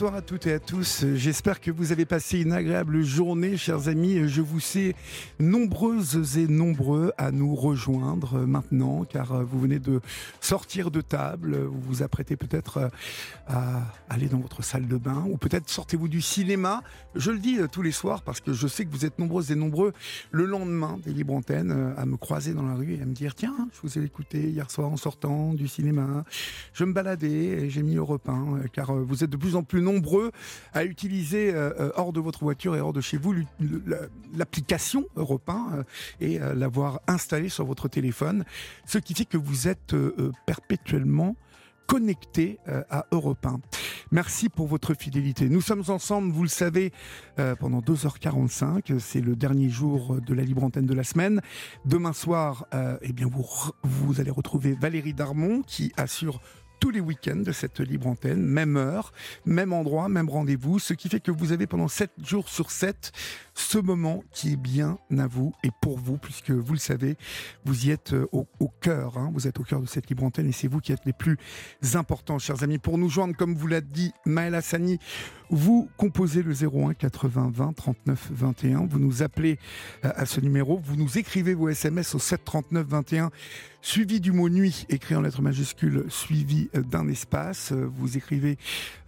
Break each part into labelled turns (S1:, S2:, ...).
S1: Bonsoir à toutes et à tous. J'espère que vous avez passé une agréable journée, chers amis. Je vous sais nombreuses et nombreux à nous rejoindre maintenant, car vous venez de sortir de table. Vous vous apprêtez peut-être à aller dans votre salle de bain, ou peut-être sortez-vous du cinéma. Je le dis tous les soirs parce que je sais que vous êtes nombreuses et nombreux le lendemain des Libres Antennes à me croiser dans la rue et à me dire tiens, je vous ai écouté hier soir en sortant du cinéma. Je me baladais et j'ai mis au repas, car vous êtes de plus en plus nombreux à utiliser euh, euh, hors de votre voiture et hors de chez vous l'application Europe 1 euh, et l'avoir installée sur votre téléphone, ce qui fait que vous êtes perpétuellement connecté à Europe 1. Merci pour votre fidélité. Nous sommes ensemble, vous le savez, pendant 2h45. C'est le dernier jour de la libre antenne de la semaine. Demain soir, eh bien, vous, vous allez retrouver Valérie Darmon qui assure tous les week-ends de cette libre antenne, même heure, même endroit, même rendez-vous, ce qui fait que vous avez pendant 7 jours sur 7 ce moment qui est bien à vous et pour vous, puisque vous le savez, vous y êtes euh, au, cœur, hein. vous êtes au cœur de cette libre antenne et c'est vous qui êtes les plus importants, chers amis. Pour nous joindre, comme vous l'a dit Maël Hassani, vous composez le 01 80 20 39 21, vous nous appelez euh, à ce numéro, vous nous écrivez vos SMS au 7 39 21 suivi du mot nuit écrit en lettres majuscules, suivi euh, d'un espace. Euh, vous écrivez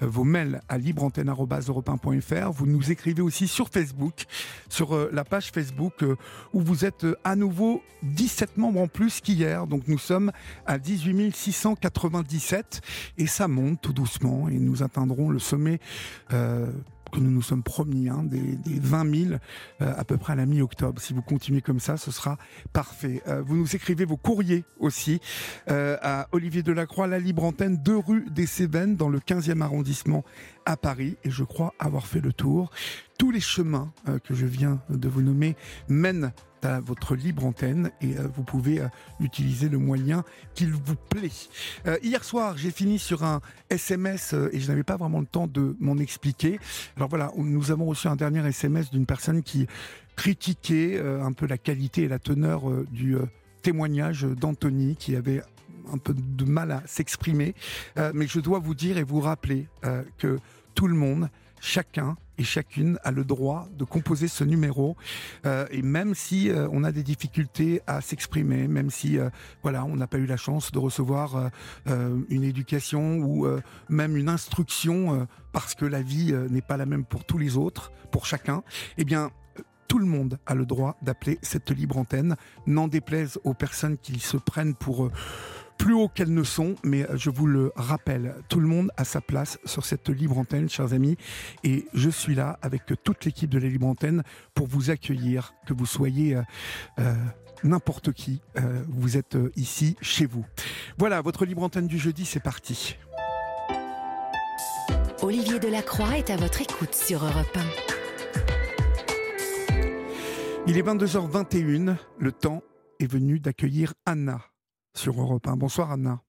S1: vos mails à libreantenne.fr. Vous nous écrivez aussi sur Facebook, sur la page Facebook où vous êtes à nouveau 17 membres en plus qu'hier. Donc nous sommes à 18 697 et ça monte tout doucement et nous atteindrons le sommet que nous nous sommes promis, hein, des, 20 000 euh, à peu près à la mi-octobre. Si vous continuez comme ça, ce sera parfait. Euh, vous nous écrivez vos courriers aussi euh, à Olivier Delacroix, la libre antenne, 2 rue des Cévennes, dans le 15e arrondissement à Paris. Et je crois avoir fait le tour. Tous les chemins que je viens de vous nommer mènent à votre libre antenne et euh, vous pouvez euh, utiliser le moyen qu'il vous plaît. Euh, hier soir, j'ai fini sur un SMS et je n'avais pas vraiment le temps de m'en expliquer. Alors voilà, nous avons reçu un dernier SMS d'une personne qui critiquait un peu la qualité et la teneur du témoignage d'Anthony qui avait un peu de mal à s'exprimer. mais je dois vous dire et vous rappeler que tout le monde chacun et chacune a le droit de composer ce numéro euh, et même si euh, on a des difficultés à s'exprimer, même si euh, voilà on n'a pas eu la chance de recevoir une éducation ou même une instruction parce que la vie n'est pas la même pour tous les autres, pour chacun, eh bien tout le monde a le droit d'appeler cette libre antenne, n'en déplaise aux personnes qui se prennent pour plus haut qu'elles ne sont, mais je vous le rappelle, tout le monde a sa place sur cette libre antenne, chers amis, et je suis là avec toute l'équipe de la libre antenne pour vous accueillir, que vous soyez euh, euh, n'importe qui, euh, vous êtes ici chez vous. Voilà, votre libre antenne du jeudi, c'est parti.
S2: Olivier Delacroix est à votre écoute sur Europe
S1: 1. Il est 22h21, le temps est venu d'accueillir Anna sur Europe 1. Bonsoir Anna.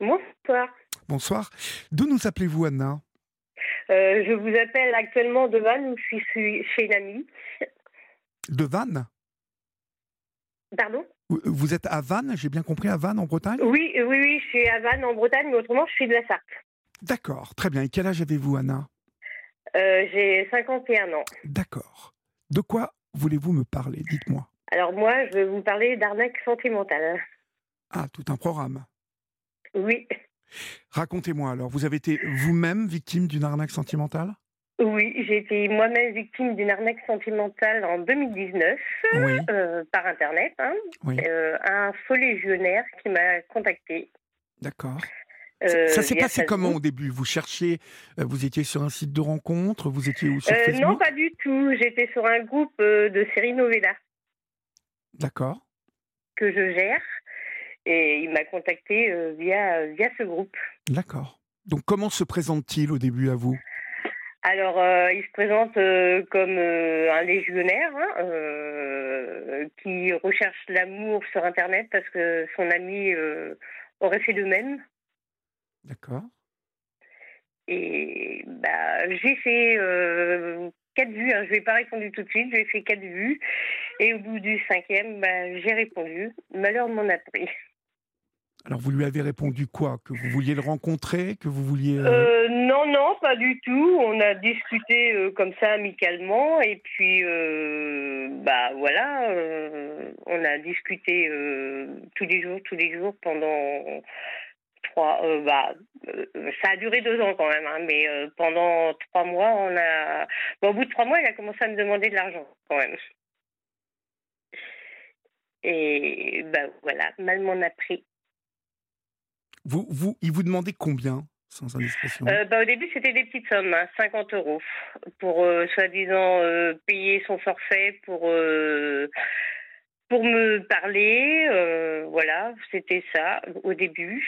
S3: Bonsoir.
S1: Bonsoir. D'où nous appelez-vous Anna?
S3: Euh, Je vous appelle actuellement de Vannes où je suis chez une amie.
S1: De Vannes?
S3: Pardon?
S1: Vous êtes à Vannes, j'ai bien compris, à Vannes en Bretagne?
S3: Oui, oui, oui, je suis à Vannes en Bretagne, mais autrement je suis de la Sarthe.
S1: D'accord, très bien. Et quel âge avez-vous Anna?
S3: Euh, J'ai 51 ans.
S1: D'accord. De quoi voulez-vous me parler? Dites-moi.
S3: Alors moi, je vais vous parler d'arnaque sentimentale.
S1: Ah, tout un programme.
S3: Oui.
S1: Racontez-moi alors, vous avez été vous-même victime d'une arnaque sentimentale?
S3: Oui, j'ai été moi-même victime d'une arnaque sentimentale en 2019 euh, par Internet. Hein. Euh, un faux légionnaire qui m'a contacté.
S1: D'accord. Euh, ça s'est passé comment au début? Vous cherchiez, vous étiez sur un site de rencontre, vous étiez où sur Facebook?
S3: Non, pas du tout. J'étais sur un groupe de série Novella.
S1: D'accord
S3: que je gère. Et il m'a contacté via, via ce groupe.
S1: D'accord. Donc comment se présente-t-il au début à vous?
S3: Alors, il se présente comme un légionnaire hein, qui recherche l'amour sur Internet parce que son ami aurait fait de même.
S1: D'accord.
S3: Et bah, j'ai fait euh, quatre vues. Hein. Je n'ai pas répondu tout de suite. J'ai fait quatre vues. Et au bout du cinquième, bah, j'ai répondu. Malheur m'en a pris.
S1: Alors, vous lui avez répondu quoi? Que vous vouliez le rencontrer Que vous vouliez. Euh,
S3: euh, non, non, pas du tout. On a discuté comme ça amicalement. Et puis, bah voilà, on a discuté tous les jours, tous les jours pendant euh, bah, euh, ça a duré deux ans quand même, hein, mais euh, pendant trois mois, on a. au bout de trois mois, il a commencé à me demander de l'argent quand même. Et bah voilà, mal m'en a pris.
S1: Vous, vous, il vous demandait combien sans indiscrétion?
S3: Bah, Au début, c'était des petites sommes, 50 hein, euros, pour soi-disant payer son forfait, pour, pour me parler. voilà, c'était ça au début.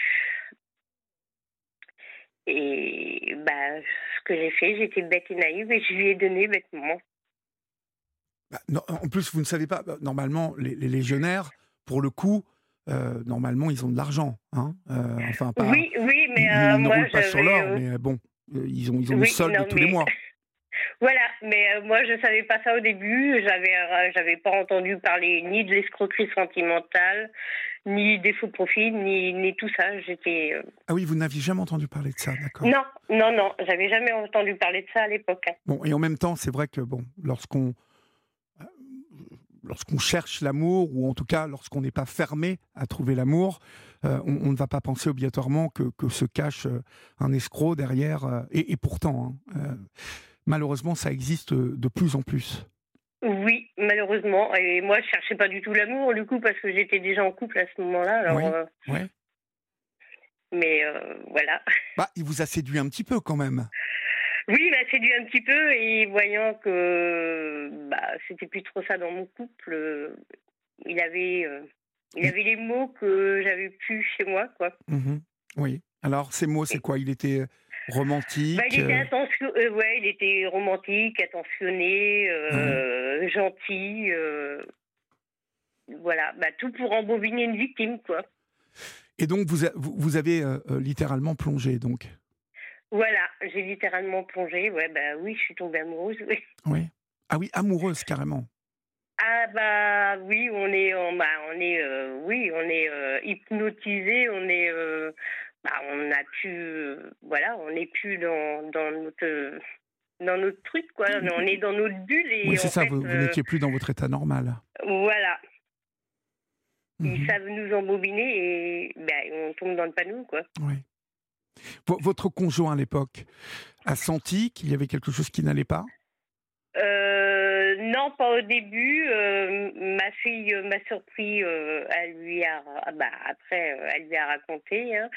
S3: Et bah, ce que j'ai fait, j'étais bête et naïve et je lui ai donné bêtement.
S1: Bah, en plus, vous ne savez pas, bah, normalement, les, légionnaires, pour le coup, euh, normalement, ils ont de l'argent. Hein euh, enfin, pas,
S3: oui, oui, mais
S1: ils, ne roulent pas sur l'or, mais bon, euh, ils ont, ils ont oui, le solde tous les mois.
S3: Voilà, mais moi je savais pas ça au début. J'avais, j'avais pas entendu parler ni de l'escroquerie sentimentale, ni des faux profits, ni, ni tout ça. J'étais. Euh,
S1: ah oui, vous n'aviez jamais entendu parler de ça, d'accord
S3: Non, non, non, j'avais jamais entendu parler de ça à l'époque. Hein.
S1: Bon, et en même temps, c'est vrai que bon, lorsqu'on euh, lorsqu'on cherche l'amour, ou en tout cas lorsqu'on n'est pas fermé à trouver l'amour, euh, on, ne va pas penser obligatoirement que, que se cache un escroc derrière. et, pourtant, hein, malheureusement, ça existe de plus en plus.
S3: Oui, malheureusement. Et moi, je cherchais pas du tout l'amour, du coup, parce que j'étais déjà en couple à ce moment-là. Alors,
S1: oui,
S3: euh, Mais euh, voilà.
S1: Bah, il vous a séduit un petit peu quand même.
S3: Oui, il m'a séduit un petit peu et voyant que bah, c'était plus trop ça dans mon couple, euh, il avait, il avait les mots que j'avais plus chez moi, quoi.
S1: Mmh oui. Alors, ces mots, c'est quoi? Il était romantique.
S3: Bah, il, était euh, ouais, il était romantique, attentionné, euh, gentil. Euh, voilà, bah, tout pour embobiner une victime, quoi.
S1: Et donc, vous, vous avez littéralement plongé, donc?
S3: Voilà, j'ai littéralement plongé. Ouais, bah oui, je suis tombée amoureuse, oui.
S1: Oui. Ah oui, amoureuse, carrément.
S3: Ah bah oui, on est, on, bah, on est, oui, on est hypnotisé, on est, bah, on a pu, voilà, on n'est plus dans, dans notre dans notre truc, quoi. On est dans notre bulle. Et
S1: oui, c'est ça, vous, euh, n'étiez plus dans votre état normal.
S3: Voilà. Ils mhm. savent nous embobiner et ben, on tombe dans le panneau, quoi.
S1: Oui. Votre conjoint à l'époque a senti qu'il y avait quelque chose qui n'allait pas?
S3: Euh, non, pas au début. Euh, ma fille m'a surpris. elle lui a, ah, bah, après, elle lui a raconté. Hein.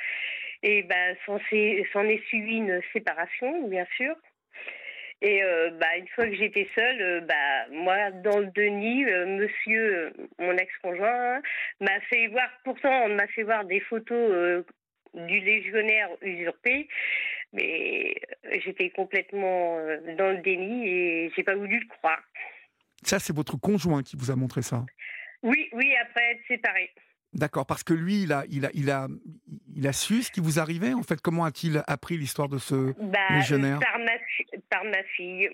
S3: Et ben, s'en est suivi une séparation, bien sûr. Et bah, une fois que j'étais seule, bah, moi, dans le déni, monsieur, mon ex-conjoint, m'a fait voir, pourtant, m'a fait voir des photos du légionnaire usurpé, mais j'étais complètement dans le déni et j'ai pas voulu le croire.
S1: Ça, c'est votre conjoint qui vous a montré ça?
S3: Oui, oui, après être séparés.
S1: D'accord, parce que lui, il a, il a, il a, il a su ce qui vous arrivait. En fait, comment a-t-il appris l'histoire de ce bah, légionnaire?
S3: par ma, par ma fille.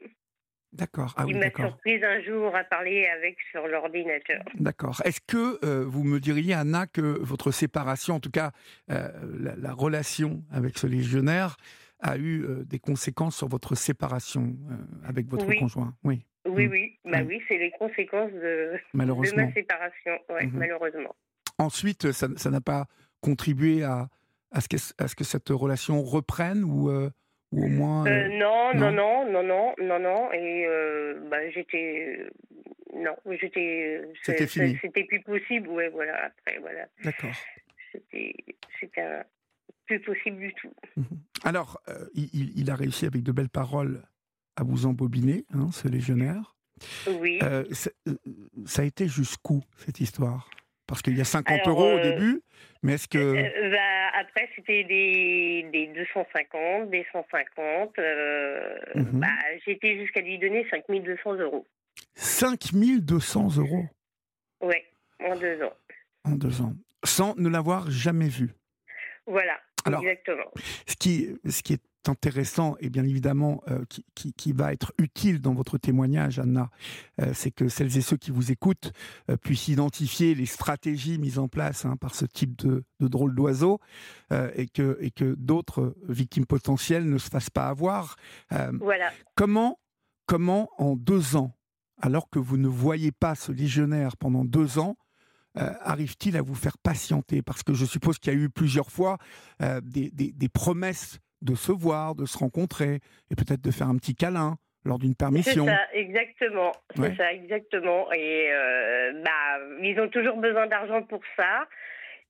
S1: D'accord. Ah
S3: il m'a surprise un jour à parler avec sur l'ordinateur.
S1: D'accord. Est-ce que euh, vous me diriez, Anna, que votre séparation, en tout cas euh, la, relation avec ce légionnaire, a eu euh, des conséquences sur votre séparation avec votre conjoint?
S3: Oui. Oui, mmh. oui. Bah oui, c'est les conséquences de, de ma séparation, ouais, mmh malheureusement.
S1: Ensuite, ça n'a pas contribué à, à, ce que, à ce que cette relation reprenne ou, ou au moins.
S3: Euh, euh, non, non, non, non, non, non, non. Et bah, j'étais. Non, j'étais.
S1: C'était fini.
S3: C'était plus possible, ouais, voilà. Après, voilà.
S1: D'accord.
S3: C'était plus possible du tout.
S1: Mmh Alors, il, il, a réussi avec de belles paroles à vous embobiner, hein, ce légionnaire.
S3: Oui.
S1: ça a été jusqu'où cette histoire? Parce qu'il y a 50 euros au
S3: euh,
S1: début, mais est-ce que...
S3: Euh, bah, après, c'était des, des 250, des 150. Euh,
S1: Mhm.
S3: bah, J'étais jusqu'à lui donner 5200 euros.
S1: 5200 euros
S3: Oui, en deux ans.
S1: en deux ans, sans ne l'avoir jamais vu.
S3: Voilà,
S1: Alors,
S3: exactement.
S1: Ce qui, ce qui est intéressant et bien évidemment euh, qui, qui- qui va être utile dans votre témoignage, Anna, euh, c'est que celles et ceux qui vous écoutent euh, puissent identifier les stratégies mises en place hein, par ce type de, de drôle d'oiseau et que, et que d'autres victimes potentielles ne se fassent pas avoir.
S3: Voilà.
S1: Comment, comment en deux ans, alors que vous ne voyez pas ce légionnaire pendant deux ans, euh, arrive-t-il à vous faire patienter? Parce que je suppose qu'il y a eu plusieurs fois euh, des, des- des promesses de se voir, de se rencontrer, et peut-être de faire un petit câlin lors d'une
S3: C'est
S1: permission.
S3: ça, exactement. C'est
S1: Ouais.
S3: ça, exactement. Et euh, bah, ils ont toujours besoin d'argent pour ça.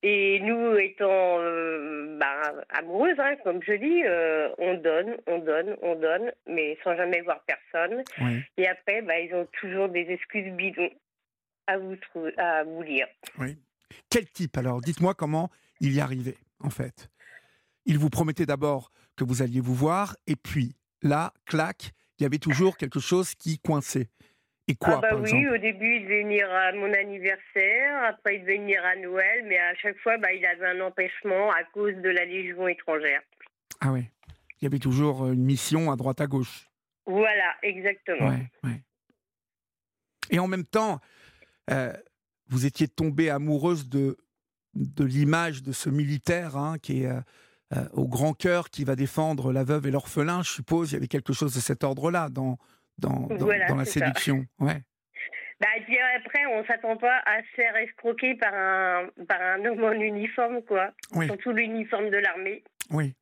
S3: Et nous, étant euh, bah, amoureuses, hein, comme je dis, euh, on donne, on donne, on donne, mais sans jamais voir personne.
S1: Oui,
S3: Et après, bah, ils ont toujours des excuses bidons à vous, à vous lire.
S1: oui. Quel type alors? Dites-moi comment il y arrivait, en fait. Il vous promettait d'abord que vous alliez vous voir, et puis là, clac, il y avait toujours quelque chose qui coinçait. Et quoi,
S3: ah bah
S1: par
S3: oui,
S1: exemple
S3: au début, il devait venir à mon anniversaire, après il devait venir à Noël, mais à chaque fois, bah, il avait un empêchement à cause de la Légion étrangère.
S1: Ah oui. Il y avait toujours euh, une mission à droite à gauche.
S3: Voilà, exactement.
S1: Ouais, ouais. Et en même temps, euh, vous étiez tombée amoureuse de, de l'image de ce militaire hein, qui est euh, euh, au grand cœur, qui va défendre la veuve et l'orphelin. Je suppose il y avait quelque chose de cet ordre-là dans, dans, dans,
S3: Voilà,
S1: dans la
S3: ça.
S1: séduction. Ouais.
S3: Bah, puis après, on s'attend pas à se faire escroquer par un, par un homme en uniforme, quoi.
S1: Oui.
S3: Surtout l'uniforme de l'armée.
S1: Oui.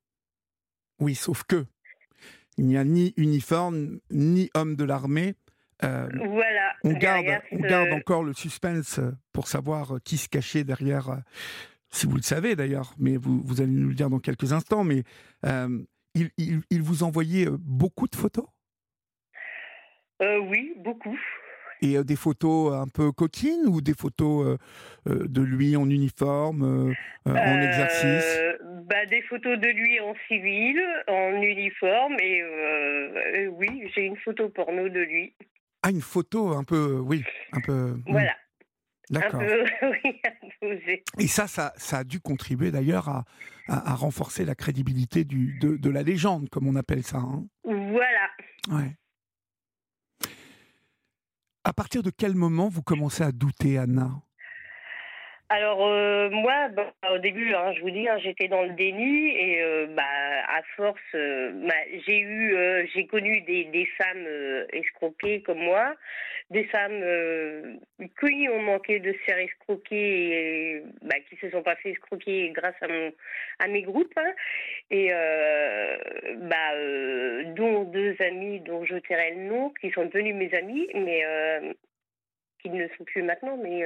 S1: Oui, sauf que il n'y a ni uniforme, ni homme de l'armée. Euh,
S3: Voilà.
S1: on, garde, on garde encore le suspense pour savoir qui se cachait derrière, euh, si vous le savez d'ailleurs, mais vous, vous allez nous le dire dans quelques instants, mais euh, il, il- il vous envoyait euh, beaucoup de photos?
S3: Euh, oui, beaucoup.
S1: Et euh, des photos un peu coquines ou des photos de lui en uniforme, en exercice?
S3: Bah, Des photos de lui en civil, en uniforme, et oui, j'ai une photo porno de lui.
S1: Ah, une photo un peu, oui, un peu. hmm,
S3: Voilà.
S1: D'accord.
S3: oui.
S1: Et ça, ça, ça a dû contribuer d'ailleurs à, à- à renforcer la crédibilité du, de, de la légende, comme on appelle ça. hein.
S3: Voilà.
S1: Ouais. À partir de quel moment vous commencez à douter, Anna?
S3: Alors euh, moi, bah, au début, hein, je vous dis, hein, j'étais dans le déni et euh, bah, à force, euh, bah, j'ai eu, j'ai connu des, femmes escroquées comme moi, des femmes qui ont manqué de se faire escroquer et bah, qui se sont pas fait escroquer grâce à mon, mes groupes hein. et bah, dont deux amis dont je tairai le nom, qui sont devenus mes amis, mais qui ne le sont plus maintenant, mais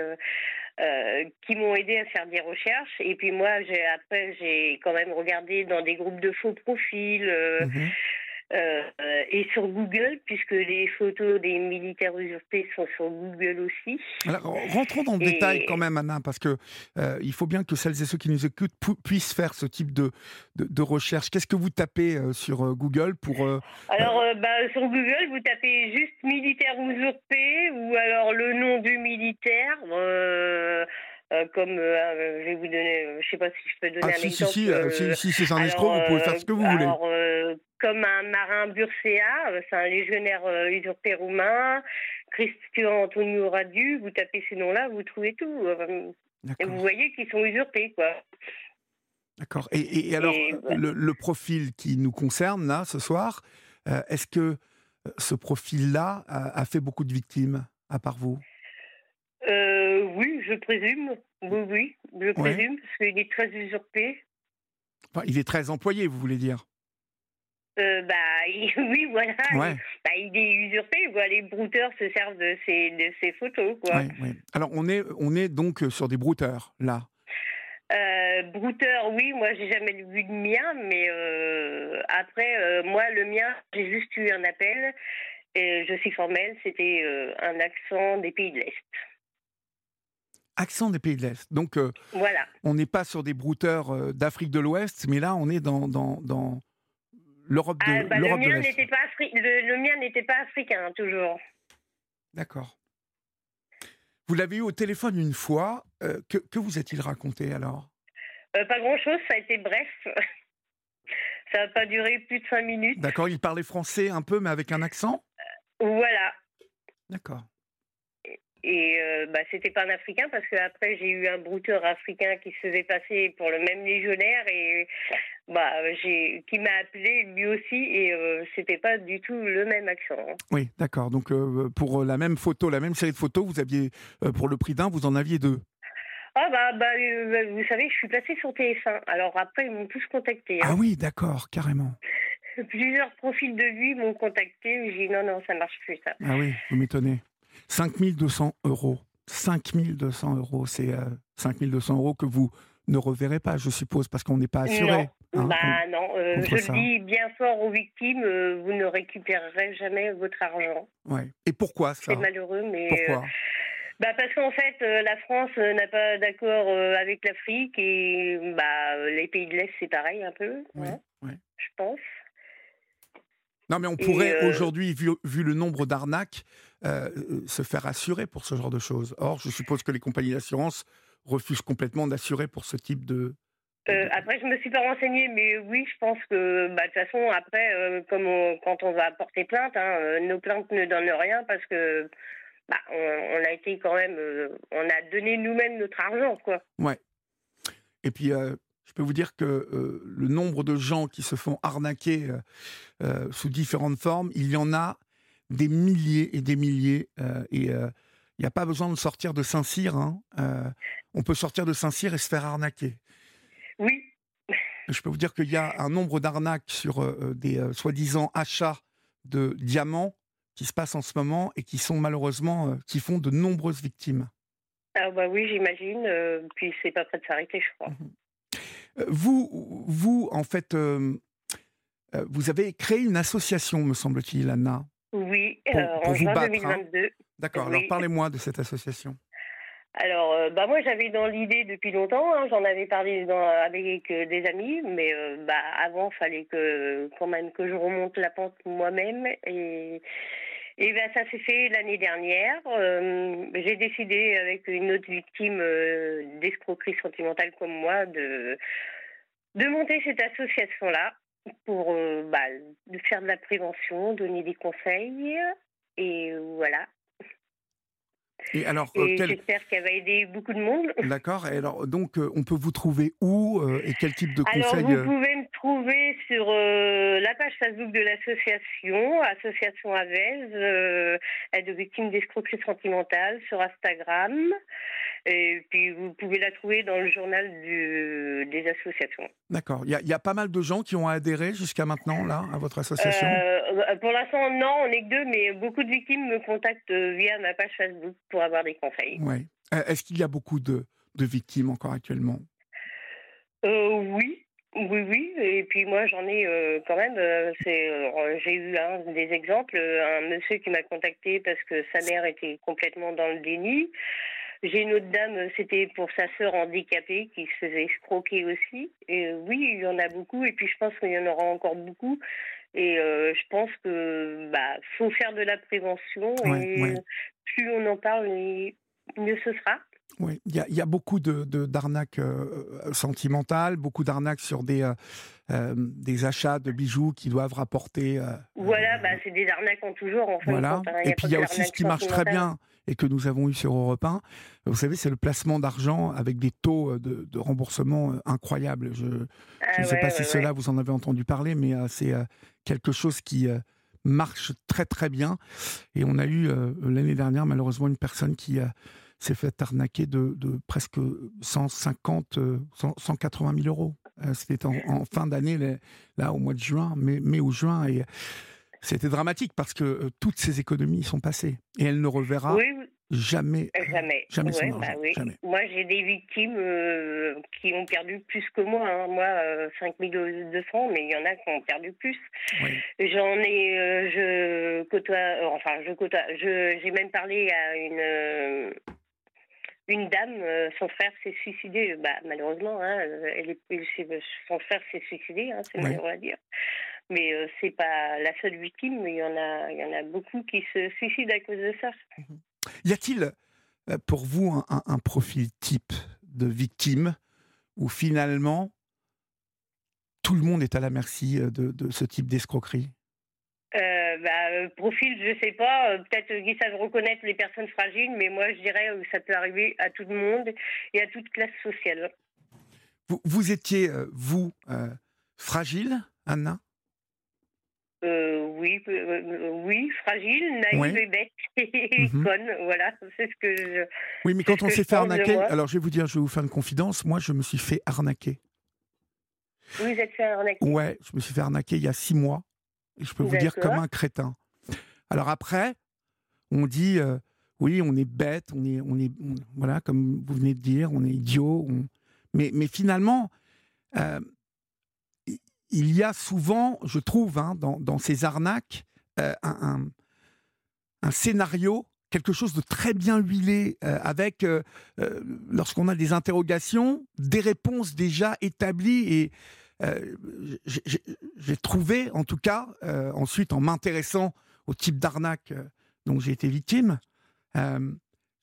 S3: euh, qui m'ont aidé à faire des recherches. Et puis moi, j'ai après, j'ai quand même regardé dans des groupes de faux profils euh,
S1: Mhm.
S3: Euh, et sur Google, puisque les photos des militaires usurpés sont sur Google aussi.
S1: Alors, rentrons dans le
S3: Et-
S1: détail quand même, Anna, parce que euh, il faut bien que celles et ceux qui nous écoutent pu- puissent faire ce type de, de, de recherche. Qu'est-ce que vous tapez euh, sur Google pour
S3: Alors, bah, sur Google, vous tapez juste militaire usurpé ou alors le nom du militaire. Euh, euh, comme euh, je vais vous donner, euh, je sais pas si je peux donner
S1: Ah
S3: un
S1: si,
S3: exemple.
S1: si, euh,
S3: euh,
S1: si, si c'est un
S3: Alors,
S1: escroc, vous pouvez
S3: euh,
S1: faire ce que vous voulez.
S3: alors, euh, comme un marin euh, c'est un légionnaire euh, usurpé roumain, Christian Antonio Radu, vous tapez ces noms-là, vous trouvez tout. euh, et vous voyez qu'ils sont usurpés, quoi.
S1: D'accord. Et, et- et alors,
S3: Et
S1: le, le profil qui nous concerne, là, ce soir, euh, est-ce que euh, ce profil-là a, a fait beaucoup de victimes, à part vous?
S3: Euh, oui, je présume. Oui, oui, je présume, parce qu'il est très usurpé.
S1: Enfin, Il est très employé, vous voulez dire?
S3: Euh, bah, il- oui, voilà.
S1: Ouais.
S3: Bah, il est usurpé, quoi. Les brouteurs se servent de ses, de ses photos, quoi.
S1: Ouais, ouais. Alors, on est, on est donc sur des brouteurs, là.
S3: Euh, brouteur, oui, moi j'ai jamais vu de mien, mais euh, après, euh, moi le mien, j'ai juste eu un appel, et je suis formelle, c'était euh, un accent des pays de l'Est.
S1: Accent des pays de l'Est. Donc, euh,
S3: Voilà.
S1: on n'est pas sur des brouteurs euh, d'Afrique de l'Ouest, mais là, on est dans, dans, dans l'Europe de,
S3: Ah, bah, le
S1: l'Europe
S3: mien pas afri- le, le mien n'était pas africain toujours.
S1: D'accord. Vous l'avez eu au téléphone une fois. euh, que, que vous a-t-il raconté alors?
S3: Pas grand chose, ça a été bref. ça n'a pas duré plus de cinq minutes.
S1: D'accord, il parlait français un peu, mais avec un accent?
S3: Voilà.
S1: D'accord.
S3: Et euh, bah, c'était pas un Africain parce que après j'ai eu un brouteur africain qui se faisait passer pour le même légionnaire et bah j'ai qui m'a appelé lui aussi et euh, c'était pas du tout le même accent. hein.
S1: Oui, d'accord. Donc, euh, pour la même photo, la même série de photos, vous aviez, euh, pour le prix d'un, vous en aviez deux.
S3: Ah bah, bah euh, vous savez, je suis passée sur TF1. Alors après ils m'ont tous contacté. hein.
S1: Ah oui, d'accord, carrément.
S3: Plusieurs profils de lui m'ont contacté. J'ai dit non non ça marche plus ça.
S1: Ah oui, vous m'étonnez. 5200 euros. 5200 euros, c'est euh, 5200 euros que vous ne reverrez pas, je suppose, parce qu'on n'est pas assuré.
S3: Non.
S1: hein,
S3: bah non, euh, je
S1: ça.
S3: le dis bien fort aux victimes, euh, vous ne récupérerez jamais votre argent.
S1: ouais. Et pourquoi ça?
S3: C'est malheureux, mais euh,
S1: Pourquoi?
S3: Bah parce qu'en fait, la France n'a pas d'accord avec l'Afrique et bah les pays de l'Est c'est pareil un peu,
S1: Oui,
S3: hein,
S1: oui.
S3: je pense.
S1: Non, mais on pourrait
S3: euh,
S1: aujourd'hui, vu, vu le nombre d'arnaques, euh, se faire assurer pour ce genre de choses. Or, je suppose que les compagnies d'assurance refusent complètement d'assurer pour ce type de.
S3: Euh, après, je me suis pas renseignée, mais oui, je pense que bah, de toute façon, après, euh, comme on- quand on va porter plainte, hein, euh, nos plaintes ne donnent rien parce que bah, on, on a été quand même, on a donné nous-mêmes notre argent, quoi.
S1: Et puis, je peux vous dire que le nombre de gens qui se font arnaquer sous différentes formes, il y en a des milliers et des milliers. euh, et euh, il n'y a pas besoin de sortir de Saint-Cyr. hein. Euh, on peut sortir de Saint-Cyr et se faire arnaquer.
S3: Oui,
S1: Je peux vous dire qu'il y a un nombre d'arnaques sur euh, des euh, soi-disant achats de diamants qui se passent en ce moment et qui sont malheureusement, euh, qui font de nombreuses victimes.
S3: ah bah oui, j'imagine. euh, puis c'est pas prêt de s'arrêter, je crois.
S1: Euh, Vous, vous en fait, euh, euh, vous avez créé une association, me semble-t-il, Anna.
S3: Oui,
S1: Pour-
S3: euh,
S1: pour
S3: en
S1: vous
S3: juin
S1: battre, hein.
S3: 2022.
S1: D'accord,
S3: Oui.
S1: alors parlez-moi de cette association.
S3: Alors, euh, bah moi j'avais dans l'idée depuis longtemps, hein, j'en avais parlé dans- avec euh, des amis, mais euh, bah avant fallait que quand même que je remonte la pente moi-même et et ben ça s'est fait l'année dernière. J'ai décidé avec une autre victime d'escroquerie sentimentale comme moi de de monter cette association là pour euh, bah, de faire de la prévention, donner des conseils et voilà.
S1: Et alors, euh,
S3: Et
S1: quel-
S3: j'espère qu'elle va aider beaucoup de monde.
S1: d'accord. Et alors, donc, euh, on peut vous trouver où euh, et quel type de
S3: Alors,
S1: conseils
S3: vous pouvez me trouver sur euh, la page Facebook de l'association, Association Avez, euh, aide aux victimes d'escroquerie sentimentale, sur Instagram. Et puis, vous pouvez la trouver dans le journal du- des associations.
S1: D'accord. Il y, a- il y a pas mal de gens qui ont adhéré jusqu'à maintenant là à votre association?
S3: Euh, pour l'instant, non, on n'est que deux, mais beaucoup de victimes me contactent euh, via ma page Facebook pour avoir des conseils.
S1: Ouais. Euh, Est-ce qu'il y a beaucoup de, de victimes encore actuellement?
S3: Euh, oui, oui, oui. Et puis moi, j'en ai euh, quand même. euh, euh, j'ai eu hein, des exemples. Un monsieur qui m'a contacté parce que sa mère était complètement dans le déni. J'ai une autre dame, euh, c'était pour sa sœur handicapée qui se faisait escroquer aussi. Et euh, oui, il y en a beaucoup. Et puis je pense qu'il y en aura encore beaucoup. Et euh, je pense que bah faut faire de la prévention.
S1: Ouais,
S3: et
S1: ouais.
S3: plus on en parle, mieux ce sera.
S1: Oui, il y a, il y a beaucoup de, de- d'arnaques euh, sentimentales, beaucoup d'arnaques sur des, euh, euh, des achats de bijoux qui doivent rapporter. euh,
S3: Voilà,
S1: euh,
S3: bah, c'est des arnaques en genre. En de
S1: Voilà.
S3: compte, hein.
S1: Et puis il y a aussi ce qui marche très bien et que nous avons eu sur Europe 1. Vous savez, c'est le placement d'argent avec des taux de, de remboursement incroyables. Je ne
S3: Ah
S1: sais
S3: ouais,
S1: pas
S3: ouais,
S1: si
S3: ouais.
S1: cela vous en avez entendu parler, mais c'est quelque chose qui marche très très bien. Et on a eu l'année dernière malheureusement une personne qui s'est fait arnaquer de, de presque 150, euh, 100, 180 000 euros. Euh, C'était en, en fin d'année, là- au mois de juin, mai, mai ou juin, et c'était dramatique parce que euh, toutes ces économies sont passées et elle ne reverra
S3: Oui,
S1: jamais. euh,
S3: jamais.
S1: jamais son
S3: Ouais, bah oui.
S1: jamais.
S3: Moi, j'ai des victimes euh, qui ont perdu plus que moi. hein. Moi, euh, 5200, mais il y en a qui ont perdu plus.
S1: Oui.
S3: J'en ai, euh, je côtoie, euh, enfin, je côtoie, j'ai même parlé à une, euh, une dame, son frère s'est suicidé. Bah, malheureusement, hein, elle est, son frère s'est suicidé, hein, c'est malheureux à dire. Mais ce c'est pas la seule victime. Il y en a, il y en a beaucoup qui se suicident à cause de ça.
S1: Mhm. Y a-t-il pour vous un, un profil type de victime où finalement tout le monde est à la merci euh, de, ce type d'escroquerie?
S3: Euh, bah, euh, profil, je sais pas. Peut-être qu'ils savent reconnaître les personnes fragiles, mais moi, je dirais que ça peut arriver à tout le monde et à toute classe sociale.
S1: Vous, étiez, vous, fragile, Anna?
S3: Oui, oui, fragile, naïve et bête et mhm. conne, voilà, c'est ce que je.
S1: Oui, mais quand on s'est fait arnaquer, alors je vais vous dire, je vais vous faire une confidence, moi je me suis fait arnaquer.
S3: Vous êtes fait arnaquer
S1: Ouais, je me suis fait arnaquer il y a six mois. Je peux vous dire comme un crétin. Alors après, on dit, euh, oui, on est bête, on est, on est, voilà, comme vous venez de dire, on est idiot. Mais, mais finalement, euh, il y a souvent, je trouve, hein, dans, dans, ces arnaques, euh, un, un, scénario, quelque chose de très bien huilé, avec, lorsqu'on a des interrogations, des réponses déjà établies et j'ai trouvé, en tout cas, euh, ensuite en m'intéressant au type d'arnaque euh, dont j'ai été victime,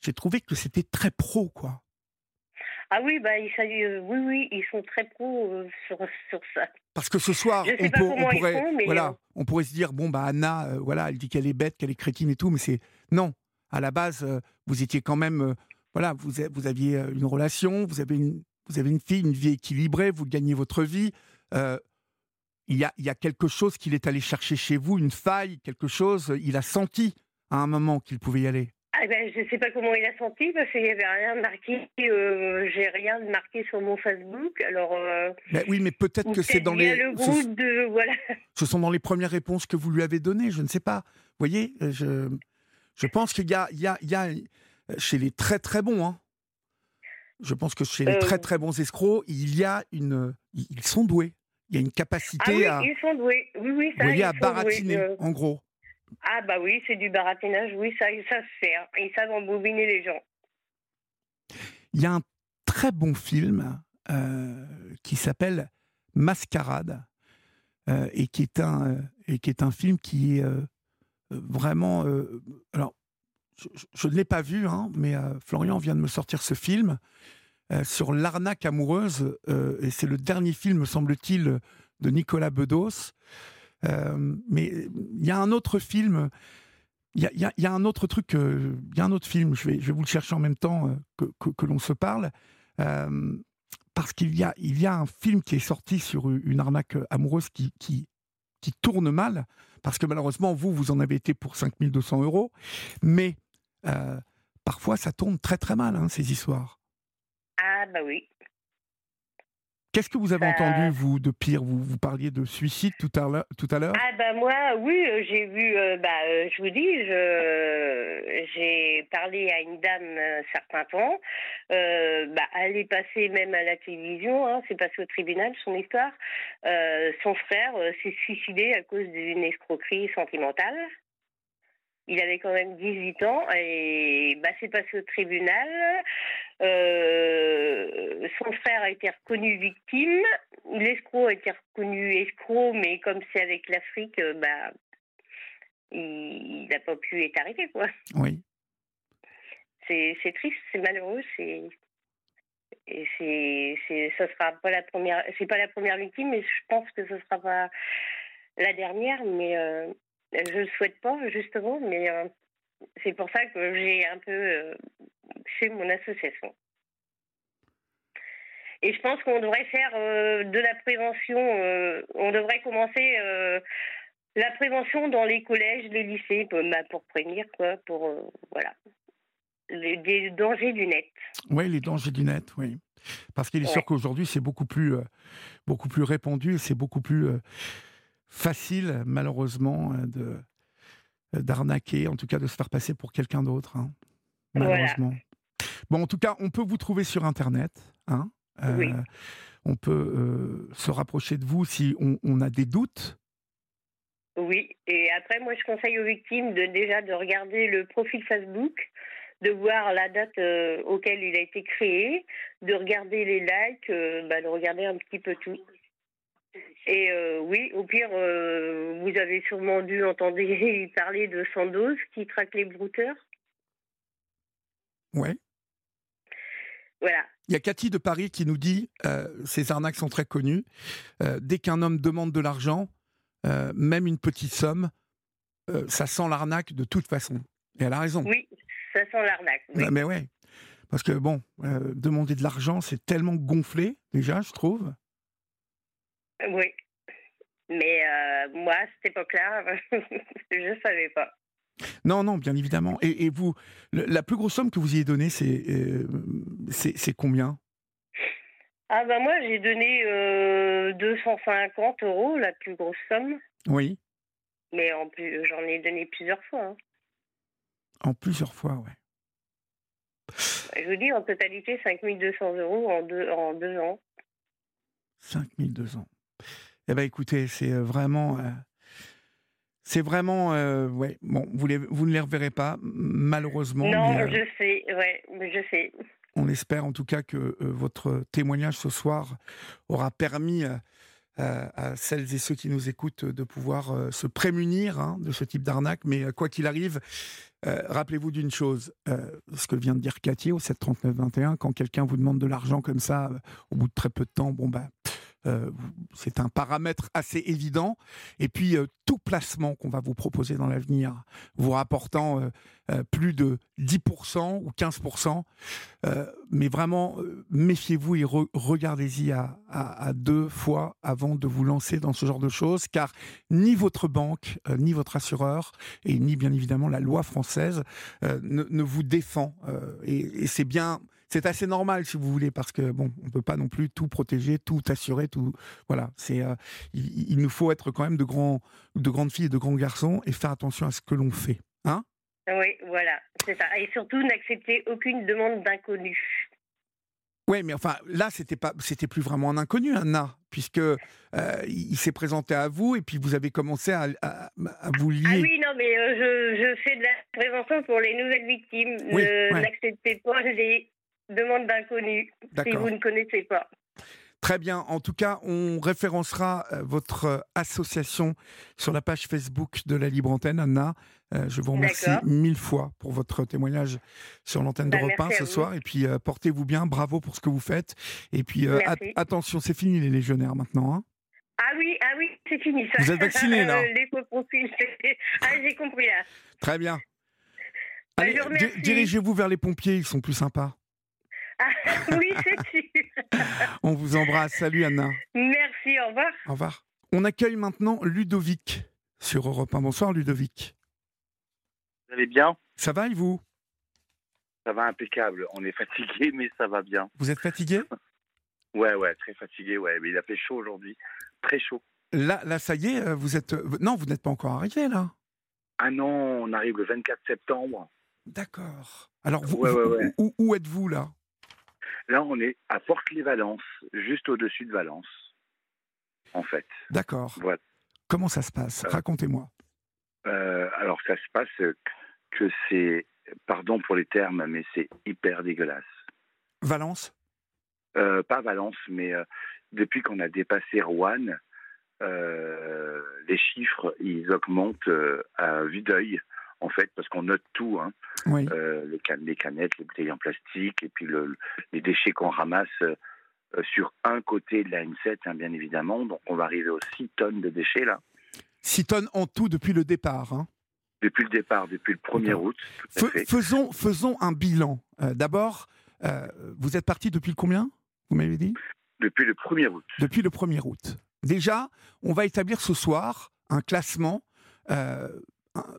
S1: j'ai trouvé que c'était très pro, quoi.
S3: Ah oui, bah, oui, oui, ils sont très pro sur, sur, ça.
S1: Parce que ce soir, on, pourrait, voilà, on pourrait se dire, bon, bah, Anna, voilà, elle dit qu'elle est bête, qu'elle est crétine et tout, mais c'est non. À la base, vous étiez quand même, voilà, vous, vous aviez une relation, vous avez une, vous avez une fille, une vie équilibrée, vous gagnez votre vie. Euh, il, y a, il y a quelque chose qu'il est allé chercher chez vous, une faille, quelque chose. Il a senti à un moment qu'il pouvait y aller.
S3: Ah ben, je ne sais pas comment il a senti parce qu'il n'y avait rien de marqué. Euh, j'ai rien de marqué sur mon Facebook. Alors. Euh,
S1: ben oui, mais peut-être que c'est dans les.
S3: Le ce, de, voilà.
S1: ce sont dans les premières réponses que vous lui avez données. Je ne sais pas. Vous voyez, je, je pense qu'il y a, il y, a, il y a chez les très très bons. Hein, je pense que chez les très très bons escrocs, il y a une, ils sont doués. Il y a une capacité
S3: ah oui, Ils sont doués. Oui, oui, ça,
S1: voyez, à baratiner, euh. en gros.
S3: Ah bah oui, c'est du baratinage. Oui, ça, se fait. Hein. Ils savent embobiner les gens.
S1: Il y a un très bon film euh, qui s'appelle Mascarade euh, et qui est un et qui est un film qui est vraiment. alors, je, ne l'ai pas vu, hein, mais Florian vient de me sortir ce film euh, sur l'arnaque amoureuse, euh, et c'est le dernier film, semble-t-il, de Nicolas Bedos. Euh, mais il y a un autre film, il y, a, un autre truc, il y a un autre film, je vais, je vais vous le chercher en même temps que, l'on se parle, parce qu'il y a, y a un film qui est sorti sur une arnaque amoureuse qui, qui, qui tourne mal, parce que malheureusement, vous, vous en avez été pour 5200 euros, mais parfois ça tourne très très mal, hein, ces histoires.
S3: Ah, bah oui.
S1: Qu'est-ce que vous avez entendu, vous, de pire? Vous, vous parliez de suicide tout à l'heure
S3: Ah bah moi, oui, euh, j'ai vu, euh, bah, euh, je vous dis, j'ai parlé à une dame un certain temps, bah, elle est passée même à la télévision, hein, c'est passé au tribunal, son histoire. son frère s'est suicidé à cause d'une escroquerie sentimentale. Il avait quand même 18 ans et bah, c'est passé au tribunal. Euh, son frère a été reconnu victime. L'escroc a été reconnu escroc, mais comme c'est avec l'Afrique, euh, bah, il n'a pas pu être arrêté. Quoi.
S1: Oui.
S3: C'est triste, c'est malheureux, c'est et c'est c'est ce sera pas la première c'est pas la première victime mais je pense que ce sera pas la dernière mais euh, je le souhaite pas, justement, mais euh, c'est pour ça que j'ai un peu euh, fait mon association. Et je pense qu'on devrait faire euh, de la prévention, on devrait commencer la prévention dans les collèges, les lycées, pour, bah, pour prévenir, quoi, pour, voilà, les, dangers du net.
S1: Oui, les dangers du net, oui. Parce qu'il est sûr qu'aujourd'hui, c'est beaucoup plus, beaucoup plus répandu, c'est beaucoup plus facile, malheureusement, euh, de euh, d'arnaquer, en tout cas de se faire passer pour quelqu'un d'autre, hein, malheureusement. Bon, en tout cas, on peut vous trouver sur Internet. Hein,
S3: euh,
S1: On peut se rapprocher de vous si on, a des doutes.
S3: Oui, et après, moi, je conseille aux victimes de déjà de regarder le profil Facebook de voir la date auquel il a été créé, de regarder les likes, bah, de regarder un petit peu tout. Et oui, au pire, vous avez sûrement dû entendre parler de Sandoz qui traque les brouteurs.
S1: Ouais.
S3: Voilà.
S1: Il y a Cathy de Paris qui nous dit euh, ces arnaques sont très connues. Euh, dès qu'un homme demande de l'argent, euh, même une petite somme, ça sent l'arnaque de toute façon. Et elle a raison.
S3: Oui, ça sent l'arnaque.
S1: Oui. Mais ouais. Parce que bon, demander de l'argent, c'est tellement gonflé, déjà, je trouve.
S3: Oui. Mais moi, à cette époque-là, je ne savais pas.
S1: Non, non, bien évidemment. Et, vous, la plus grosse somme que vous y ayez donnée, c'est euh, c'est combien?
S3: Ah ben moi, j'ai donné 250 euh, euros, la plus grosse somme.
S1: Oui.
S3: Mais en plus, j'en ai donné plusieurs fois. Hein.
S1: En plusieurs fois, ouais.
S3: Je vous dis, en totalité, 5200 euros en deux, en deux ans.
S1: 5200. Eh bien, écoutez, c'est euh, vraiment... C'est vraiment, euh, ouais, bon, vous, vous ne les reverrez pas, malheureusement.
S3: Non, euh, je sais, ouais, je sais.
S1: On espère en tout cas que euh, votre témoignage ce soir aura permis à celles et ceux qui nous écoutent de pouvoir se prémunir hein, de ce type d'arnaque. Mais quoi qu'il arrive, rappelez-vous d'une chose, ce que vient de dire Cathy au 739-21, quand quelqu'un vous demande de l'argent comme ça, au bout de très peu de temps, bon ben, euh, c'est un paramètre assez évident. Et puis, euh, tout placement qu'on va vous proposer dans l'avenir, vous rapportant euh, plus de 10% ou 15%, mais vraiment, méfiez-vous et regardez-y à, deux fois avant de vous lancer dans ce genre de choses, car ni votre banque, ni votre assureur, et ni bien évidemment la loi française ne, vous défend. et c'est bien c'est assez normal si vous voulez parce que bon, on peut pas non plus tout protéger, tout assurer, tout voilà. C'est euh, il, nous faut être quand même de grands, de grandes filles et de grands garçons et faire attention à ce que l'on fait, hein?
S3: Oui, voilà, c'est ça. Et surtout n'accepter aucune demande d'inconnu.
S1: Oui, mais enfin, là, c'était pas, c'était plus vraiment un inconnu, Anna, puisque euh, il, s'est présenté à vous et puis vous avez commencé à, vous lier. Ah
S3: oui, non, mais euh, je, fais de la prévention pour les nouvelles victimes. N'acceptez pas les demande d'inconnu, si vous ne connaissez pas.
S1: Très bien. En tout cas, on référencera euh, votre euh, association sur la page Facebook de la Libre Antenne, Anna. Euh, je vous remercie mille fois pour votre témoignage sur l'antenne de bah, Repas ce soir. Et puis, portez-vous bien. Bravo pour ce que vous faites. Et puis, attention, c'est fini les légionnaires maintenant. Hein.
S3: ah oui, ah oui, c'est fini ça.
S1: Vous êtes vacciné là
S3: Les ah, j'ai compris là.
S1: Très bien. Bah, Allez, dirigez-vous vers les pompiers, ils sont plus sympas.
S3: oui, c'est sûr.
S1: On vous embrasse. Salut Anna.
S3: Merci, au revoir.
S1: Au revoir. On accueille maintenant Ludovic sur Europe 1. Bonsoir Ludovic.
S4: Vous allez bien?
S1: Ça va et vous?
S4: Ça va impeccable. On est fatigué, mais ça va bien.
S1: Vous êtes fatigué?
S4: Ouais, ouais, très fatigué, ouais. Mais il a fait chaud aujourd'hui. Très chaud.
S1: Là, là, ça y est, euh, vous êtes. Euh, non, vous n'êtes pas encore arrivé, là
S4: Ah non, on arrive le 24 septembre.
S1: D'accord. Alors, vous, où, où êtes-vous, là?
S4: Là, on est à Porte-les-Valences, juste au-dessus de Valence, en fait.
S1: D'accord. Comment ça se passe? Euh, Racontez-moi.
S4: Euh, alors, ça se passe que c'est, pardon pour les termes, mais c'est hyper dégueulasse.
S1: Valence?
S4: Euh, Pas Valence, mais depuis qu'on a dépassé Rouen, les chiffres, ils augmentent à vue d'œil en fait, parce qu'on note tout, hein. euh, les, canettes, les bouteilles en plastique, et puis les déchets qu'on ramasse euh, sur un côté de la N7, hein, bien évidemment. Donc on va arriver aux 6 tonnes de déchets là.
S1: 6 tonnes en tout depuis le départ. Hein.
S4: Depuis le départ, depuis le 1er août.
S1: faisons, faisons un bilan. Euh, d'abord, vous êtes parti depuis le combien Vous m'avez dit?
S4: Depuis le 1er août.
S1: Depuis le 1er août. Déjà, on va établir ce soir un classement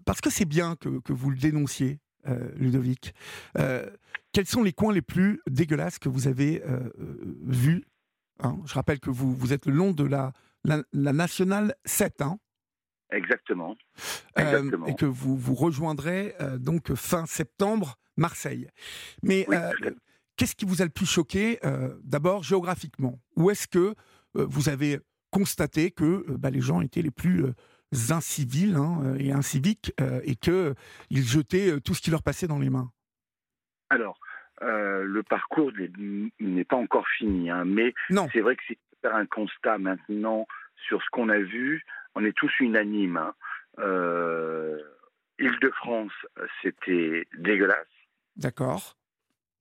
S1: parce que c'est bien que, vous le dénonciez, euh, Ludovic. Euh, quels sont les coins les plus dégueulasses que vous avez euh, vus hein? Je rappelle que vous, vous êtes le long de la, la, nationale 7. Hein?
S4: Exactement.
S1: et que vous, vous rejoindrez donc fin septembre Marseille. Mais qu'est-ce qui vous a le plus choqué D'abord géographiquement? Où est-ce que vous avez constaté que bah, les gens étaient les plus incivils hein, euh, et inciviques euh, et qu'ils jetaient euh, tout ce qui leur passait dans les mains
S4: Alors, le parcours n'est pas encore fini, hein, mais c'est vrai que c'est faire un constat maintenant sur ce qu'on a vu, on est tous unanimes. Hein. Île-de-France, c'était dégueulasse.
S1: D'accord.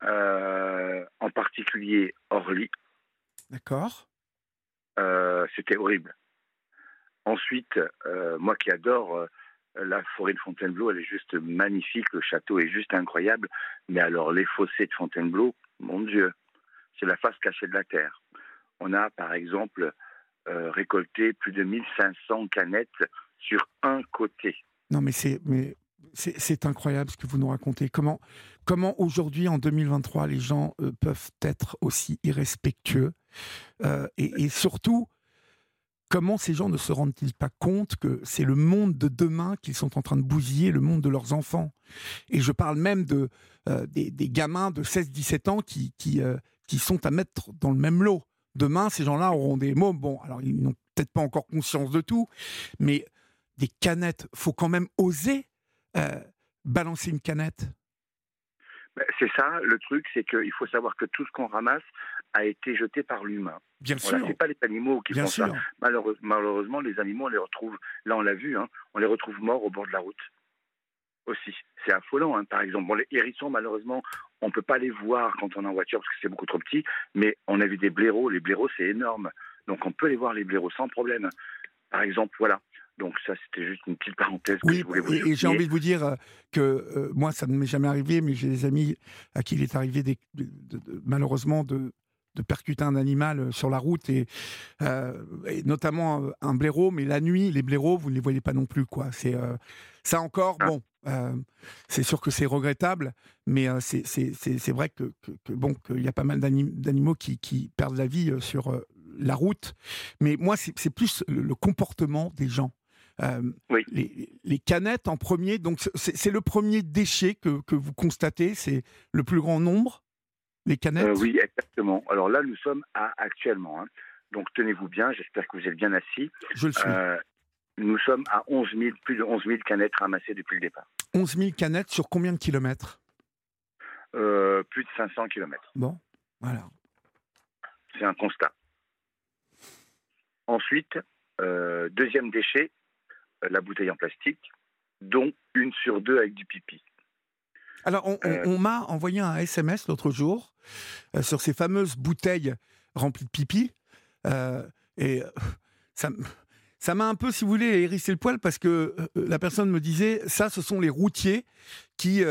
S4: en particulier Orly.
S1: D'accord.
S4: c'était horrible. Ensuite, euh, moi qui adore euh, la forêt de Fontainebleau, elle est juste magnifique, le château est juste incroyable. Mais alors, les fossés de Fontainebleau, mon Dieu, c'est la face cachée de la terre. On a, par exemple, euh, récolté plus de 1500 canettes sur un côté.
S1: Non, mais c'est mais c'est incroyable ce que vous nous racontez. Comment comment aujourd'hui en 2023 les gens peuvent être aussi irrespectueux et, et, surtout Comment ces gens ne se rendent-ils pas compte que c'est le monde de demain qu'ils sont en train de bousiller, le monde de leurs enfants? Et je parle même euh, des, gamins de 16-17 ans qui, qui, euh, qui sont à mettre dans le même lot. Demain, ces gens-là auront des mots. Bon, alors ils n'ont peut-être pas encore conscience de tout, mais des canettes, faut quand même oser euh, balancer une canette.
S4: Ben, c'est ça, le truc, c'est qu'il faut savoir que tout ce qu'on ramasse a été jeté par l'humain.
S1: Bien sûr.
S4: C'est pas les animaux qui font ça. malheureusement, les animaux, on les retrouve, là on l'a vu, hein, on les retrouve morts au bord de la route. Aussi. C'est affolant, hein, par exemple. Bon, les hérissons, malheureusement, on ne peut pas les voir quand on est en voiture parce que c'est beaucoup trop petit, mais on a vu des blaireaux. Les blaireaux, c'est énorme. Donc on peut les voir, les blaireaux, sans problème. Par exemple, voilà. Donc ça, c'était juste une petite parenthèse que je voulais vous
S1: Et, j'ai envie de vous dire euh, que euh, moi, ça ne m'est jamais arrivé, mais j'ai des amis à qui il est arrivé malheureusement de, de percuter un animal euh, sur la route et, notamment un blaireau. Mais la nuit, les blaireaux, vous ne les voyez pas non plus, quoi. C'est ça encore. Ah. Bon, c'est sûr que c'est regrettable, mais c'est vrai que, bon qu'il y a pas mal d'animaux qui, qui, perdent la vie sur la route. Mais moi, c'est plus le comportement des gens. Euh, les, canettes en premier, donc c'est le premier déchet que, que vous constatez, c'est le plus grand nombre, les canettes? Euh,
S4: Oui, exactement. Alors là, nous sommes à actuellement. Hein. Donc tenez-vous bien, j'espère que vous êtes bien assis.
S1: Je le suis. Euh,
S4: nous sommes à 11 000, plus de 11 000 canettes ramassées depuis le départ.
S1: 11 000 canettes sur combien de kilomètres?
S4: Plus de 500 kilomètres.
S1: Bon, voilà.
S4: C'est un constat. Ensuite, deuxième déchet, la bouteille en plastique, dont une sur deux avec du pipi.
S1: Alors, on, euh. m'a envoyé un SMS l'autre jour euh, sur ces fameuses bouteilles remplies de pipi. Euh, et ça, ça m'a un peu, si vous voulez, hérissé le poil parce que la personne me disait ça, ce sont les routiers qui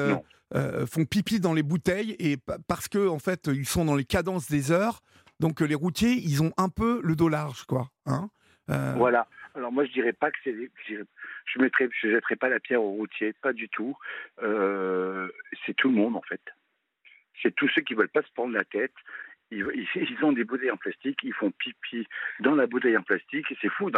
S1: font pipi dans les bouteilles et parce que en fait, ils sont dans les cadences des heures. Donc, les routiers, ils ont un peu le dos large, quoi. Hein
S4: voilà. Alors moi, je dirais pas que c'est. Je mettrai, je jetterai pas la pierre aux routiers, pas du tout. Euh, c'est tout le monde en fait. C'est tous ceux qui veulent pas se prendre la tête. Ils, ils, ont des bouteilles en plastique, ils font pipi dans la bouteille en plastique. C'est fou,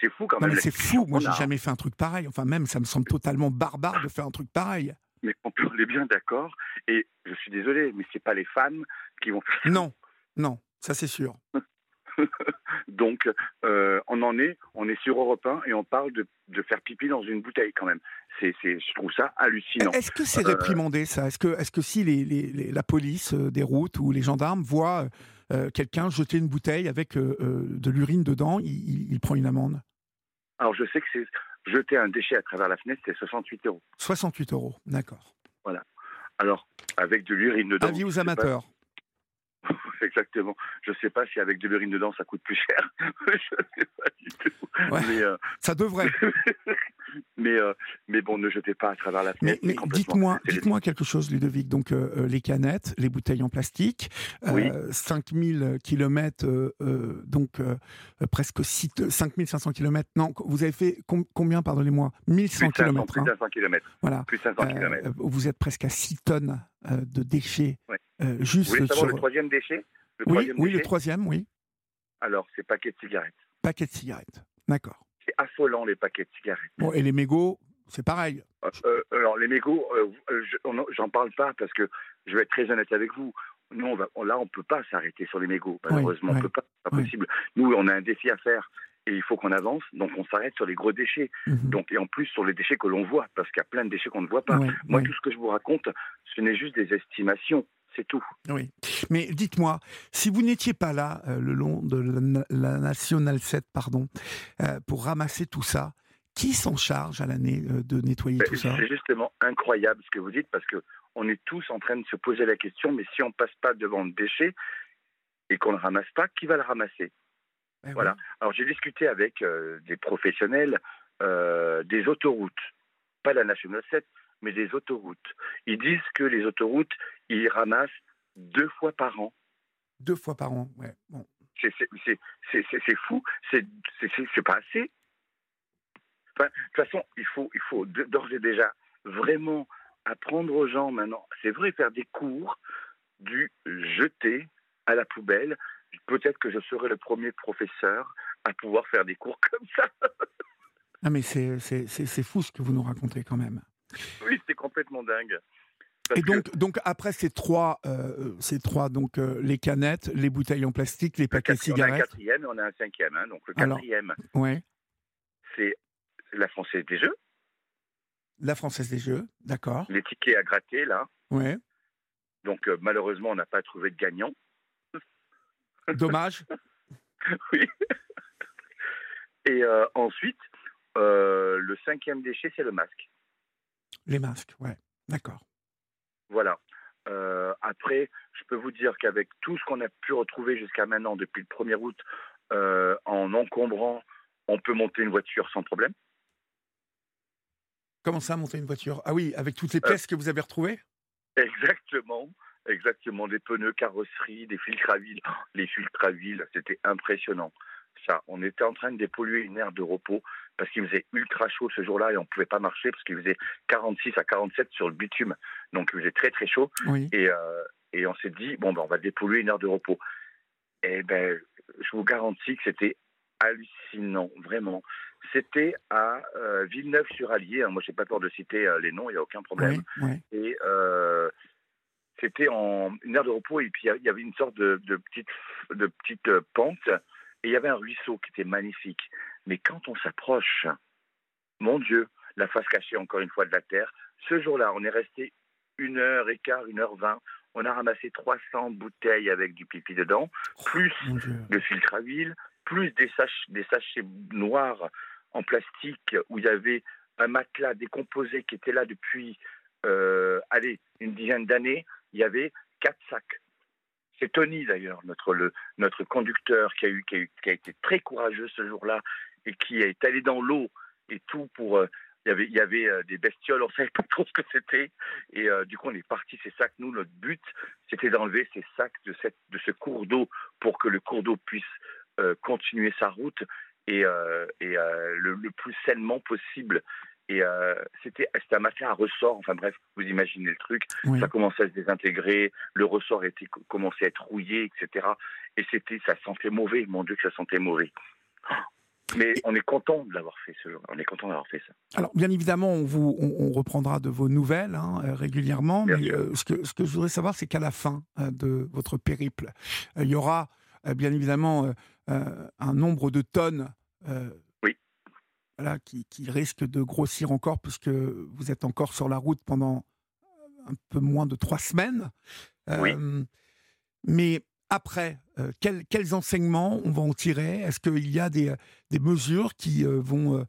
S4: c'est fou quand même.
S1: c'est fou. Moi, j'ai jamais fait un truc pareil. Enfin, même, ça me semble totalement barbare de faire un truc pareil.
S4: Mais on est bien d'accord. Et je suis désolé, mais c'est pas les femmes qui vont faire.
S1: Non, non, ça c'est sûr.
S4: Donc, euh, on en est, on est sur Europe 1 et on parle de, faire pipi dans une bouteille quand même. C'est, je trouve ça hallucinant.
S1: Est-ce que c'est euh, réprimandé ça? Est-ce que, est que si les, la police euh, des routes ou les gendarmes voient quelqu'un jeter une bouteille avec de l'urine dedans, il, prend une amende?
S4: Alors, je sais que c'est jeter un déchet à travers la fenêtre, c'est 68 euros.
S1: 68 euros, d'accord.
S4: Voilà. Alors, avec de l'urine dedans.
S1: Avis aux amateurs.
S4: Exactement. Je ne sais pas si avec de l'urine dedans ça coûte plus cher. je ne sais pas du tout.
S1: mais, euh, Ça devrait.
S4: mais, euh, mais bon, ne jetez pas à travers la fenêtre.
S1: Mais, dites-moi, dites-moi quelque chose, Ludovic. Donc, euh, les canettes, les bouteilles en plastique, oui. 5000 km, donc presque 5500 km. Non, vous avez fait combien, pardonnez-moi? 1100 km.
S4: Plus de 500 km.
S1: Voilà.
S4: Plus de 500 km.
S1: Vous êtes presque à 6 tonnes de déchets. juste
S4: vous voulez
S1: savoir
S4: le troisième déchet?
S1: Oui, oui le troisième, oui.
S4: Alors, c'est paquets de cigarettes.
S1: Paquets de cigarettes, d'accord.
S4: C'est affolant, les paquets de cigarettes.
S1: Bon, et les mégots, c'est pareil.
S4: Euh, euh, alors, les mégots, euh, j'en parle pas parce que je vais être très honnête avec vous. Nous, on va, là, on ne peut pas s'arrêter sur les mégots, malheureusement. Oui, peut pas, pas possible. Nous, on a un défi à faire et il faut qu'on avance, donc on s'arrête sur les gros déchets. Mhm. Donc, et en plus sur les déchets que l'on voit, parce qu'il y a plein de déchets qu'on ne voit pas. Moi, tout ce que je vous raconte, ce n'est juste des estimations. C'est tout.
S1: Oui. Mais dites-moi, si vous n'étiez pas là euh, le long de la, National 7, pardon, euh, pour ramasser tout ça, qui s'en charge à l'année euh, de nettoyer tout ça?
S4: C'est justement incroyable ce que vous dites parce que on est tous en train de se poser la question mais si on passe pas devant le déchet et qu'on ne le ramasse pas, qui va le ramasser? Eh Voilà. Alors j'ai discuté avec des professionnels des autoroutes, pas la National 7, mais des autoroutes. Ils disent que les autoroutes, ils ramassent deux fois par an.
S1: Deux fois par an, ouais.
S4: Bon. C'est fou, c'est pas assez. de toute façon, il faut, il faut d'ores et déjà vraiment apprendre aux gens maintenant, c'est vrai, faire des cours du jeter à la poubelle. Peut-être que je serai le premier professeur à pouvoir faire des cours comme ça.
S1: ah mais c'est fou ce que vous nous racontez quand même.
S4: Oui, c'est complètement dingue.
S1: et donc, donc après ces trois, euh, ces trois donc euh, les canettes, les bouteilles en plastique, les paquets de cigarettes. On a
S4: un quatrième et on a un cinquième. Hein, donc le quatrième, ouais. c'est la Française des Jeux.
S1: La Française des Jeux, d'accord.
S4: Les tickets à gratter là.
S1: Ouais.
S4: Donc euh, malheureusement, on n'a pas trouvé de gagnant.
S1: Dommage.
S4: oui. Et ensuite, le cinquième déchet, c'est le masque.
S1: Les masques, ouais, d'accord.
S4: Voilà. Euh, après, je peux vous dire qu'avec tout ce qu'on a pu retrouver jusqu'à maintenant depuis le 1er août, euh, en encombrant, on peut monter une voiture sans problème.
S1: Comment ça, monter une voiture? Ah oui, avec toutes les pièces que vous avez retrouvées?
S4: Exactement, exactement. Des pneus, carrosserie, des filtres à huile. Oh, les filtres à huile, c'était impressionnant. Ça, on était en train de dépolluer une aire de repos parce qu'il faisait ultra chaud ce jour-là et on ne pouvait pas marcher parce qu'il faisait 46 à 47 sur le bitume. Donc il faisait très très chaud. Et, euh, et on s'est dit, bon, ben, on va dépolluer une heure de repos. Et ben, je vous garantis que c'était hallucinant, vraiment. C'était à euh, Villeneuve-sur-Allier. Hein. Moi, j'ai pas peur de citer euh, les noms, il n'y a aucun problème. Et c'était en une heure de repos et puis il y avait une sorte de, de petite, de petite pente et il y avait un ruisseau qui était magnifique. Mais quand on s'approche, mon Dieu, la face cachée encore une fois de la terre, ce jour-là, on est resté une heure et quart, une heure vingt. On a ramassé 300 bouteilles avec du pipi dedans, plus de filtre à huile, plus des, des sachets noirs en plastique où il y avait un matelas décomposé qui était là depuis, euh, allez, une dizaine d'années. Il y avait quatre sacs c'est Tony d'ailleurs, notre, notre conducteur qui a, eu, qui a, été très courageux ce jour-là et qui est allé dans l'eau et tout pour. Euh, il y avait, il y avait euh, des bestioles, on ne savait pas trop ce que c'était. Et euh, du coup, on est parti ces sacs. Nous, notre but, c'était d'enlever ces sacs de, cette, de ce cours d'eau pour que le cours d'eau puisse continuer sa route et, et le, le, plus sainement possible. Et euh, c'était un matelas à ressort. Enfin bref, vous imaginez le truc. Ça commençait à se désintégrer, le ressort était commençait à être rouillé, etc. Et c'était, ça sentait mauvais. Mon Dieu, que ça sentait mauvais. Mais on est content de l'avoir fait ce jour. On est content d'avoir fait ça.
S1: Alors, bien évidemment, on, vous, on, reprendra de vos nouvelles hein, euh, régulièrement. mais euh, ce, que, ce que je voudrais savoir, c'est qu'à la fin de votre périple, il y aura bien évidemment un nombre de tonnes qui, risque de grossir encore puisque vous êtes encore sur la route pendant un peu moins de trois semaines.
S4: Euh,
S1: mais après, euh, quels, enseignements on va en tirer? Est-ce qu'il y a des, mesures qui euh, vont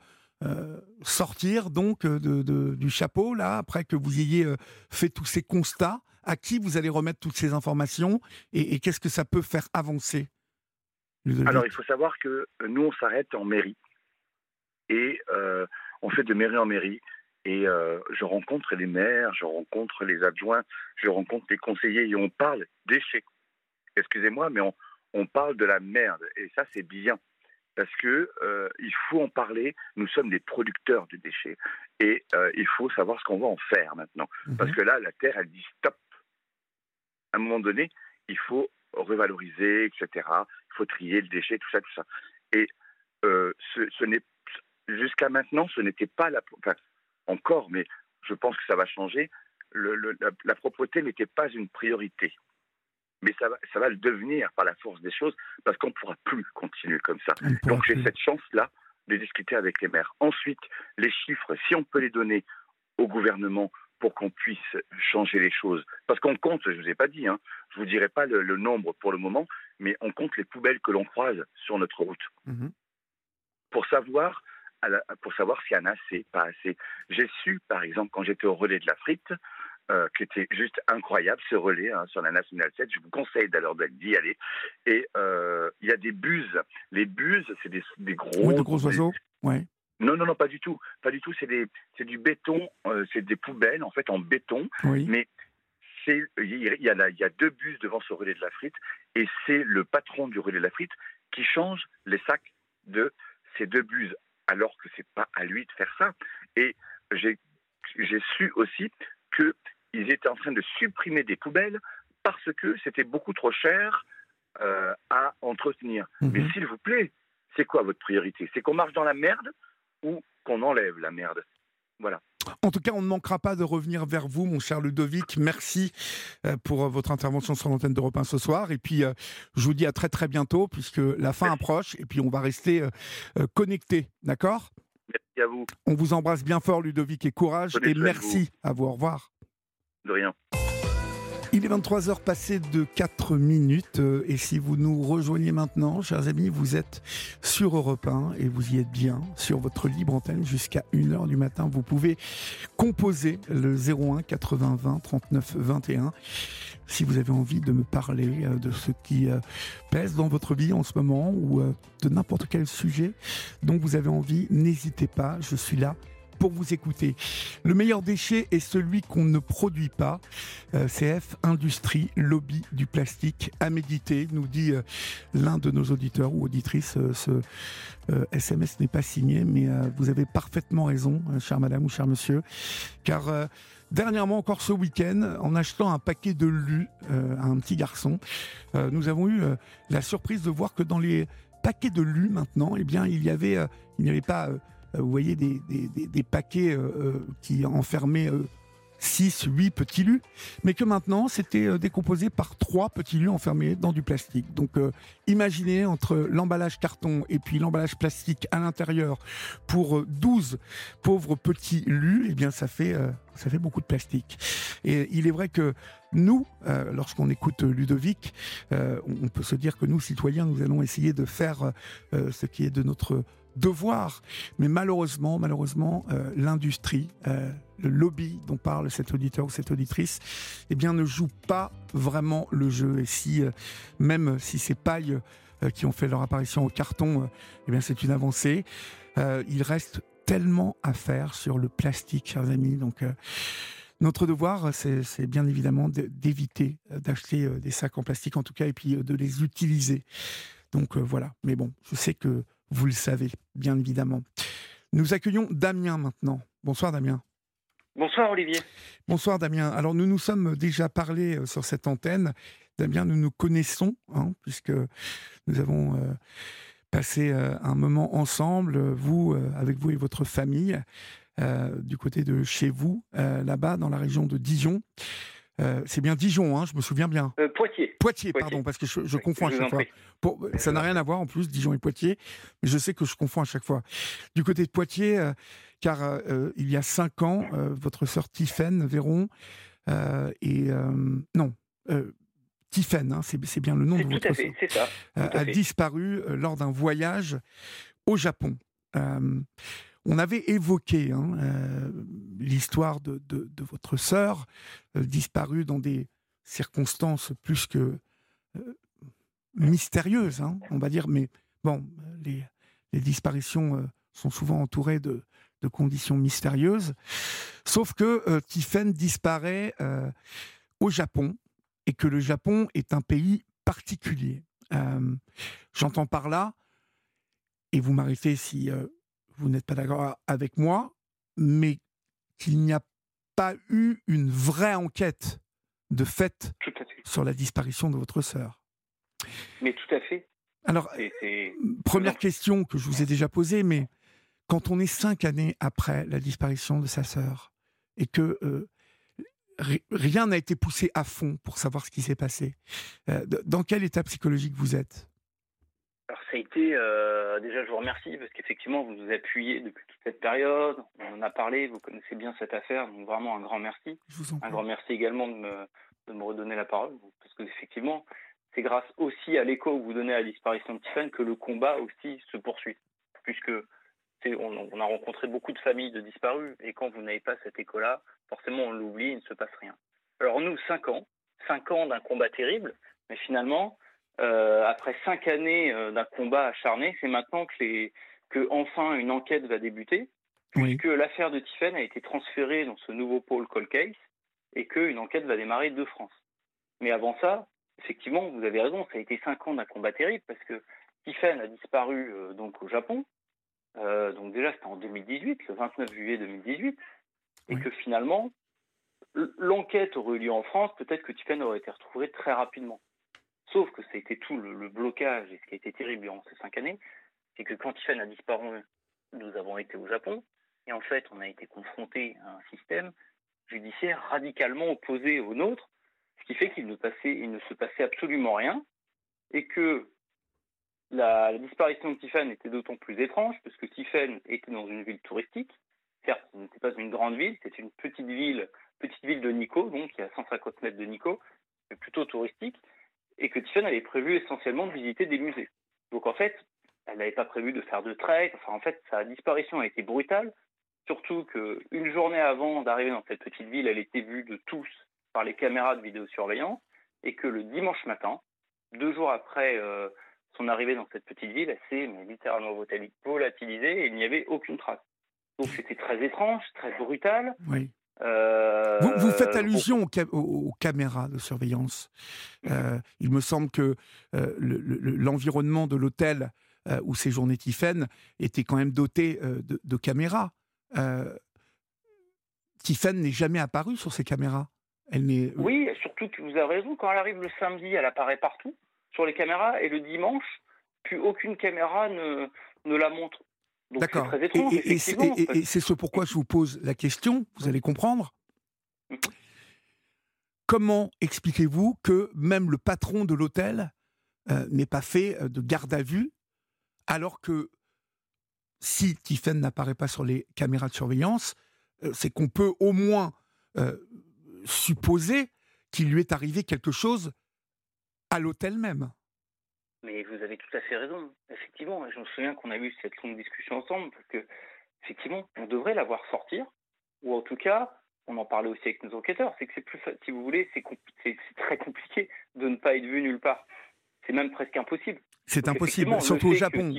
S1: sortir donc de, du chapeau là après que vous ayez fait tous ces constats? À qui vous allez remettre toutes ces informations? Et qu'est-ce que ça peut faire avancer?
S4: Alors il faut savoir que nous on s'arrête en mairie. Et euh, on fait de mairie en mairie. Et euh, je rencontre les maires, je rencontre les adjoints, je rencontre les conseillers et on parle déchets. Excusez-moi, mais on, on, parle de la merde. Et ça, c'est bien. Parce que euh, il faut en parler. Nous sommes des producteurs de déchets. Et il faut savoir ce qu'on va en faire maintenant. Mhm. Parce que là, la Terre, elle dit stop. À un moment donné, il faut revaloriser, etc. Il faut trier le déchet, tout ça, tout ça. Et ce, ce n'est jusqu'à maintenant, ce n'était pas la. Enfin, encore, mais je pense que ça va changer. Le, la, propreté n'était pas une priorité. Mais ça va, ça va le devenir par la force des choses, parce qu'on ne pourra plus continuer comme ça. Donc j'ai cette chance-là de discuter avec les maires. Ensuite, les chiffres, si on peut les donner au gouvernement pour qu'on puisse changer les choses. Parce qu'on compte, je ne vous ai pas dit, hein, je ne vous dirai pas le, nombre pour le moment, mais on compte les poubelles que l'on croise sur notre route. Mhm. Pour savoir pour savoir s'il y en a assez, pas assez. J'ai su, par exemple, quand j'étais au relais de la frite, euh, qui était juste incroyable, ce relais hein, sur la Nationale 7. Je vous conseille d'ailleurs d'y aller. Et euh, il y a des buses. Les buses, c'est des, gros...
S1: Oui, de gros oiseaux, ouais.
S4: Non, non, non, pas du tout. Pas du tout. C'est des, du béton. Euh, c'est des poubelles en fait en béton.
S1: Oui.
S4: Mais il y, a, il y a deux bus devant ce relais de la frite et c'est le patron du relais de la frite qui change les sacs de ces deux buses alors que c'est pas à lui de faire ça. Et j'ai su aussi qu'ils étaient en train de supprimer des poubelles parce que c'était beaucoup trop cher euh, à entretenir. Mhm. Mais s'il vous plaît, c'est quoi votre priorité? C'est qu'on marche dans la merde ou qu'on enlève la merde? Voilà.
S1: En tout cas, on ne manquera pas de revenir vers vous, mon cher Ludovic. Merci euh, pour euh, votre intervention sur l'antenne d'Europe 1 ce soir. Et puis, je vous dis à très très bientôt, puisque la fin approche. Et puis, on va rester connectés. D'accord?
S4: Merci à vous.
S1: On vous embrasse bien fort, Ludovic, et courage. et merci à vous. Au revoir.
S4: De rien.
S1: Il est 23h passé de 4 minutes euh, et si vous nous rejoignez maintenant, chers amis, vous êtes sur Europe 1 et vous y êtes bien sur votre libre antenne jusqu'à 1h du matin. Vous pouvez composer le 01 80 20 39 21 si vous avez envie de me parler euh, de ce qui euh, pèse dans votre vie en ce moment ou de n'importe quel sujet dont vous avez envie, n'hésitez pas, je suis là pour vous écouter. Le meilleur déchet est celui qu'on ne produit pas. Euh, CF Industrie, lobby du plastique à méditer, nous dit euh, l'un de nos auditeurs ou auditrices. Euh, ce SMS n'est pas signé, mais vous avez parfaitement raison, chère madame ou cher monsieur, car Dernièrement, encore ce week-end, en achetant un paquet de lus à un petit garçon, nous avons eu la surprise de voir que dans les paquets de lus maintenant, eh bien, il y avait, il n'y avait pas vous voyez des, paquets euh, euh, qui enfermaient 6, 8 petits lus, mais que maintenant c'était décomposé par 3 petits lus enfermés dans du plastique. Donc imaginez entre l'emballage carton et puis l'emballage plastique à l'intérieur pour 12 pauvres petits lus, eh bien ça fait, ça fait beaucoup de plastique. Et il est vrai que nous, lorsqu'on écoute Ludovic, on peut se dire que nous, citoyens, nous allons essayer de faire ce qui est de notre devoir. Mais malheureusement, malheureusement, euh, l'industrie, euh, le lobby dont parle cet auditeur ou cette auditrice, eh bien, ne joue pas vraiment le jeu. Et si, euh, même si ces pailles qui ont fait leur apparition au carton, eh bien, c'est une avancée, il reste tellement à faire sur le plastique, chers amis. Donc, notre devoir, c'est bien évidemment d'éviter d'acheter des sacs en plastique, en tout cas, et puis de les utiliser. Donc voilà. Mais bon, je sais que vous le savez, bien évidemment. Nous accueillons Damien maintenant. Bonsoir Damien.
S5: Bonsoir Olivier.
S1: Bonsoir Damien. Alors nous nous sommes déjà parlé euh, sur cette antenne. Damien, nous nous connaissons, hein, puisque nous avons euh, passé euh, un moment ensemble, vous, avec vous et votre famille, du côté de chez vous, là-bas, dans la région de Dijon. Euh, c'est bien Dijon, hein, je me souviens bien.
S5: Euh, Poitiers.
S1: Poitiers. pardon, parce que je, confonds à chaque fois. ça n'a rien à voir en plus, Dijon et Poitiers, mais je sais que je confonds à chaque fois. Du côté de Poitiers, euh, car il y a cinq ans, votre sœur Tiffaine Véron, et non, Tiffaine, hein, c'est bien le nom de votre sœur, a disparu lors d'un voyage au Japon. On avait évoqué hein, euh, l'histoire de, votre sœur, euh, disparue dans des circonstances plus que euh, mystérieuses, hein, on va dire. Mais bon, les, disparitions sont souvent entourées de, conditions mystérieuses. Sauf que Tiffen disparaît au Japon et que le Japon est un pays particulier. J'entends par là, et vous m'arrêtez si vous n'êtes pas d'accord avec moi, mais qu'il n'y a pas eu une vraie enquête de fait, sur la disparition de votre sœur.
S5: Mais tout à fait.
S1: Alors, première question que je vous ai déjà posée, mais quand on est cinq années après la disparition de sa sœur et que euh, rien n'a été poussé à fond pour savoir ce qui s'est passé, euh, dans quel état psychologique vous êtes?
S5: Alors ça a été, euh, déjà je vous remercie parce qu'effectivement vous nous appuyez depuis toute cette période, on en a parlé, vous connaissez bien cette affaire, donc vraiment un grand merci. un grand merci également de me, de me redonner la parole parce que effectivement c'est grâce aussi à l'écho que vous donnez à la disparition de Tiffany que le combat aussi se poursuit. Puisque on, on, a rencontré beaucoup de familles de disparus et quand vous n'avez pas cet écho-là, forcément on l'oublie, il ne se passe rien. Alors nous, cinq ans, cinq ans d'un combat terrible, mais finalement, euh, après cinq années euh, d'un combat acharné, c'est maintenant que, les, que enfin une enquête va débuter, puisque l'affaire de Tiffen a été transférée dans ce nouveau pôle Cold Case et qu'une enquête va démarrer de France. Mais avant ça, effectivement, vous avez raison, ça a été cinq ans d'un combat terrible parce que Tiffen a disparu euh, donc au Japon. donc déjà, c'était en 2018, le 29 juillet 2018, et que finalement, l'enquête aurait eu lieu en France, peut-être que Tiffen aurait été retrouvé très rapidement. Sauf que ça a été tout le, blocage et ce qui a été terrible durant ces cinq années, c'est que quand Tiffen a disparu, nous avons été au Japon. Et en fait on a été confronté à un système judiciaire radicalement opposé au nôtre, ce qui fait qu'il ne, se passait absolument rien. Et que la, disparition de Tiffen était d'autant plus étrange parce que Tiffen était dans une ville touristique. Certes, ce n'était pas une grande ville, c'était une petite ville, petite ville de Nikko, donc il y a 150 mètres de Nikko, mais plutôt touristique et que Tiffany avait prévu essentiellement de visiter des musées. Donc en fait, elle n'avait pas prévu de faire de trek. Enfin, en fait, sa disparition a été brutale, surtout qu'une journée avant d'arriver dans cette petite ville, elle était vue de tous par les caméras de vidéosurveillance, et que le dimanche matin, deux jours après euh, son arrivée dans cette petite ville, elle s'est littéralement volatilisée et il n'y avait aucune trace. Donc c'était très étrange, très brutal.
S1: Oui. Euh, vous, faites allusion aux, caméras de surveillance. Euh, il me semble que euh, l'environnement de l'hôtel où séjournait Tiffen était quand même doté de, caméras. Tiffen n'est jamais apparue sur ces caméras.
S5: Elle oui, surtout que vous avez raison, quand elle arrive le samedi, elle apparaît partout sur les caméras, et le dimanche, plus aucune caméra ne, ne la montre.
S1: D'accord. Et, c'est ce pourquoi je vous pose la question, vous allez comprendre. Mhm. Comment expliquez-vous que même le patron de l'hôtel euh, n'ait pas fait euh, de garde à vue, alors que si Tiffen n'apparaît pas sur les caméras de surveillance, euh, c'est qu'on peut au moins supposer qu'il lui est arrivé quelque chose à l'hôtel même?
S5: Mais vous avez tout à fait raison. Effectivement, je me souviens qu'on a eu cette longue discussion ensemble, parce que, effectivement, on devrait la voir sortir, ou en tout cas, on en parlait aussi avec nos enquêteurs, c'est que c'est plus, si vous voulez, c'est très compliqué de ne pas être vu nulle part. C'est même presque impossible.
S1: C'est impossible, surtout au Japon,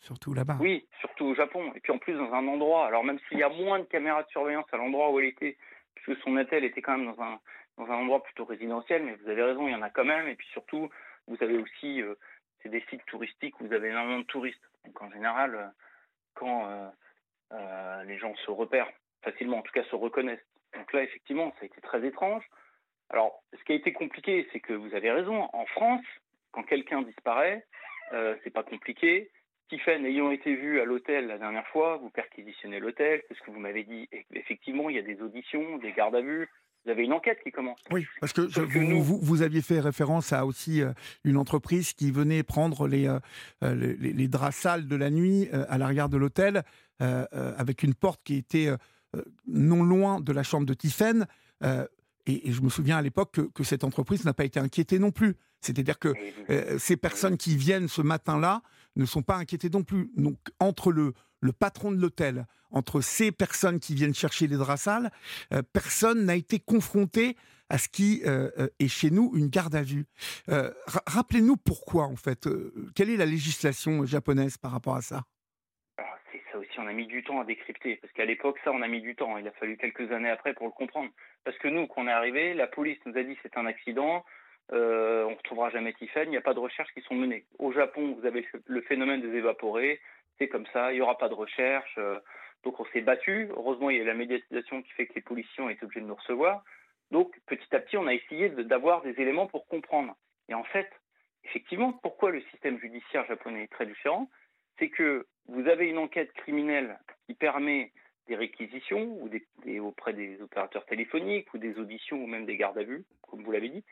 S1: surtout là-bas.
S5: Oui, surtout au Japon. Et puis en plus dans un endroit, alors même s'il y a moins de caméras de surveillance à l'endroit où elle était, puisque son hôtel était quand même dans un, dans un endroit plutôt résidentiel, mais vous avez raison, il y en a quand même. Et puis surtout, vous avez aussi, euh, c'est des sites touristiques où vous avez énormément de touristes. Donc en général, euh, quand euh, les gens se repèrent facilement, en tout cas se reconnaissent. Donc là, effectivement, ça a été très étrange. Alors, ce qui a été compliqué, c'est que vous avez raison. En France, quand quelqu'un disparaît, c'est pas compliqué. Tiffen ayant été vu à l'hôtel la dernière fois, vous perquisitionnez l'hôtel, c'est ce que vous m'avez dit. effectivement, il y a des auditions, des gardes à vue, vous avez une enquête qui commence.
S1: Oui, parce que, vous, vous, aviez fait référence à aussi euh, une entreprise qui venait prendre les, euh, euh, les, draps sales de la nuit à l'arrière de l'hôtel, avec une porte qui était non loin de la chambre de Tiffen. Et, je me souviens à l'époque que, que, cette entreprise n'a pas été inquiétée non plus. C'est-à-dire que ces personnes qui viennent ce matin-là ne sont pas inquiétées non plus. Donc entre le, le patron de l'hôtel, entre ces personnes qui viennent chercher les draps sales, euh, personne n'a été confronté à ce qui euh, euh, est chez nous une garde à vue. Rappelez-nous pourquoi, en fait. quelle est la législation japonaise par rapport à ça?
S5: Ah, C'est ça aussi, on a mis du temps à décrypter. Parce qu'à l'époque, ça, on a mis du temps. Il a fallu quelques années après pour le comprendre. Parce que nous, quand on est arrivé, la police nous a dit c'est un accident. on ne retrouvera jamais Tiffen, il n'y a pas de recherches qui sont menées. Au Japon, vous avez le phénomène des évaporés, c'est comme ça, il n'y aura pas de recherche. Donc on s'est battu. Heureusement, il y a la médiatisation qui fait que les policiers ont été obligés de nous recevoir. Donc petit à petit, on a essayé d'avoir des éléments pour comprendre. Et en fait, effectivement, pourquoi le système judiciaire japonais est très différent C'est que vous avez une enquête criminelle qui permet des réquisitions ou des, auprès des opérateurs téléphoniques ou des auditions ou même des gardes à vue, comme vous l'avez dit,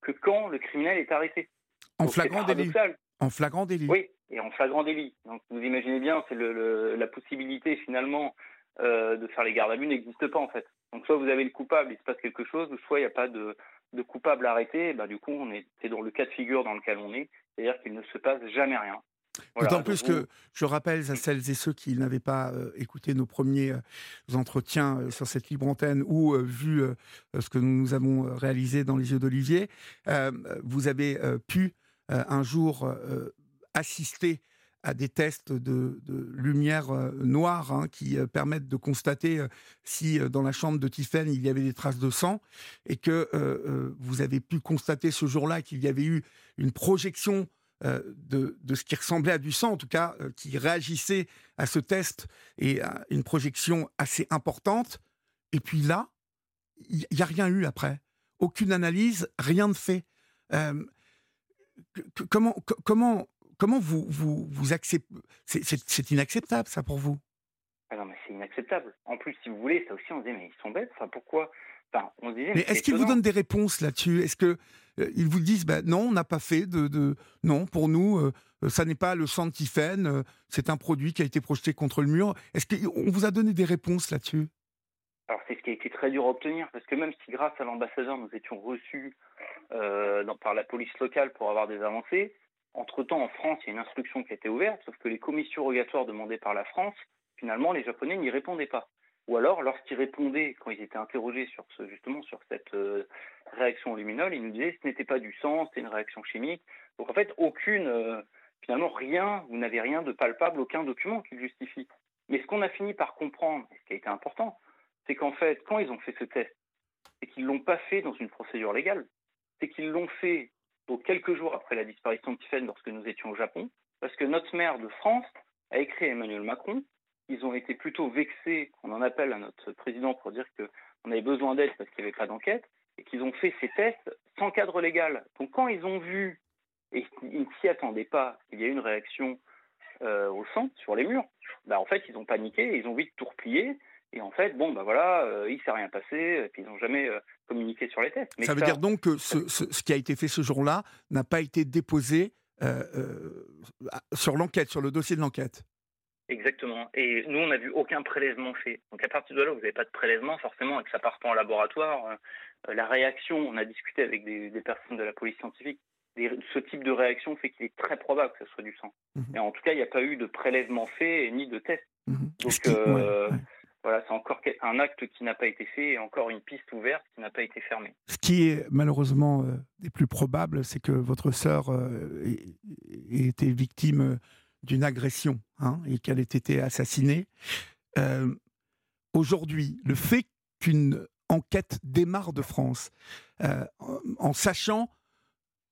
S5: que quand le criminel est arrêté.
S1: En flagrant délit. En flagrant délit.
S5: Oui, et en flagrant délit. Donc vous imaginez bien, c'est le, la possibilité finalement euh, de faire les gardes à vue n'existe pas en fait. Donc soit vous avez le coupable, il se passe quelque chose, soit il n'y a pas de, de coupable arrêté. Et ben, du coup, on est, c'est dans le cas de figure dans lequel on est, c'est-à-dire qu'il ne se passe jamais rien.
S1: D'autant plus que je rappelle à celles et ceux qui n'avaient pas euh, écouté nos premiers euh, entretiens euh, sur cette libre antenne ou vu ce que nous avons réalisé dans les yeux d'Olivier, vous avez pu un jour assister à des tests de, lumière noire hein, qui permettent de constater si dans la chambre de Tiffen il y avait des traces de sang et que vous avez pu constater ce jour-là qu'il y avait eu une projection euh, de, ce qui ressemblait à du sang, en tout cas, euh, qui réagissait à ce test et à une projection assez importante. Et puis là, il n'y a rien eu après. Aucune analyse, rien de fait. Euh, comment, comment, comment vous, vous, vous acceptez C'est inacceptable, ça, pour vous?
S5: Ah non, mais c'est inacceptable. En plus, si vous voulez, ça aussi, on se dit, mais ils sont bêtes. Enfin, pourquoi?
S1: On disait, mais, est-ce qu'ils vous donnent des réponses là-dessus? Est-ce que euh, ils vous disent, ben non, on n'a pas fait de, non, pour nous, euh, ça n'est pas le Santifen, euh, c'est un produit qui a été projeté contre le mur. Est-ce qu'on vous a donné des réponses là-dessus?
S5: Alors c'est ce qui a été très dur à obtenir, parce que même si grâce à l'ambassadeur nous étions reçus par la police locale pour avoir des avancées, entre-temps en France il y a une instruction qui a été ouverte, sauf que les commissions rogatoires demandées par la France, finalement les Japonais n'y répondaient pas. Ou alors, lorsqu'ils répondaient, quand ils étaient interrogés sur justement sur cette euh, réaction au ils nous disaient que ce n'était pas du sang, c'était une réaction chimique. Donc en fait, aucune, euh, finalement rien, vous n'avez rien de palpable, aucun document qui le justifie. Mais ce qu'on a fini par comprendre, et ce qui a été important, c'est qu'en fait, quand ils ont fait ce test, c'est qu'ils l'ont pas fait dans une procédure légale, c'est qu'ils l'ont fait donc quelques jours après la disparition de Tiffen lorsque nous étions au Japon, parce que notre maire de France a écrit à Emmanuel Macron. Ils ont été plutôt vexés qu'on en appelle à notre président pour dire qu'on avait besoin d'aide parce qu'il n'y avait pas d'enquête, et qu'ils ont fait ces tests sans cadre légal. Donc quand ils ont vu, et ils ne s'y attendaient pas, qu'il y a eu une réaction euh, au sang, sur les murs, bah en fait ils ont paniqué, et ils ont vite tout replié, et en fait, bon, bah voilà, euh, il ne s'est rien passé, et puis ils n'ont jamais euh, communiqué sur les tests.
S1: ça veut dire donc que ce, ce, qui a été fait ce jour-là n'a pas été déposé sur l'enquête, sur le dossier de l'enquête
S5: Exactement. Et nous, on n'a vu aucun prélèvement fait. Donc à partir de là, vous n'avez pas de prélèvement, forcément, et que ça part pas en laboratoire, euh, la réaction, on a discuté avec des, personnes de la police scientifique, ce type de réaction fait qu'il est très probable que ce soit du sang. Mais. Et en tout cas, il n'y a pas eu de prélèvement fait ni de test. Mhm. Donc euh, voilà, c'est encore un acte qui n'a pas été fait et encore une piste ouverte qui n'a pas été fermée.
S1: Ce qui est malheureusement euh, des plus probables, c'est que votre sœur ait été victime d'une agression hein, et qu'elle ait été assassinée. Euh, aujourd'hui, le fait qu'une enquête démarre de France, euh, en sachant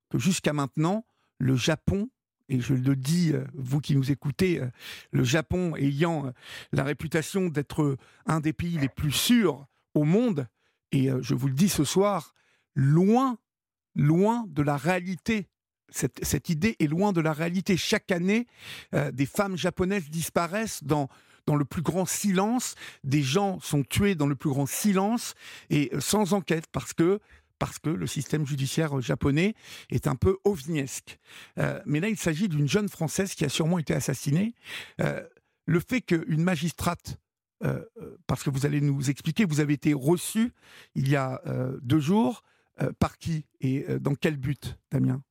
S1: que jusqu'à maintenant, le Japon, et je le dis, euh, vous qui nous écoutez, le Japon ayant la réputation d'être un des pays les plus sûrs au monde, et je vous le dis ce soir, loin, loin de la réalité cette, idée est loin de la réalité. Chaque année, euh, des femmes japonaises disparaissent dans, le plus grand silence, des gens sont tués dans le plus grand silence et euh, sans enquête parce que parce que le système judiciaire japonais est un peu ovniesque. Euh, mais là, il s'agit d'une jeune Française qui a sûrement été assassinée. le fait qu'une magistrate, parce que vous allez nous expliquer, vous avez été reçue il y a deux jours, par qui et dans quel but, Damien?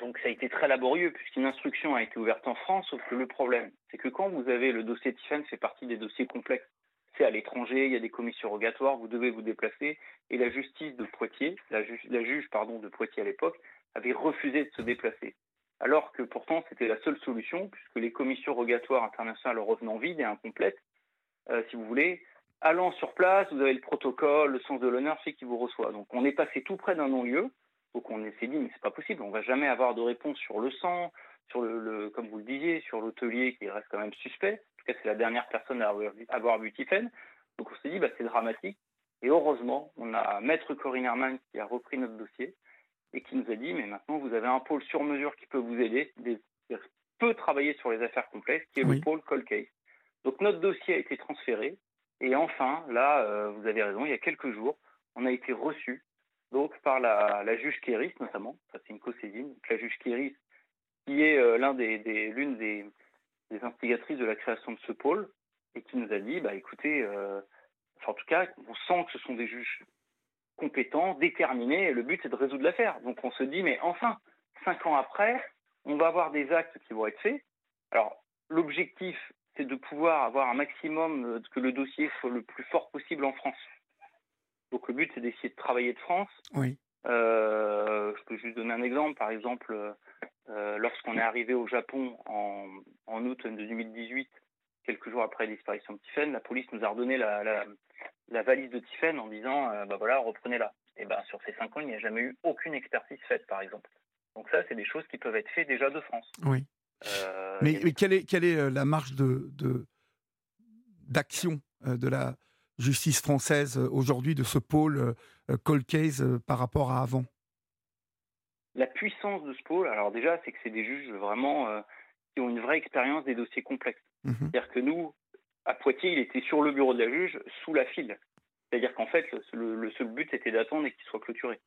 S5: Donc ça a été très laborieux puisqu'une instruction a été ouverte en France, sauf que le problème, c'est que quand vous avez le dossier Tiffen, fait partie des dossiers complexes. C'est à l'étranger, il y a des commissions rogatoires, vous devez vous déplacer, et la justice de Poitiers, la, juge pardon, de Poitiers à l'époque, avait refusé de se déplacer. Alors que pourtant c'était la seule solution, puisque les commissions rogatoires internationales revenant vides et incomplètes, euh, si vous voulez, allant sur place, vous avez le protocole, le sens de l'honneur fait qui vous reçoit. Donc on est passé tout près d'un non-lieu, donc on s'est dit, mais c'est pas possible, on va jamais avoir de réponse sur le sang, sur le, comme vous le disiez, sur l'hôtelier qui reste quand même suspect. Tout cas, c'est la dernière personne à avoir, vu Tiffen. Donc on s'est dit, bah, c'est dramatique. Et heureusement, on a Maître Corinne Herman qui a repris notre dossier et qui nous a dit, mais maintenant vous avez un pôle sur mesure qui peut vous aider, qui peut travailler sur les affaires complexes, qui est le pôle Cold Case. Donc notre dossier a été transféré. Et enfin, là, euh, vous avez raison, il y a quelques jours, on a été reçu donc par la, juge Kéris notamment, ça c'est une co-saisine. La juge Kéris qui est l'un des, l'une des, instigatrices de la création de ce pôle, et qui nous a dit, bah écoutez, en tout cas, on sent que ce sont des juges compétents, déterminés, et le but c'est de résoudre l'affaire. Donc on se dit, mais enfin, cinq ans après, on va avoir des actes qui vont être faits. Alors l'objectif, c'est de pouvoir avoir un maximum, que le dossier soit le plus fort possible en France. Donc le but, c'est d'essayer de travailler de France.
S1: Oui.
S5: Euh, je peux juste donner un exemple. Par exemple, euh, lorsqu'on est arrivé au Japon en, en, août 2018, quelques jours après la disparition de Tiffen, la police nous a redonné la, la, valise de Tiffen en disant euh, bah voilà, reprenez-la. Et ben sur ces cinq ans, il n'y a jamais eu aucune expertise faite, par exemple. Donc ça, c'est des choses qui peuvent être faites déjà de France.
S1: Oui. mais, quelle est, quelle est la marge de d'action de la justice française euh, aujourd'hui de ce pôle euh, euh, cold case par rapport à avant?
S5: La puissance de ce pôle, alors déjà, c'est que c'est des juges vraiment qui ont une vraie expérience des dossiers complexes. Mmh C'est-à-dire que nous, à Poitiers, il était sur le bureau de la juge, sous la file. C'est-à-dire qu'en fait, le, seul but, c'était d'attendre et qu'il soit clôturé.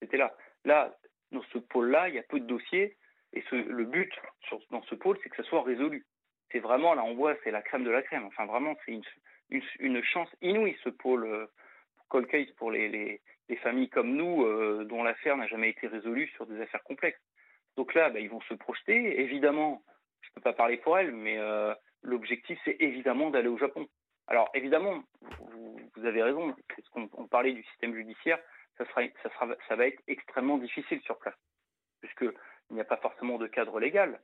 S5: C'était là. Là, dans ce pôle-là, il y a peu de dossiers. Et le but dans ce pôle, c'est que ça soit résolu. C'est vraiment, là, on voit, c'est la crème de la crème. Enfin, vraiment, c'est une, une, chance inouïe, ce pôle euh, cold case pour les, les, familles comme nous, euh, dont l'affaire n'a jamais été résolue sur des affaires complexes. Donc là, bah, ils vont se projeter. Évidemment, je ne peux pas parler pour elles, mais euh, l'objectif, c'est évidemment d'aller au Japon. Alors évidemment, vous, avez raison, qu'on on parlait du système judiciaire, ça, sera, ça, va être extrêmement difficile sur place, puisqu'il n'y a pas forcément de cadre légal.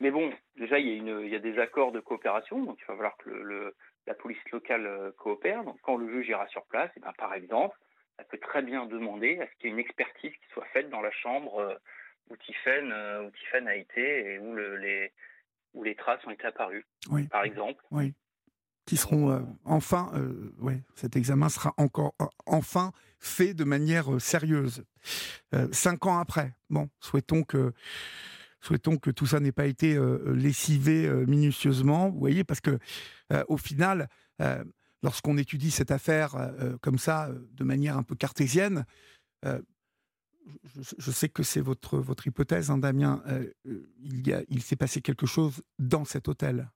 S5: Mais bon, déjà, il y, a des accords de coopération, donc il va falloir que la police locale euh, coopère. Donc, quand le juge ira sur place, eh ben, par exemple, elle peut très bien demander à ce qu'il y ait une expertise qui soit faite dans la chambre euh, où Tiffen, euh, où a été et où, le, les, où les traces ont été apparues, oui. par exemple.
S1: Oui. Qui seront enfin, oui, cet examen sera encore enfin fait de manière sérieuse. cinq ans après, bon, souhaitons que Souhaitons que tout ça n'ait pas été euh, lessivé euh, minutieusement, vous voyez, parce que euh, au final, lorsqu'on étudie cette affaire comme ça, de manière un peu cartésienne, je, sais que c'est votre, hypothèse, hein, Damien, il, s'est passé quelque chose dans cet hôtel.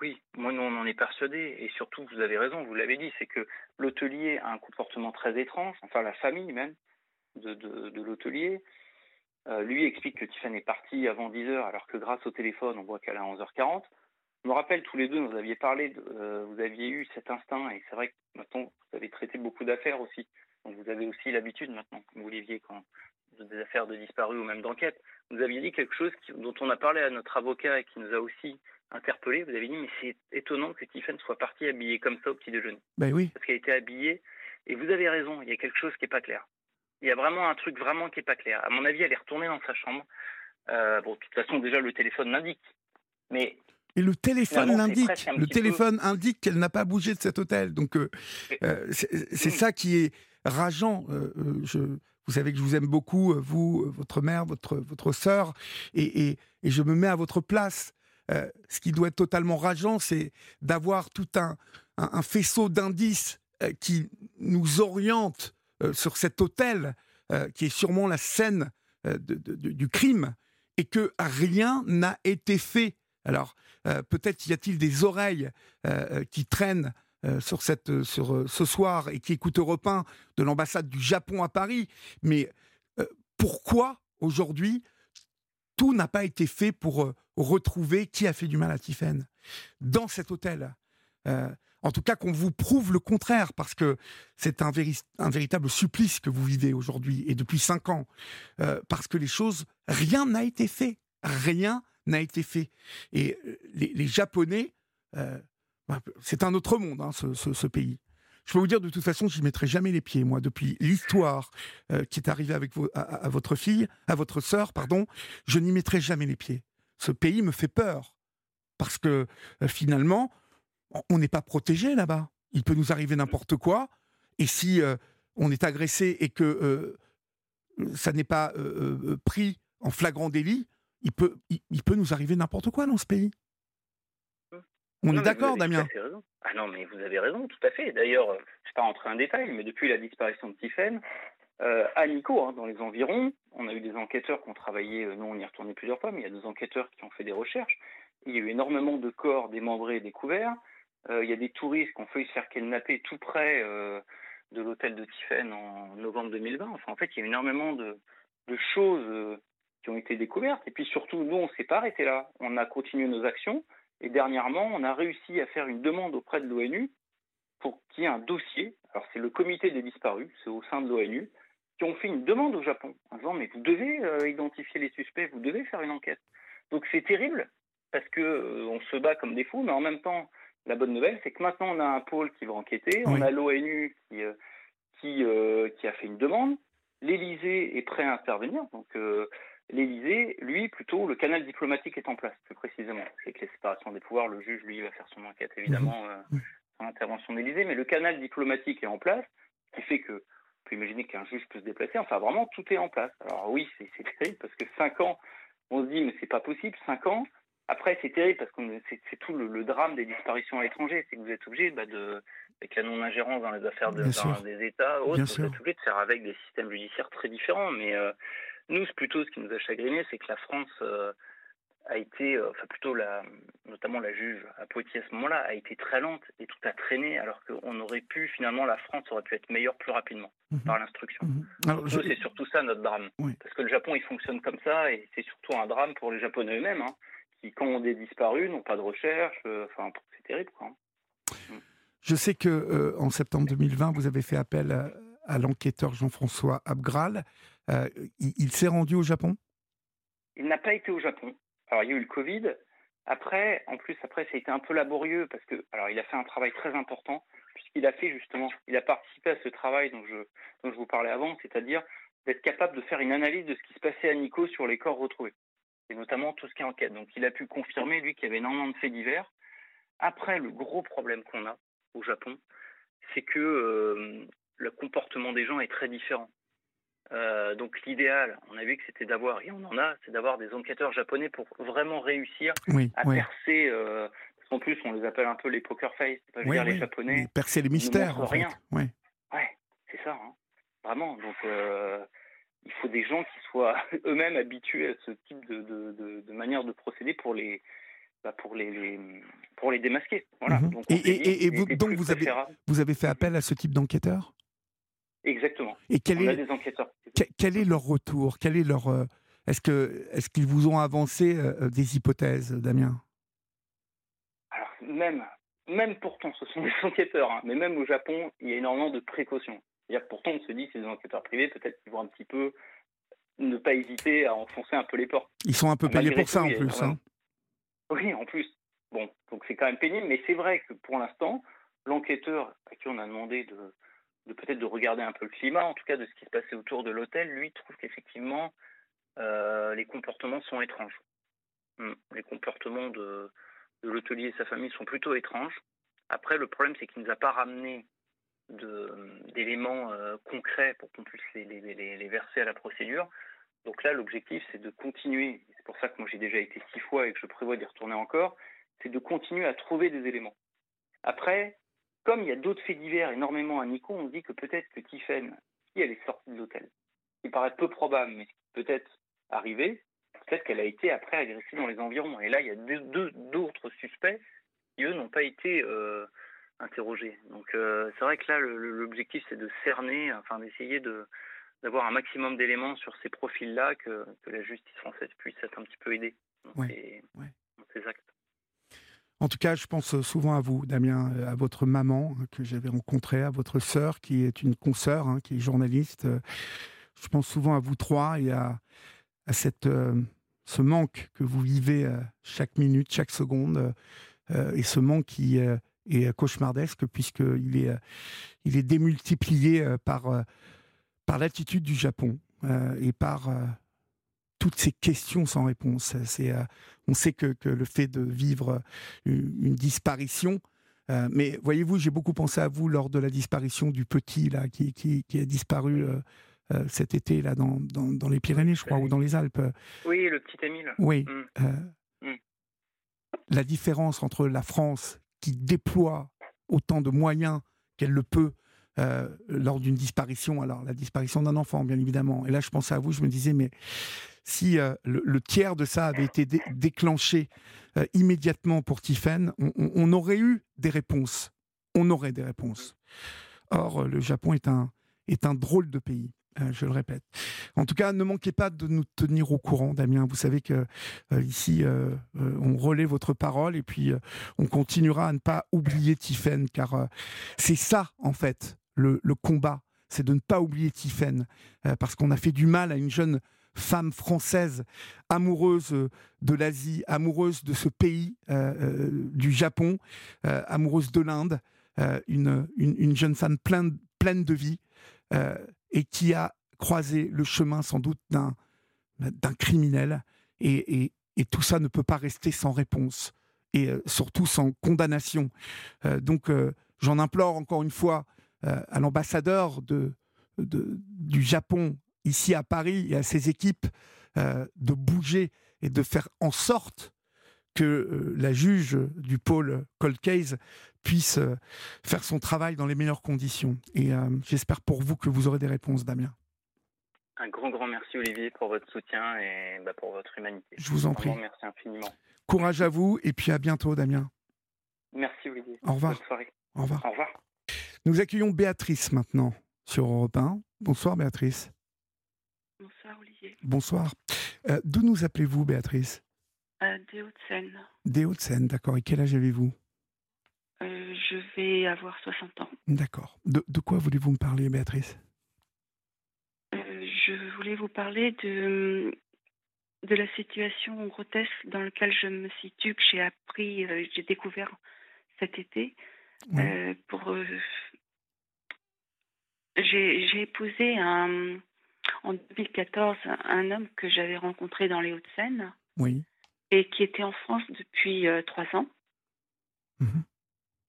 S5: Oui, moi on en est persuadé, et surtout vous avez raison, vous l'avez dit, c'est que l'hôtelier a un comportement très étrange, enfin la famille même de, l'hôtelier, euh, lui explique que Tiffany est partie avant 10h, alors que grâce au téléphone, on voit qu'elle est à 11h40. Je me rappelle tous les deux, vous aviez parlé, euh, vous aviez eu cet instinct, et c'est vrai que maintenant, vous avez traité beaucoup d'affaires aussi. Donc vous avez aussi l'habitude maintenant, comme vous l'aviez quand des affaires de disparus ou même d'enquête. Vous aviez dit quelque chose dont on a parlé à notre avocat et qui nous a aussi interpellé. Vous avez dit, mais c'est étonnant que Tiffany soit partie habillée comme ça au petit déjeuner.
S1: Ben oui.
S5: Parce qu'elle était habillée. Et vous avez raison, il y a quelque chose qui n'est pas clair. Il y a vraiment un truc vraiment qui n'est pas clair. À mon avis, elle est retournée dans sa chambre. Euh, bon, de toute façon, déjà, le téléphone l'indique. Mais
S1: et le téléphone l'indique. Le téléphone indique qu'elle n'a pas bougé de cet hôtel. Donc, euh, euh, c'est ça qui est rageant. je, vous savez que je vous aime beaucoup, vous, votre mère, votre, votre sœur, et, et, et, je me mets à votre place. ce qui doit être totalement rageant, c'est d'avoir tout un, un, un faisceau d'indices qui nous oriente euh, sur cet hôtel euh, qui est sûrement la scène euh, du crime et que rien n'a été fait. Alors, peut-être y a-t-il des oreilles qui traînent sur, cette, sur ce soir et qui écoutent Europe 1 de l'ambassade du Japon à Paris, mais pourquoi aujourd'hui tout n'a pas été fait pour retrouver qui a fait du mal à Tiffen dans cet hôtel? En tout cas qu'on vous prouve le contraire, parce que c'est un, véritable supplice que vous vivez aujourd'hui et depuis cinq ans, euh, parce que les choses, rien n'a été fait, rien n'a été fait. Et euh, les, Japonais, euh, bah, c'est un autre monde, hein, ce, pays. Je peux vous dire, de toute façon, je n'y mettrai jamais les pieds, moi, depuis l'histoire qui est arrivée avec à, votre fille, à votre sœur, pardon, je n'y mettrai jamais les pieds. Ce pays me fait peur. Parce que finalement, on n'est pas protégé là-bas. Il peut nous arriver n'importe quoi. Et si euh, on est agressé et que euh, ça n'est pas euh, pris en flagrant délit, il peut, il, peut nous arriver n'importe quoi dans ce pays. On est d'accord, Damien
S5: Ah non, mais vous avez raison, tout à fait. D'ailleurs, je ne vais pas rentrer en détail, mais depuis la disparition de Tiffen, à Nico, hein, dans les environs, on a eu des enquêteurs qui ont travaillé, nous on y est retourné plusieurs fois, mais il y a des enquêteurs qui ont fait des recherches. Il y a eu énormément de corps démembrés et découverts. il y a des touristes qui ont failli se faire kidnapper tout près de l'hôtel de Tiffen en novembre 2020. Enfin, en fait, il y a énormément de, de choses qui ont été découvertes. Et puis surtout, nous, on ne s'est pas arrêté là. On a continué nos actions. Et dernièrement, on a réussi à faire une demande auprès de l'ONU pour qu'il y ait un dossier. Alors, c'est le comité des disparus, c'est au sein de l'ONU, qui ont fait une demande au Japon en disant Mais vous devez euh, identifier les suspects, vous devez faire une enquête. Donc, c'est terrible parce que euh, on se bat comme des fous, mais en même temps, la bonne nouvelle, c'est que maintenant, on a un pôle qui va enquêter, on a l'ONU qui, euh, qui, qui a fait une demande, l'Élysée est prêt à intervenir. Donc, L'Élysée, lui, plutôt, le canal diplomatique est en place, plus précisément. C'est que les séparations des pouvoirs, le juge, lui, va faire son enquête, évidemment, mmh. euh, sans intervention de l'Élysée, mais le canal diplomatique est en place, ce qui fait que, on peut imaginer qu'un juge peut se déplacer, enfin, vraiment, tout est en place. Alors oui, c'est terrible, parce que cinq ans, on se dit, mais c'est pas possible, cinq ans, après, c'est terrible parce que c'est tout le, drame des disparitions à l'étranger. C'est que vous êtes obligé bah, de, avec la non-ingérence dans les affaires de, des États, autres, vous êtes obligé de faire avec des systèmes judiciaires très différents. Mais euh, nous, plutôt, ce qui nous a chagriné, c'est que la France euh, a été, euh, enfin plutôt la, notamment la juge à Poitiers à ce moment-là, a été très lente et tout a traîné, alors qu'on aurait pu, finalement, la France aurait pu être meilleure plus rapidement mhm. par l'instruction. Mhm. C'est surtout ça notre drame. Parce que le Japon, il fonctionne comme ça et c'est surtout un drame pour les Japonais eux-mêmes, hein, qui, quand on est disparu, n'ont pas de recherche. Euh, enfin, c'est terrible. Quoi. Hein.
S1: Mm. Je sais que en septembre 2020, vous avez fait appel à, à l'enquêteur Jean-François Abgral. Euh, il, s'est rendu au Japon?
S5: Il n'a pas été au Japon. Alors, il y a eu le Covid. Après, en plus, après, ça a été un peu laborieux parce que, alors, il a fait un travail très important puisqu'il a fait justement, il a participé à ce travail dont je, dont je vous parlais avant, c'est-à-dire d'être capable de faire une analyse de ce qui se passait à Nico sur les corps retrouvés, et notamment tout ce qui est enquête. Donc, il a pu confirmer, lui, qu'il y avait énormément de faits divers. Après, le gros problème qu'on a au Japon, c'est que euh, le comportement des gens est très différent. Euh, donc l'idéal, on a vu que c'était d'avoir, et on en a, c'est d'avoir des enquêteurs japonais pour vraiment réussir à percer. Euh, parce qu'en plus, on les appelle un peu les poker face, pas dire les japonais.
S1: Percer les mystères, en
S5: rien. Ouais, ouais c'est ça. Hein. Vraiment. Donc euh, il faut des gens qui soient eux-mêmes habitués à ce type de, de, de, manière de procéder pour les, bah, pour les, pour les démasquer. Voilà.
S1: Mhm. Donc, et, et, vous, donc vous avez, vous avez fait appel à ce type d'enquêteurs?
S5: Exactement.
S1: Et quel
S5: On
S1: est,
S5: a des enquêteurs.
S1: Quel est leur retour? Quel est leur euh, Est-ce que est-ce qu'ils vous ont avancé euh, des hypothèses, Damien?
S5: Alors même même pourtant, ce sont des enquêteurs, hein, mais même au Japon, il y a énormément de précautions. Il pourtant, on se dit, c'est des enquêteurs privés, peut-être qu'ils vont un petit peu ne pas hésiter à enfoncer un peu les portes.
S1: Ils sont un peu payés pour ça, en plus. Hein.
S5: Oui, en plus. Bon, donc c'est quand même pénible, mais c'est vrai que pour l'instant, l'enquêteur à qui on a demandé de, de peut-être de regarder un peu le climat, en tout cas de ce qui se passait autour de l'hôtel, lui trouve qu'effectivement euh, les comportements sont étranges. Hmm. Les comportements de, l'hôtelier et sa famille sont plutôt étranges. Après, le problème, c'est qu'il ne nous a pas ramené d'éléments euh, concrets pour qu'on puisse les, les, les, verser à la procédure. Donc là, l'objectif, c'est de continuer, c'est pour ça que moi j'ai déjà été six fois et que je prévois d'y retourner encore, c'est de continuer à trouver des éléments. Après, comme il y a d'autres faits divers énormément à Nico, on dit que peut-être que Tiffen, si elle est sortie de l'hôtel, ce qui paraît peu probable, mais ce qui peut être arrivé, peut-être qu'elle a été après agressée dans les environs. Et là, il y a deux d'autres suspects qui, eux, n'ont pas été euh, interrogés. Donc euh, c'est vrai que là, l'objectif, c'est de cerner, enfin d'essayer de d'avoir un maximum d'éléments sur ces profils-là que, que, la justice française puisse être un petit peu aidée dans, dans ces actes.
S1: En tout cas, je pense souvent à vous, Damien, à votre maman hein, que j'avais rencontrée, à votre sœur qui est une consoeur, hein, qui est journaliste. Je pense souvent à vous trois et à, cette, euh, ce manque que vous vivez euh, chaque minute, chaque seconde, euh, et ce manque qui est cauchemardesque puisqu'il est, il est démultiplié par, par l'attitude du Japon et par toutes ces questions sans réponse. C'est, euh, on sait que, que, le fait de vivre une, disparition, euh, mais voyez-vous, j'ai beaucoup pensé à vous lors de la disparition du petit là qui, qui, qui a disparu euh, cet été là dans, dans, dans, les Pyrénées, je crois, ou dans les Alpes.
S5: Oui, le petit Émile.
S1: Oui. Mm. Mm. La différence entre la France qui déploie autant de moyens qu'elle le peut lors d'une disparition, alors la disparition d'un enfant, bien évidemment. Et là, je pensais à vous, je me disais, mais si le, tiers de ça avait été déclenché immédiatement pour Tiffen, on, aurait eu des réponses. On aurait des réponses. Or, le Japon est un, est un drôle de pays. Euh, je le répète. En tout cas, ne manquez pas de nous tenir au courant, Damien. Vous savez que euh, ici, euh, on relaie votre parole et puis on continuera à ne pas oublier Tiffen, car c'est ça, en fait, le, combat, c'est de ne pas oublier Tiffen, parce qu'on a fait du mal à une jeune femme française amoureuse de l'Asie, amoureuse de ce pays, du Japon, amoureuse de l'Inde, une, une, jeune femme pleine, pleine de vie et qui a croisé le chemin sans doute d'un criminel et, et, tout ça ne peut pas rester sans réponse et euh, surtout sans condamnation. Euh, donc euh, j'en implore encore une fois à l'ambassadeur de, de, du Japon ici à Paris et à ses équipes de bouger et de faire en sorte que la juge du pôle Cold Case puisse euh, faire son travail dans les meilleures conditions. Et euh, j'espère pour vous que vous aurez des réponses, Damien.
S5: Un grand, grand merci, Olivier, pour votre soutien et bah, pour votre humanité.
S1: Je vous en prie.
S5: Merci infiniment.
S1: Courage à vous et puis à bientôt, Damien.
S5: Merci, Olivier.
S1: Au revoir.
S5: Bonne soirée.
S1: Au revoir.
S5: Au revoir.
S1: Nous accueillons Béatrice maintenant sur Europe 1. Bonsoir, Béatrice.
S6: Bonsoir, Olivier.
S1: Bonsoir. Euh, d'où nous appelez-vous, Béatrice?
S6: Des Hauts-de-Seine.
S1: Des Hauts-de-Seine, d'accord. Et quel âge avez-vous?
S6: Euh, je vais avoir 60 ans.
S1: D'accord. De, quoi voulez-vous me parler, Béatrice?
S6: Euh, Je voulais vous parler de, de la situation grotesque dans laquelle je me situe, que j'ai appris, euh, j'ai découvert cet été. pour, j'ai épousé un, en 2014 un homme que j'avais rencontré dans les Hauts-de-Seine.
S1: Oui.
S6: Et qui était en France depuis trois ans. Mmh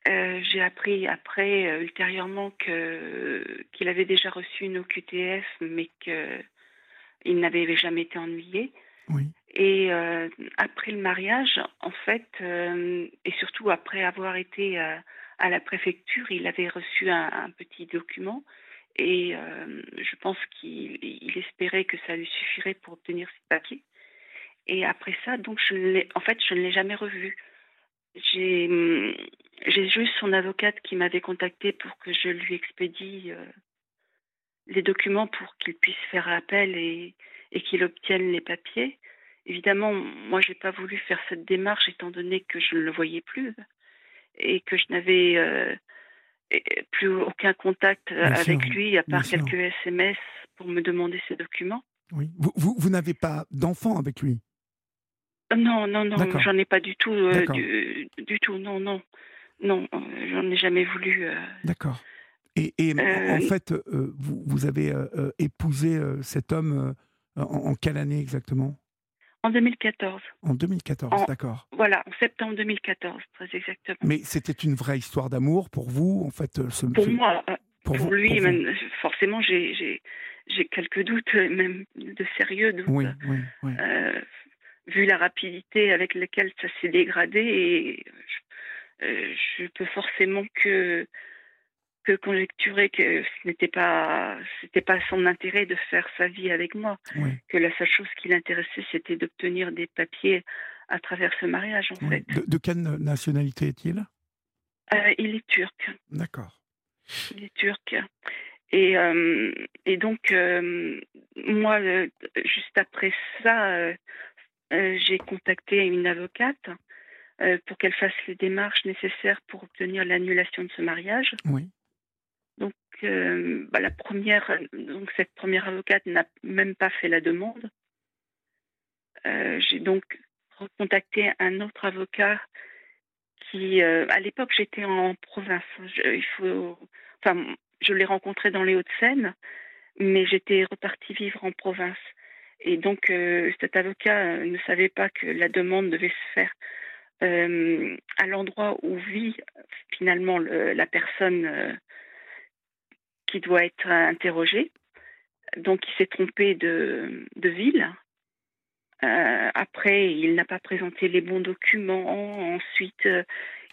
S6: euh, j'ai appris après, euh, ultérieurement, que, qu'il avait déjà reçu une OQTF, mais qu'il n'avait jamais été ennuyé.
S1: Oui.
S6: Et euh, après le mariage, en fait, et surtout après avoir été à la préfecture, il avait reçu un, petit document. Et je pense qu'il espérait que ça lui suffirait pour obtenir ses papiers. Et après ça, donc, je en fait, je ne l'ai jamais revu. J'ai j'ai juste son avocate qui m'avait contacté pour que je lui expédie euh, les documents pour qu'il puisse faire appel et, qu'il obtienne les papiers. Évidemment, moi, j'ai pas voulu faire cette démarche étant donné que je ne le voyais plus et que je n'avais euh, plus aucun contact avec lui à part quelques SMS pour me demander ces documents.
S1: Oui. Vous, vous, vous n'avez pas d'enfant avec lui?
S6: Non, non, non, j'en ai pas du tout, euh, du, du, tout, non, non. Non, euh, j'en ai jamais voulu. Euh.
S1: D'accord. Et, en euh, fait, vous, vous, avez épousé cet homme en, quelle année exactement?
S6: En 2014.
S1: En 2014, d'accord.
S6: Voilà, en septembre 2014, très exactement.
S1: Mais c'était une vraie histoire d'amour pour vous, en fait ce,
S6: Pour moi, pour, lui, forcément, j'ai quelques doutes, même de sérieux doutes.
S1: Oui, oui, oui.
S6: vu la rapidité avec laquelle ça s'est dégradé, et euh, je peux forcément que que conjecturer que ce n'était pas c'était pas son intérêt de faire sa vie avec moi. Que la seule chose qui l'intéressait c'était d'obtenir des papiers à travers ce mariage en fait.
S1: De, quelle nationalité est-il?
S6: Euh, il est turc.
S1: D'accord.
S6: Il est turc. Et euh, et donc moi juste après ça j'ai contacté une avocate euh, pour qu'elle fasse les démarches nécessaires pour obtenir l'annulation de ce mariage.
S1: Oui.
S6: Euh, bah, la première, donc cette première avocate n'a même pas fait la demande. Euh, j'ai donc recontacté un autre avocat qui, à l'époque, j'étais en province. Je, enfin, je l'ai rencontré dans les Hauts-de-Seine, mais j'étais repartie vivre en province. Et donc, cet avocat ne savait pas que la demande devait se faire euh, à l'endroit où vit finalement la personne euh, qui doit être interrogée. Donc il s'est trompé de, ville. Euh, après, il n'a pas présenté les bons documents. Ensuite,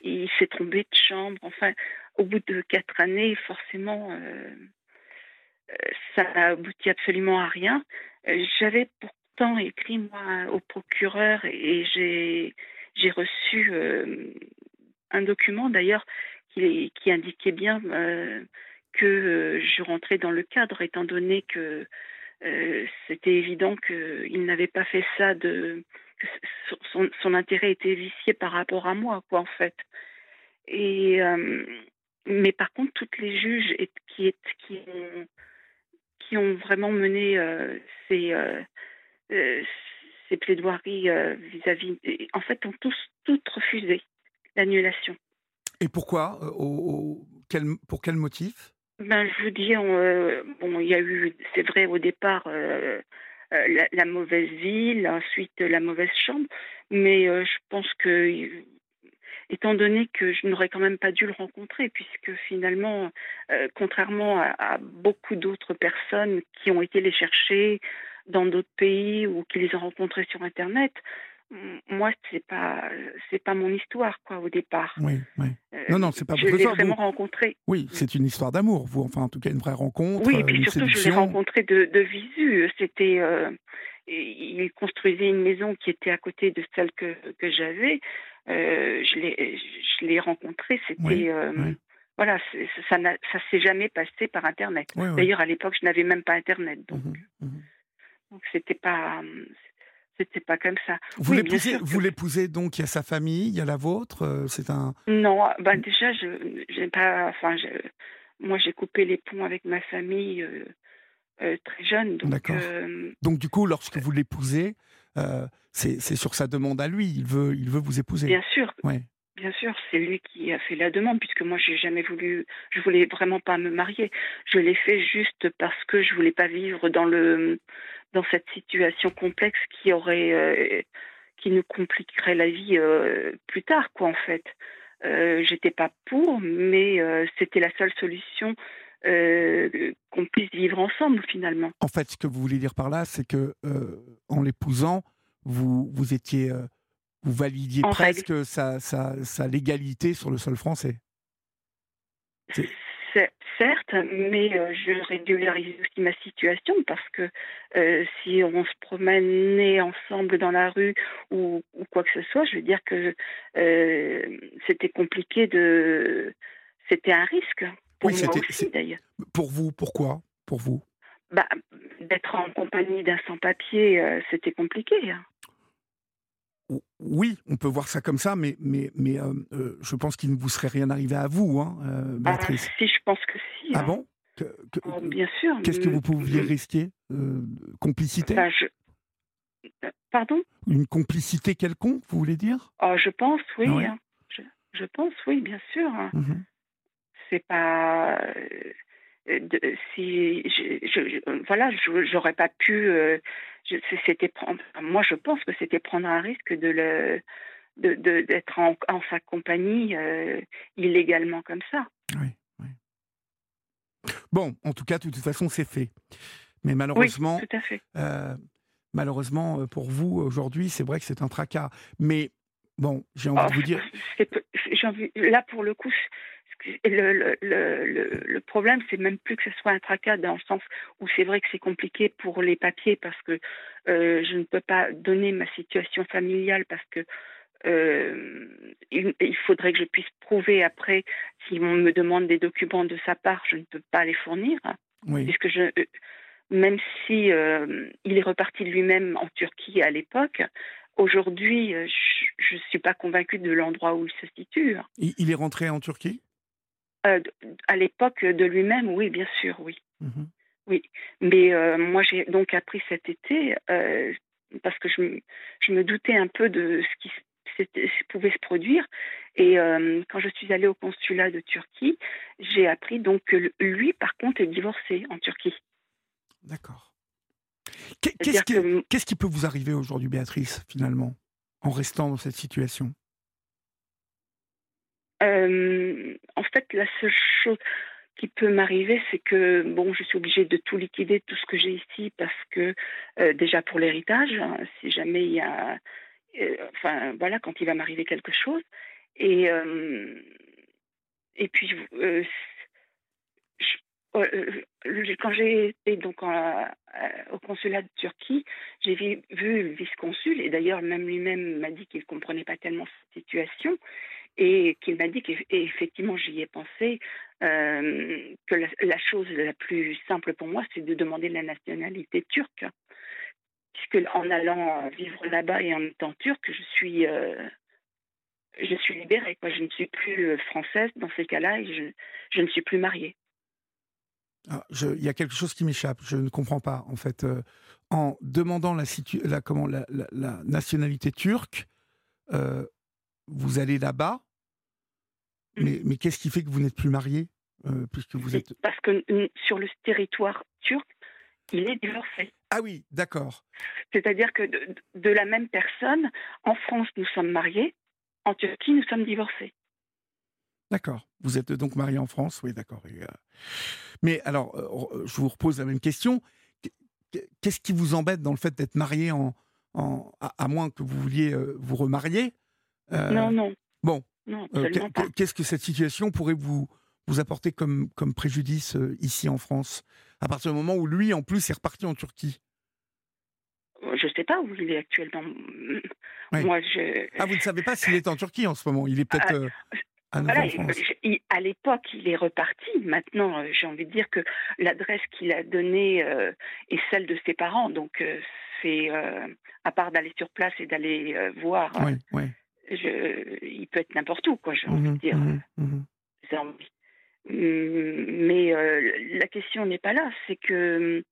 S6: il s'est trompé de chambre. Enfin, au bout de quatre années, forcément, ça n'a abouti absolument à rien. J'avais pourtant écrit moi au procureur et j'ai reçu un document d'ailleurs qui indiquait bien que je rentrais dans le cadre, étant donné que c'était évident qu'il n'avait pas fait ça de son, son, intérêt était vicié par rapport à moi, quoi, en fait. Et, euh, mais par contre, toutes les juges qui, qui, ont, qui ont vraiment mené euh, ces, euh, ces plaidoiries vis-à-vis, en fait, ont tous toutes refusé l'annulation.
S1: Et pourquoi au, quel, Pour quel motif?
S6: Ben, je veux dire, bon, il y a eu, c'est vrai, au départ, la, la, mauvaise ville, ensuite la mauvaise chambre, mais je pense que étant donné que je n'aurais quand même pas dû le rencontrer, puisque finalement, euh, contrairement à, beaucoup d'autres personnes qui ont été les chercher dans d'autres pays ou qui les ont rencontrés sur Internet, moi c'est pas c'est pas mon histoire quoi au départ.
S1: Oui, oui. Euh, non non c'est pas
S6: je l'ai vraiment rencontré.
S1: Oui, c'est une histoire d'amour, vous enfin en tout cas une vraie rencontre.
S6: Oui, et puis surtout je l'ai rencontré de, de visu. C'était euh, il construisait une maison qui était à côté de celle que que j'avais. Euh, je l'ai rencontré, c'était. Euh, voilà, ça ne s'est jamais passé par Internet. D'ailleurs, à l'époque, je n'avais même pas Internet. Donc, mmh mmh donc c'était pas. C'était pas comme ça.
S1: Vous l'épousez, vous l'épousez donc il y a sa famille, il y a la vôtre. Euh, c'est un.
S6: Non, ben déjà je j'ai pas. Enfin, moi j'ai coupé les ponts avec ma famille très jeune. Donc,
S1: donc du coup, lorsque vous l'épousez, euh, c'est sur sa demande à lui. Il veut, il veut vous épouser.
S6: Bien sûr. Bien sûr, c'est lui qui a fait la demande, puisque moi, j'ai jamais voulu, je voulais vraiment pas me marier. Je l'ai fait juste parce que je voulais pas vivre dans le, dans cette situation complexe qui aurait, euh, qui nous compliquerait la vie euh, plus tard, quoi, en fait. Euh, J'étais pas pour, mais c'était la seule solution qu'on puisse vivre ensemble, finalement.
S1: En fait, ce que vous voulez dire par là, c'est que en l'épousant, vous, vous étiez, euh, vous validiez presque sa, sa, légalité sur le sol français.
S6: Certes, mais euh, je régularise aussi ma situation parce que euh, si on se promenait ensemble dans la rue ou, ou, quoi que ce soit, je veux dire que c'était compliqué de. C'était un risque. Pour moi aussi, d'ailleurs.
S1: Pour vous, pourquoi? Pour vous?
S6: Bah, D'être en compagnie d'un sans-papier, euh, c'était compliqué. Hein.
S1: Oui, on peut voir ça comme ça, mais, mais, mais euh, euh, je pense qu'il ne vous serait rien arrivé à vous, hein, ah, Béatrice.
S6: si, je pense que si.
S1: Ah hein. bon?
S6: Oh, Bien sûr.
S1: Qu'est-ce que vous pouviez risquer Complicité?
S6: Bah, Pardon?
S1: Une complicité quelconque, vous voulez dire?
S6: Oh, Je pense, oui. Hein. Je, pense, oui, bien sûr. Mmh C'est pas si je, voilà, j'aurais pas pu. Euh, c'était. Moi, je pense que c'était prendre un risque de le d'être en, sa compagnie euh, illégalement comme ça.
S1: Oui, oui. Bon, en tout cas, de toute façon, c'est fait. Mais malheureusement,
S6: tout à fait.
S1: Euh, malheureusement pour vous aujourd'hui, c'est vrai que c'est un tracas. Mais bon, j'ai envie de vous dire.
S6: là, pour le coup, le, le, le, problème, c'est même plus que ce soit un tracas dans le sens où c'est vrai que c'est compliqué pour les papiers parce que euh, je ne peux pas donner ma situation familiale parce que euh, il, faudrait que je puisse prouver après si on me demande des documents de sa part, je ne peux pas les fournir. Puisque je euh, même si il est reparti lui-même en Turquie à l'époque, aujourd'hui, je ne suis pas convaincue de l'endroit où il se situe.
S1: Il est rentré en Turquie?
S6: Euh, à l'époque de lui-même, oui, bien sûr, oui. Mmh oui. Mais euh, moi, j'ai donc appris cet été, euh, parce que je, je, me doutais un peu de ce qui pouvait se produire. Et quand je suis allée au consulat de Turquie, j'ai appris donc que lui, par contre, est divorcé en Turquie.
S1: D'accord. Qu'est-ce qui, qu'est-ce qui peut vous arriver aujourd'hui, Béatrice, finalement, en restant dans cette situation?
S6: Euh, en fait, la seule chose qui peut m'arriver, c'est que bon, je suis obligée de tout liquider, tout ce que j'ai ici, parce que euh, déjà pour l'héritage, hein, si jamais il y a, euh, enfin voilà, quand il va m'arriver quelque chose, et et puis, quand j'ai été donc au consulat de Turquie, j'ai vu, le vice-consul, et d'ailleurs même lui-même m'a dit qu'il comprenait pas tellement cette situation, et qu'il m'a dit qu'effectivement j'y ai pensé, que la, chose la plus simple pour moi, c'est de demander la nationalité turque. Puisque en allant vivre là-bas et en étant turque, je suis, je suis libérée. Quoi. Je ne suis plus française dans ces cas-là et je ne suis plus mariée.
S1: Ah, il y a quelque chose qui m'échappe, je ne comprends pas. En fait, euh, en demandant la, nationalité turque, euh, vous allez là-bas. Mais, mais qu'est-ce qui fait que vous n'êtes plus marié euh, puisque vous êtes...
S6: Parce que sur le territoire turc, il est divorcé.
S1: Ah oui, d'accord.
S6: C'est-à-dire que de, de, la même personne, en France, nous sommes mariés, en Turquie, nous sommes divorcés.
S1: D'accord. Vous êtes donc marié en France, oui, d'accord. Euh, mais alors, euh, je vous repose la même question. Qu'est-ce qui vous embête dans le fait d'être marié en, en à, moins que vous vouliez vous remarier
S6: Non, non.
S1: Bon. Qu'est-ce que cette situation pourrait vous, vous apporter comme, comme préjudice ici en France À partir du moment où lui, en plus, est reparti en Turquie?
S6: Je ne sais pas où il est actuellement. Moi, je...
S1: Ah, vous ne savez pas s'il est en Turquie en ce moment? Il est peut-être. Ah,
S6: à l'époque, il est reparti. Maintenant, euh, j'ai envie de dire que l'adresse qu'il a donnée euh, est celle de ses parents. Donc, euh, c'est à part d'aller sur place et d'aller voir, il peut être n'importe où, quoi. J'ai envie de mmh dire. Mmh mmh mais la question n'est pas là. C'est que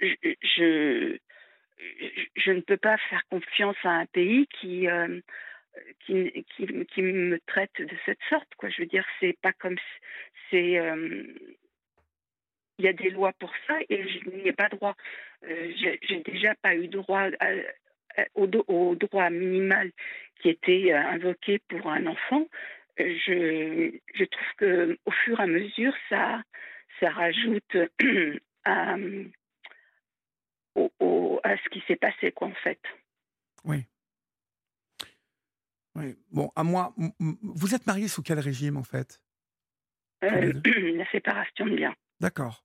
S6: je, je, ne peux pas faire confiance à un pays qui qui, qui, me traite de cette sorte. Quoi. Je veux dire, c'est pas comme. c'est euh, Il y a des lois pour ça et je n'y ai pas droit. Euh, j'ai déjà pas eu droit au, au, droit minimal qui était euh, invoqué pour un enfant. Je, je trouve que au fur et à mesure, ça, ça rajoute à, au, à ce qui s'est passé, quoi, en fait.
S1: Oui. Bon, à moi, vous êtes marié sous quel régime en fait?
S6: Euh, La séparation de biens.
S1: D'accord.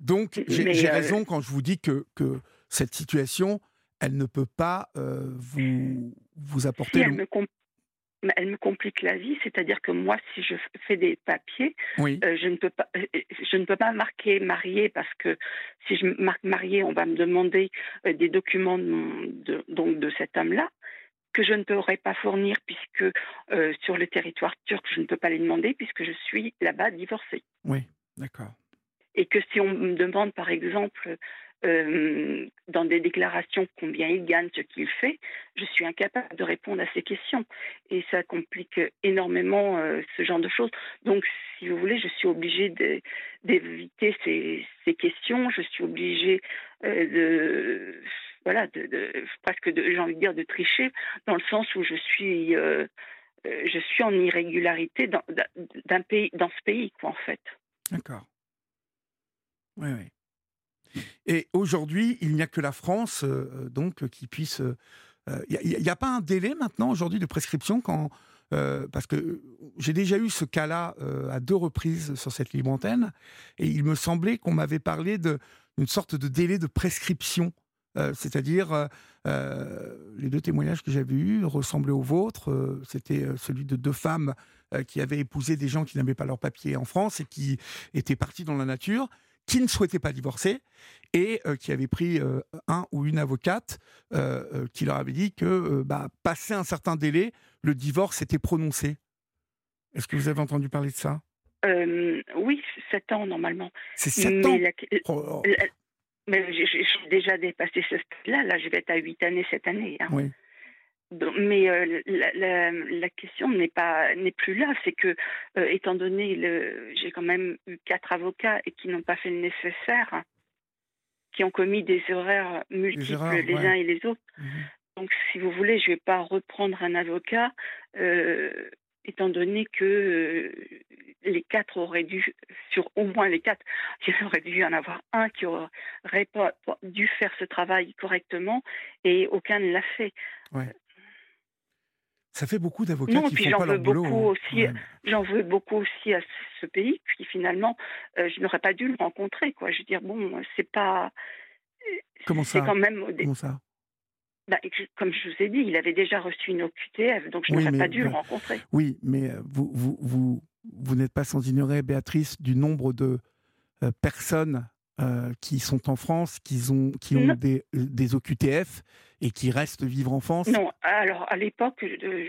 S1: Donc, j'ai euh, raison quand je vous dis que, que cette situation, elle ne peut pas euh, vous, vous apporter.
S6: elle, me elle, me complique la vie, c'est-à-dire que moi, si je fais des papiers, je, ne peux pas, je ne peux pas marquer marié parce que si je marque marié, on va me demander des documents de, donc de cet homme-là que je ne pourrais pas fournir puisque euh, sur le territoire turc, je ne peux pas les demander puisque je suis là-bas divorcée.
S1: Oui, d'accord.
S6: Et que si on me demande, par exemple, euh, dans des déclarations combien il gagne, ce qu'il fait, je suis incapable de répondre à ces questions. Et ça complique énormément euh, ce genre de choses. Donc, si vous voulez, je suis obligée d'éviter ces, questions. Je suis obligée de voilà, de, presque, j'ai envie de dire, de tricher, dans le sens où je suis, euh, euh, je suis en irrégularité dans ce pays, quoi, en fait.
S1: D'accord. Oui, oui. Et aujourd'hui, il n'y a que la France, euh, donc, qui puisse. Il n'y a, pas un délai maintenant aujourd'hui de prescription parce que j'ai déjà eu ce cas-là à deux reprises sur cette libre antenne, et il me semblait qu'on m'avait parlé d'une sorte de délai de prescription euh, c'est-à-dire, euh, euh, les deux témoignages que j'avais eus ressemblaient aux vôtres. C'était celui de deux femmes qui avaient épousé des gens qui n'avaient pas leur papier en France et qui étaient partis dans la nature qui ne souhaitaient pas divorcer et qui avaient pris un ou une avocate qui leur avait dit que, bah, passé un certain délai, le divorce était prononcé. Est-ce que vous avez entendu parler de ça?
S6: Oui, 7 ans normalement.
S1: C'est 7 ans
S6: oh, oh. Mais j'ai déjà dépassé ce stade-là. Là, je vais être à 8 années cette année. Hein.
S1: Oui.
S6: Mais euh, la, la, question n'est pas n'est plus là. C'est que, euh, étant donné le, j'ai quand même eu quatre avocats et qui n'ont pas fait le nécessaire, qui ont commis des erreurs multiples les uns et les autres. Mhm. Donc, si vous voulez, je ne vais pas reprendre un avocat euh, étant donné que les quatre auraient dû, sur au moins les quatre, il aurait dû y en avoir un qui aurait pas dû faire ce travail correctement et aucun ne l'a fait.
S1: Ouais. Ça fait beaucoup d'avocats qui font pas leur
S6: boulot.
S1: Hein.
S6: Aussi, J'en veux beaucoup aussi à ce pays, puis finalement, euh, je n'aurais pas dû le rencontrer. Quoi. Je veux dire, bon, c'est pas.
S1: Comment ça?
S6: quand même.
S1: Comment ça?
S6: Bah, comme je vous ai dit, il avait déjà reçu une OQTF, donc je n'aurais pas dû le rencontrer.
S1: Oui, mais euh, vous, vous, vous, vous n'êtes pas sans ignorer, Béatrice, du nombre de euh, personnes qui sont en France, qui ont, qui ont des, des OQTF et qui restent vivre en France?
S6: Non, alors à l'époque,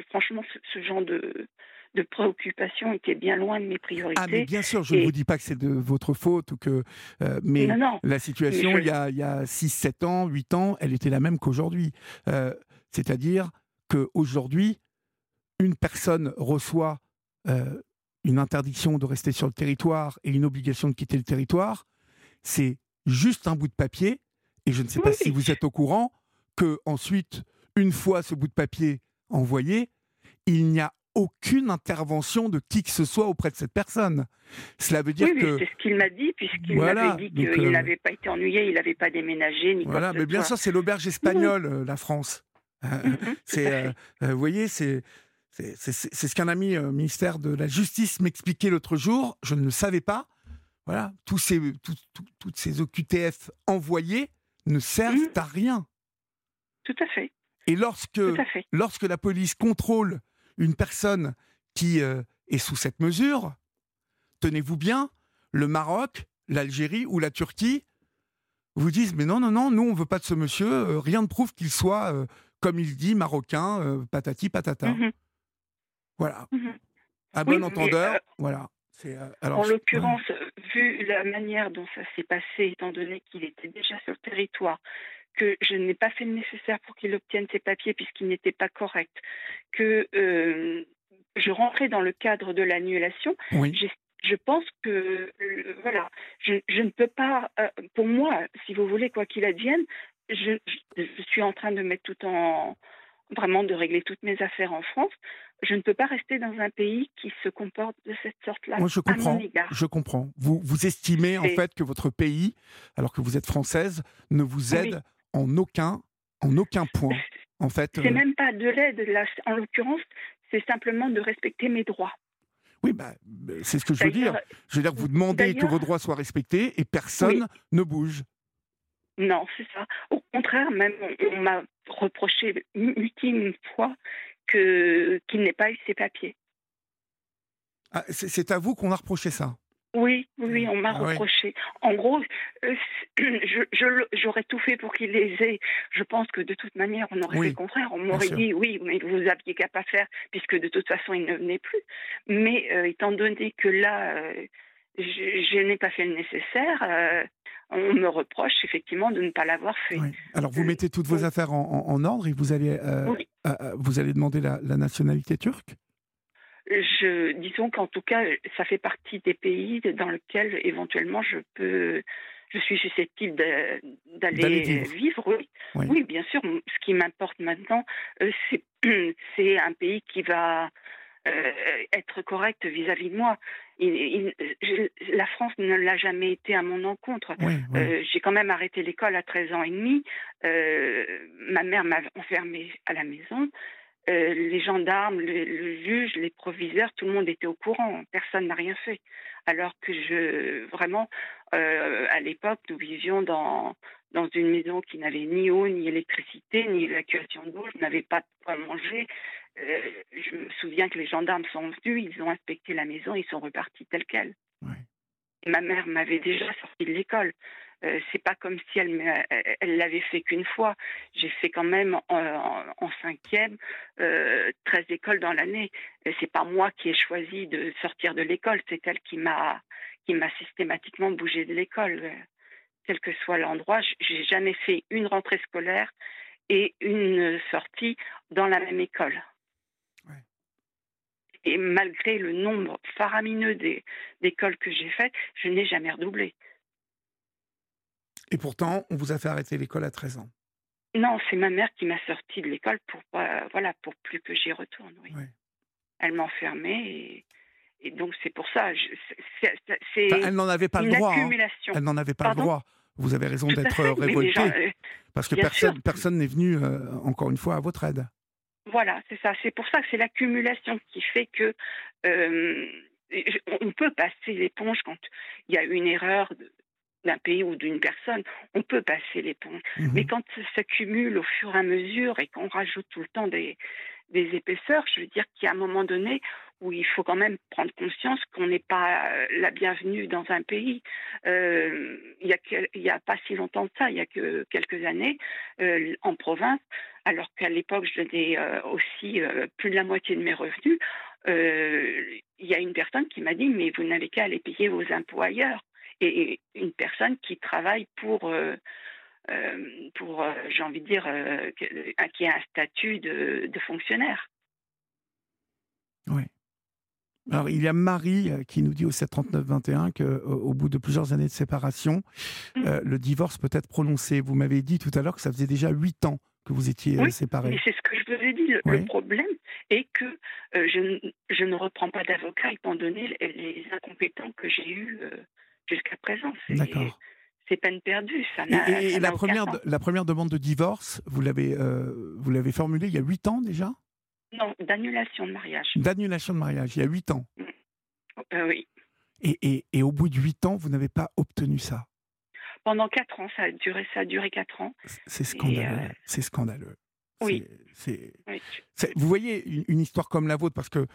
S6: franchement, ce, genre de, de préoccupation était bien loin de mes priorités.
S1: Ah, mais bien sûr, je ne vous dis pas que c'est de votre faute, ou que, euh, mais la situation, il y a, il a 6, 7 ans, 8 ans, elle était la même qu'aujourd'hui. Euh, c'est-à-dire qu'aujourd'hui, une personne reçoit euh, une interdiction de rester sur le territoire et une obligation de quitter le territoire. C'est juste un bout de papier, et je ne sais pas si vous êtes au courant, que ensuite, une fois ce bout de papier envoyé, il n'y a aucune intervention de qui que ce soit auprès de cette personne. Cela veut dire
S6: oui,
S1: que
S6: c'est ce qu'il m'a dit puisqu'il m'avait dit qu'il euh, n'avait pas été ennuyé, il n'avait pas déménagé ni
S1: Voilà, mais bien sûr, c'est l'auberge espagnole, euh, la France. Euh, vous voyez, c'est c'est, ce qu'un ami ministère de la Justice m'expliquait l'autre jour. Je ne le savais pas. Voilà, tous ces, toutes ces OQTF envoyés ne servent mhm. à rien.
S6: Tout à fait.
S1: Et lorsque, lorsque la police contrôle une personne qui euh, est sous cette mesure, tenez-vous bien, le Maroc, l'Algérie ou la Turquie vous disent mais non, non, non, nous on veut pas de ce monsieur, euh, rien ne prouve qu'il soit, euh, comme il dit, marocain, patati patata. Mhm. Voilà. Mhm. À bon entendeur, voilà.
S6: En l'occurrence, vu la manière dont ça s'est passé, étant donné qu'il était déjà sur le territoire, que je n'ai pas fait le nécessaire pour qu'il obtienne ses papiers puisqu'il n'était pas correct, que euh, je rentrais dans le cadre de l'annulation. Je pense que euh, voilà, je, ne peux pas. Euh, pour moi, si vous voulez, quoi qu'il advienne, je, suis en train de mettre tout en vraiment de régler toutes mes affaires en France. Je ne peux pas rester dans un pays qui se comporte de cette sorte-là.
S1: Moi, je comprends. Je comprends. Vous, vous estimez en fait que votre pays, alors que vous êtes française, ne vous aide en aucun, en aucun point. En fait,
S6: c'est euh, même pas de l'aide. Là, en l'occurrence, c'est simplement de respecter mes droits.
S1: Oui, bah, c'est ce que je veux dire. Je veux dire que vous demandez que vos droits soient respectés et personne ne bouge.
S6: Non, c'est ça. Au contraire, même on, m'a reproché une fois que qu'il n'ait pas eu ses papiers.
S1: Ah, c'est à vous qu'on a reproché ça?
S6: Oui, oui, on m'a ah reproché. En gros, euh, j'aurais tout fait pour qu'il les ait. Je pense que de toute manière, on aurait fait le contraire. On m'aurait dit oui, mais vous aviez qu'à pas faire, puisque de toute façon, il ne venait plus. Mais euh, étant donné que là, euh, je, n'ai pas fait le nécessaire, on me reproche effectivement de ne pas l'avoir fait.
S1: Alors, vous mettez toutes vos affaires en, ordre et vous allez, vous allez demander la nationalité turque?
S6: Je, disons qu'en tout cas, ça fait partie des pays dans lesquels éventuellement je peux, je suis susceptible d'aller vivre. oui. oui. bien sûr. Ce qui m'importe maintenant, euh, c'est un pays qui va euh, être correct vis-à-vis de moi. la France ne l'a jamais été à mon encontre. Euh, j'ai quand même arrêté l'école à 13 ans et demi. ma mère m'a enfermée à la maison. Euh, les gendarmes, le, juge, les proviseurs, tout le monde était au courant. Personne n'a rien fait. Alors que je, vraiment, euh, à l'époque, nous vivions dans, dans une maison qui n'avait ni eau, ni électricité, ni évacuation d'eau. Je n'avais pas de quoi manger. Euh, je me souviens que les gendarmes sont venus, ils ont inspecté la maison, ils sont repartis tels quels. Ma mère m'avait déjà sorti de l'école. Euh, c'est pas comme si elle, elle l'avait fait qu'une fois. J'ai fait quand même en, cinquième 13 euh, écoles dans l'année. C'est pas moi qui ai choisi de sortir de l'école, c'est elle qui m'a qui m'a systématiquement bougé de l'école, euh, quel que soit l'endroit. J'ai jamais fait une rentrée scolaire et une sortie dans la même école. Et malgré le nombre faramineux d'écoles que j'ai faites, je n'ai jamais redoublé.
S1: Et pourtant, on vous a fait arrêter l'école à 13 ans.
S6: Non, c'est ma mère qui m'a sorti de l'école pour voilà pour plus que j'y retourne. Oui. Elle m'a enfermée et, donc c'est pour ça.
S1: elle n'en avait pas le droit. Hein. Elle n'en avait pas le droit. Vous avez raison d'être révolté. Euh, parce que personne personne n'est venu, euh, encore une fois, à votre aide.
S6: Voilà, c'est ça. C'est pour ça que c'est l'accumulation qui fait que on peut passer l'éponge quand il y a une erreur d'un pays ou d'une personne, on peut passer l'éponge. Mhm. Mais quand ça s'accumule au fur et à mesure et qu'on rajoute tout le temps des, des épaisseurs, je veux dire qu'il y a un moment donné où il faut quand même prendre conscience qu'on n'est pas euh, la bienvenue dans un pays. Euh, il n'y a, pas si longtemps que ça, il y a que quelques années, euh, en province, alors qu'à l'époque, je donnais aussi plus de la moitié de mes revenus, il y a une personne qui m'a dit, mais vous n'avez qu'à aller payer vos impôts ailleurs. Et une personne qui travaille pour... pour, j'ai envie de dire, qui a un statut de, de fonctionnaire.
S1: Oui. Alors, il y a Marie euh, qui nous dit au 739-21 qu'au bout de plusieurs années de séparation, mmh. euh, le divorce peut être prononcé. Vous m'avez dit tout à l'heure que ça faisait déjà huit ans que vous étiez euh,
S6: oui,
S1: séparés.
S6: c'est ce que je vous ai dit. Le, problème est que je, je, ne reprends pas d'avocat étant donné les, incompétents que j'ai eus jusqu'à présent.
S1: D'accord.
S6: C'est peine perdue. Ça
S1: et, la, première, la première demande de divorce, vous l'avez vous l'avez formulée il y a huit ans déjà?
S6: Non, d'annulation de mariage.
S1: D'annulation de mariage, il y a huit ans. Mm.
S6: Euh, oui.
S1: Et, et, et, au bout de huit ans, vous n'avez pas obtenu ça?
S6: Pendant quatre ans, ça a duré, ça a duré quatre ans.
S1: C'est scandaleux. Euh, c'est scandaleux.
S6: Oui.
S1: Vous voyez une, histoire comme la vôtre, parce que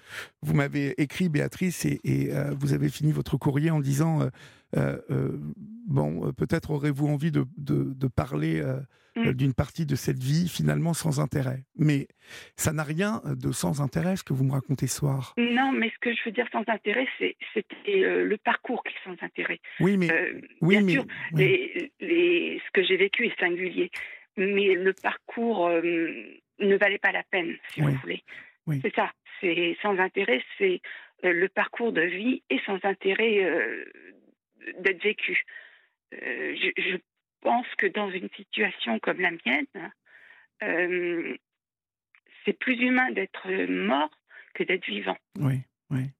S1: vous m'avez écrit, Béatrice, et, euh, vous avez fini votre courrier en disant Bon, peut-être aurez-vous envie de, de, de parler Mm. d'une partie de cette vie finalement sans intérêt. Mais ça n'a rien de sans intérêt ce que vous me racontez ce soir.
S6: Non, mais ce que je veux dire sans intérêt, c'était euh, le parcours qui est sans intérêt.
S1: Oui, mais, euh, oui, mais
S6: Les, ce que j'ai vécu est singulier, mais le parcours euh, ne valait pas la peine, si vous voulez. C'est ça, c'est sans intérêt, c'est le parcours de vie et sans intérêt d'être vécu. je, je, pense que dans une situation comme la mienne, euh, c'est plus humain d'être mort que d'être vivant.
S1: Oui, oui.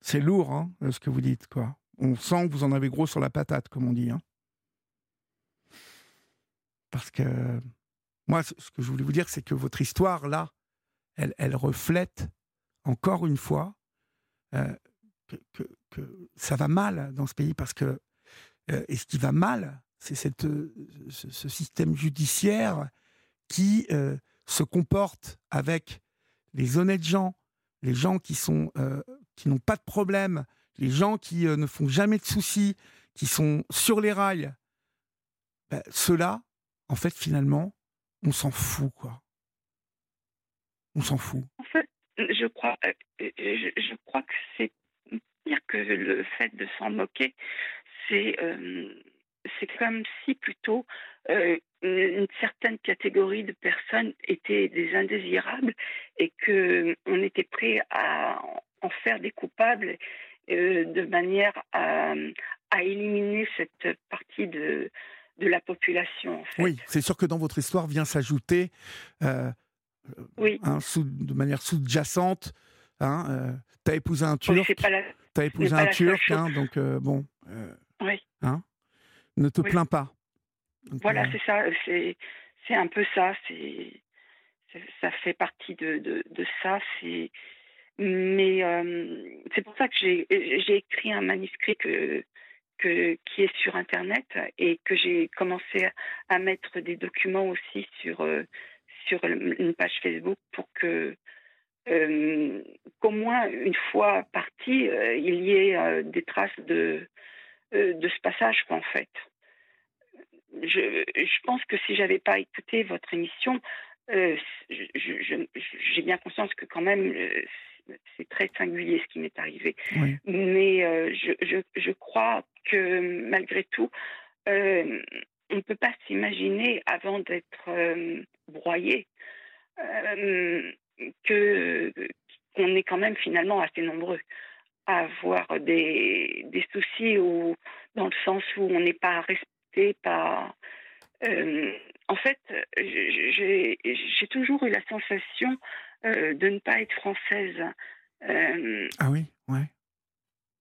S1: C'est lourd, hein, ce que vous dites, quoi. On sent que vous en avez gros sur la patate, comme on dit. Hein. Parce que moi, ce que je voulais vous dire, c'est que votre histoire, là, elle, reflète encore une fois euh, que, ça va mal dans ce pays parce que euh, et ce qui va mal, c'est euh, ce, système judiciaire qui se comporte avec les honnêtes gens, les gens qui sont qui n'ont pas de problème, les gens qui ne font jamais de soucis, qui sont sur les rails. Ben, Ceux-là, en fait, finalement, on s'en fout, quoi. On s'en fout.
S6: En fait, je crois, je crois que c'est pire que le fait de s'en moquer c'est euh, comme si plutôt euh, une certaine catégorie de personnes étaient des indésirables et que on était prêt à en faire des coupables euh, de manière à, éliminer cette partie de, de la population.
S1: Oui, c'est sûr que dans votre histoire vient s'ajouter
S6: oui.
S1: de manière sous-jacente. Hein, tu as épousé un Turc. Tu as épousé un Turc, hein, donc bon.
S6: Oui.
S1: Hein ne te plains pas.
S6: voilà, euh, c'est ça. C'est, c'est un peu ça. C'est, ça fait partie de, de, de ça. C'est, mais euh, c'est pour ça que j'ai écrit un manuscrit que, qui est sur Internet et que j'ai commencé à, mettre des documents aussi sur, euh, sur une page Facebook pour que qu'au moins une fois parti, il y ait des traces de, euh, de ce passage, en fait. Je, je, pense que si j'avais pas écouté votre émission, euh, j'ai bien conscience que quand même euh, c'est très singulier ce qui m'est arrivé. Mais je, je, crois que malgré tout, on ne peut pas s'imaginer avant d'être broyé que qu'on est quand même finalement assez nombreux avoir des, des soucis ou dans le sens où on n'est pas respecté par. Euh, en fait, j'ai toujours eu la sensation euh, de ne pas être française.
S1: Euh, ah oui, ouais.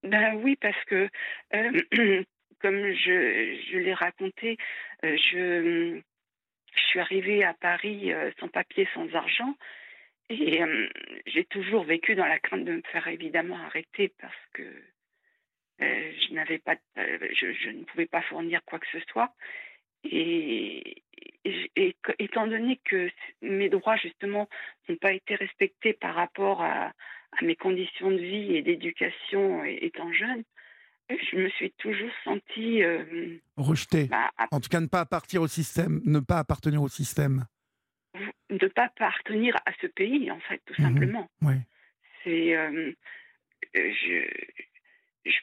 S6: Ben oui, parce que comme je, je l'ai raconté, je je suis arrivée à Paris sans papier, sans argent. Et j'ai toujours vécu dans la crainte de me faire évidemment arrêter parce que je n'avais pas, je, ne pouvais pas fournir quoi que ce soit. Et, étant donné que mes droits justement n'ont pas été respectés par rapport à, mes conditions de vie et d'éducation étant jeune, je me suis toujours sentie
S1: euh, rejetée. Bah, en tout cas, ne pas appartenir au système, ne pas appartenir au système.
S6: Ne pas appartenir à ce pays, en fait, tout mhm. simplement.
S1: Oui.
S6: C'est euh, je, je,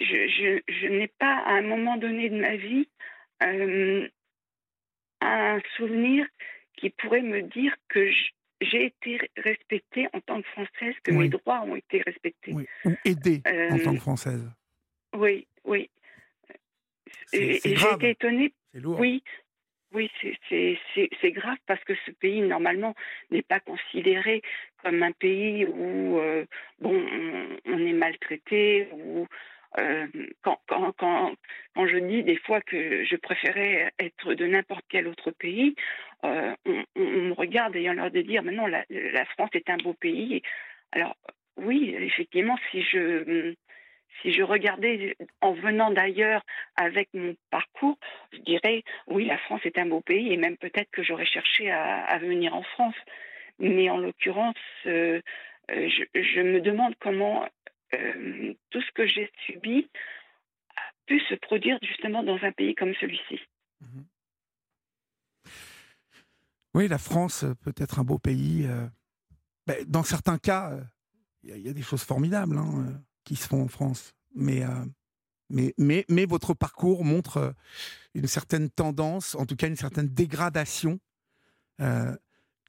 S6: je, je n'ai pas à un moment donné de ma vie euh, un souvenir qui pourrait me dire que j'ai été respectée en tant que Française, que mes droits ont été respectés.
S1: Ou aidée en tant que euh, Française.
S6: Oui, oui. Et, j'ai été étonnée.
S1: Lourd.
S6: Oui, oui, c'est grave parce que ce pays, normalement, n'est pas considéré comme un pays où euh, bon, on, est maltraité, où euh, quand, je dis des fois que je préférais être de n'importe quel autre pays, euh, on, me regarde ayant l'air de dire mais non, la, France est un beau pays. Alors oui, effectivement, si je regardais en venant d'ailleurs avec mon parcours, je dirais oui, la France est un beau pays et même peut-être que j'aurais cherché à, venir en France. Mais en l'occurrence, euh, je, me demande comment euh, tout ce que j'ai subi a pu se produire justement dans un pays comme celui-ci. Mhm.
S1: Oui, la France peut être un beau pays. Euh, ben, dans certains cas, il y, a des choses formidables hein, euh, qui se font en France. Mais, mais, mais, mais, votre parcours montre une certaine tendance, en tout cas une certaine dégradation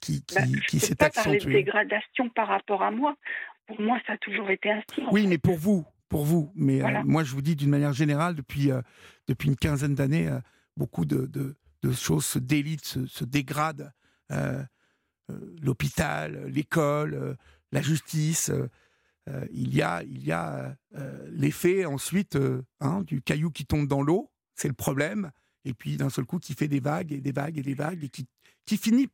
S1: qui, qui, bah, qui s'est accentuée.
S6: de dégradation par rapport à moi. Pour moi, ça a toujours été ainsi.
S1: Oui, mais pour vous, pour vous. Mais euh, moi, je vous dis d'une manière générale, depuis, euh, depuis une quinzaine d'années, euh, beaucoup de, de, choses se délitent, se, dégradent. L'hôpital, l'école, la justice. il y a, il y a l'effet ensuite hein, du caillou qui tombe dans l'eau, c'est le problème. Et puis d'un seul coup, qui fait des vagues et des vagues et des vagues et qui, qui finit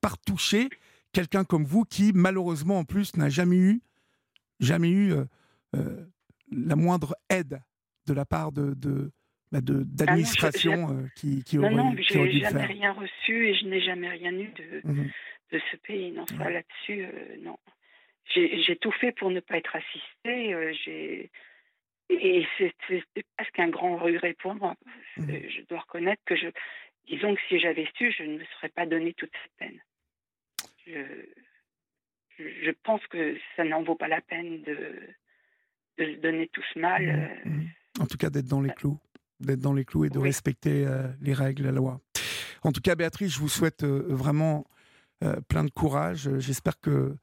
S1: par toucher quelqu'un comme vous qui, malheureusement, en plus, n'a jamais eu jamais eu euh, euh, la moindre aide de la part de, de bah, d'administration euh, qui, qui aurait,
S6: non, non, j'ai jamais rien reçu et je n'ai jamais rien eu de, mmh de ce pays. Non, ça là-dessus, non. J'ai tout fait pour ne pas être assistée. j'ai et c'est presque un grand regret pour moi. Mmh je dois reconnaître que je, disons que si j'avais su, je ne me serais pas donné toute cette peine. Je, je pense que ça n'en vaut pas la peine de, de se donner tout ce mal. Mmh,
S1: mmh. En tout cas, d'être dans les clous, d'être dans les clous et de respecter euh, les règles, la loi. En tout cas, Béatrice, je vous souhaite euh, vraiment euh, plein de courage. J'espère que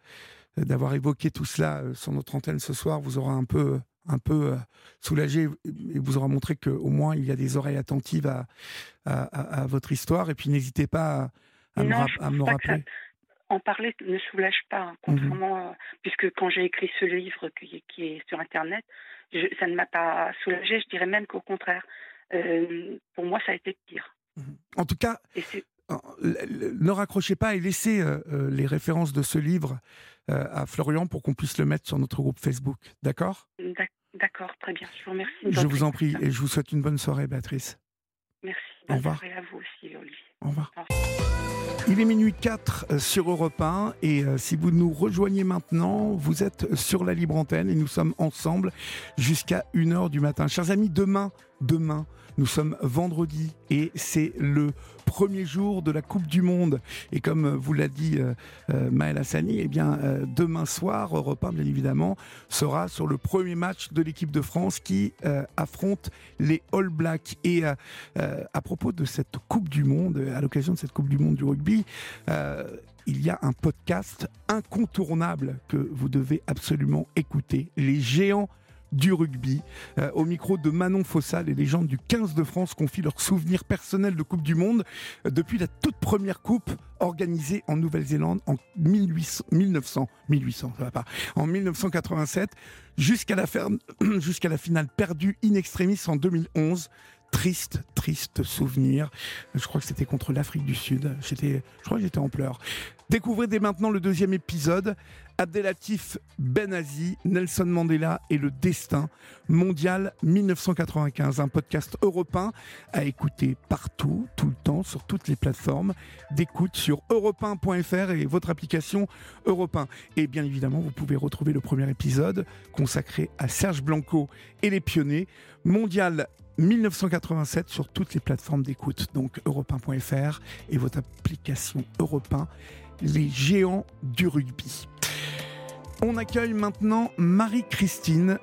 S1: d'avoir évoqué tout cela sur notre antenne ce soir vous aura un peu un peu soulagé et vous aura montré qu'au moins il y a des oreilles attentives à, à, votre histoire. Et puis n'hésitez pas à, me, rappeler
S6: en parler ne soulage pas, hein, mhm. contrairement, puisque quand j'ai écrit ce livre qui, qui est sur Internet, ça ne m'a pas soulagé, je dirais même qu'au contraire, euh, pour moi, ça a été pire.
S1: Mhm. En tout cas, ne raccrochez pas et laissez euh, euh, les références de ce livre à Florian pour qu'on puisse le mettre sur notre groupe Facebook, d'accord?
S6: D'accord, très bien, je vous remercie.
S1: Je vous en prie et je vous souhaite une bonne soirée, Béatrice.
S6: Merci, bonne Au revoir. soirée à vous aussi, Olivier.
S1: Au revoir. Au revoir. Il est minuit 4 euh, sur Europe 1 et euh, si vous nous rejoignez maintenant, vous êtes sur la libre antenne et nous sommes ensemble jusqu'à 1h du matin. Chers amis, demain, demain, nous sommes vendredi et c'est le premier jour de la Coupe du Monde. Et comme vous l'a dit euh, euh, Maël Hassani, eh bien, euh, demain soir, Europe 1, bien évidemment, sera sur le premier match de l'équipe de France qui affronte les All Blacks. Et à propos de cette Coupe du Monde, à l'occasion de cette Coupe du Monde du rugby, il y a un podcast incontournable que vous devez absolument écouter. Les géants du rugby. Euh, au micro de Manon Fossal, les légendes du 15 de France confient leurs souvenirs personnels de Coupe du Monde euh, depuis la toute première Coupe organisée en Nouvelle-Zélande en 1800, 1900, 1800, ça va pas, en 1987 jusqu'à la, jusqu'à la finale perdue in extremis en 2011 triste, triste souvenir. Je crois que c'était contre l'Afrique du Sud. Je crois que j'étais en pleurs. Découvrez dès maintenant le deuxième épisode. Abdelatif Benazi, Nelson Mandela et le destin mondial 1995, un podcast européen à écouter partout, tout le temps, sur toutes les plateformes d'écoute sur europe et votre application Europe Et bien évidemment, vous pouvez retrouver le premier épisode consacré à Serge Blanco et les pionniers mondial 1987 sur toutes les plateformes d'écoute, donc europe et votre application Europe les géants du rugby. On accueille maintenant Marie-Christine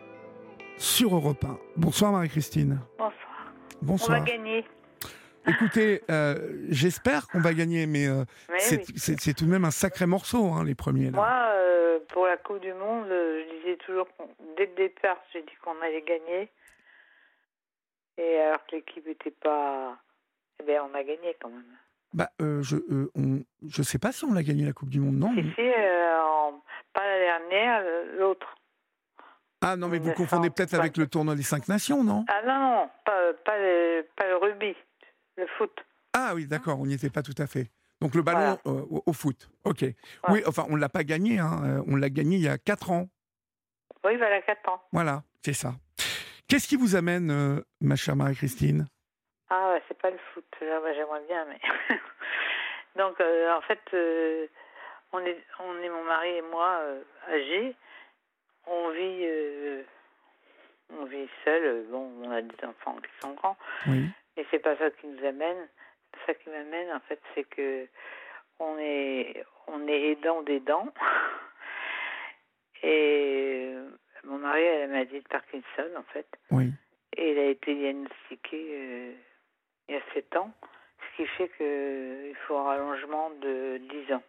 S1: sur Europe 1. Bonsoir Marie-Christine.
S7: Bonsoir.
S1: Bonsoir.
S7: On va gagner.
S1: Écoutez, euh, j'espère qu'on va gagner, mais euh, c'est tout de même un sacré morceau, hein, les premiers.
S7: Moi, euh, pour la Coupe du Monde, je disais toujours, dès le départ, j'ai dit qu'on allait gagner. Et alors que l'équipe n'était pas... Eh bien, on a gagné quand même.
S1: Bah, je ne je sais pas si on l'a gagné la Coupe du Monde, non
S7: dernière, l'autre.
S1: Ah non, mais vous confondez peut-être avec le tournoi des cinq nations, non?
S7: Ah non, non, pas, pas, le, pas le rugby, le foot.
S1: Ah oui, d'accord, on n'y était pas tout à fait. Donc le ballon euh, au, foot, ok. Oui, enfin, on ne l'a pas gagné, hein. Euh, on l'a gagné il y a 4 ans.
S7: Oui, voilà, 4 ans.
S1: Voilà, c'est ça. Qu'est-ce qui vous amène, euh, ma chère Marie-Christine?
S7: Ah, c'est pas le foot, j'aimerais bien, mais... Donc, en fait, on est, on est mon mari et moi âgés on vit, euh, on vit seul. Bon, on a des enfants qui sont grands, oui. et c'est pas ça qui nous amène. Ça qui m'amène, en fait, c'est que on est, on est aidant des dents. Et mon mari a la maladie de Parkinson, en fait.
S1: Oui.
S7: Et il a été diagnostiqué euh, il y a 7 ans, ce qui fait qu'il faut un rallongement de 10 ans.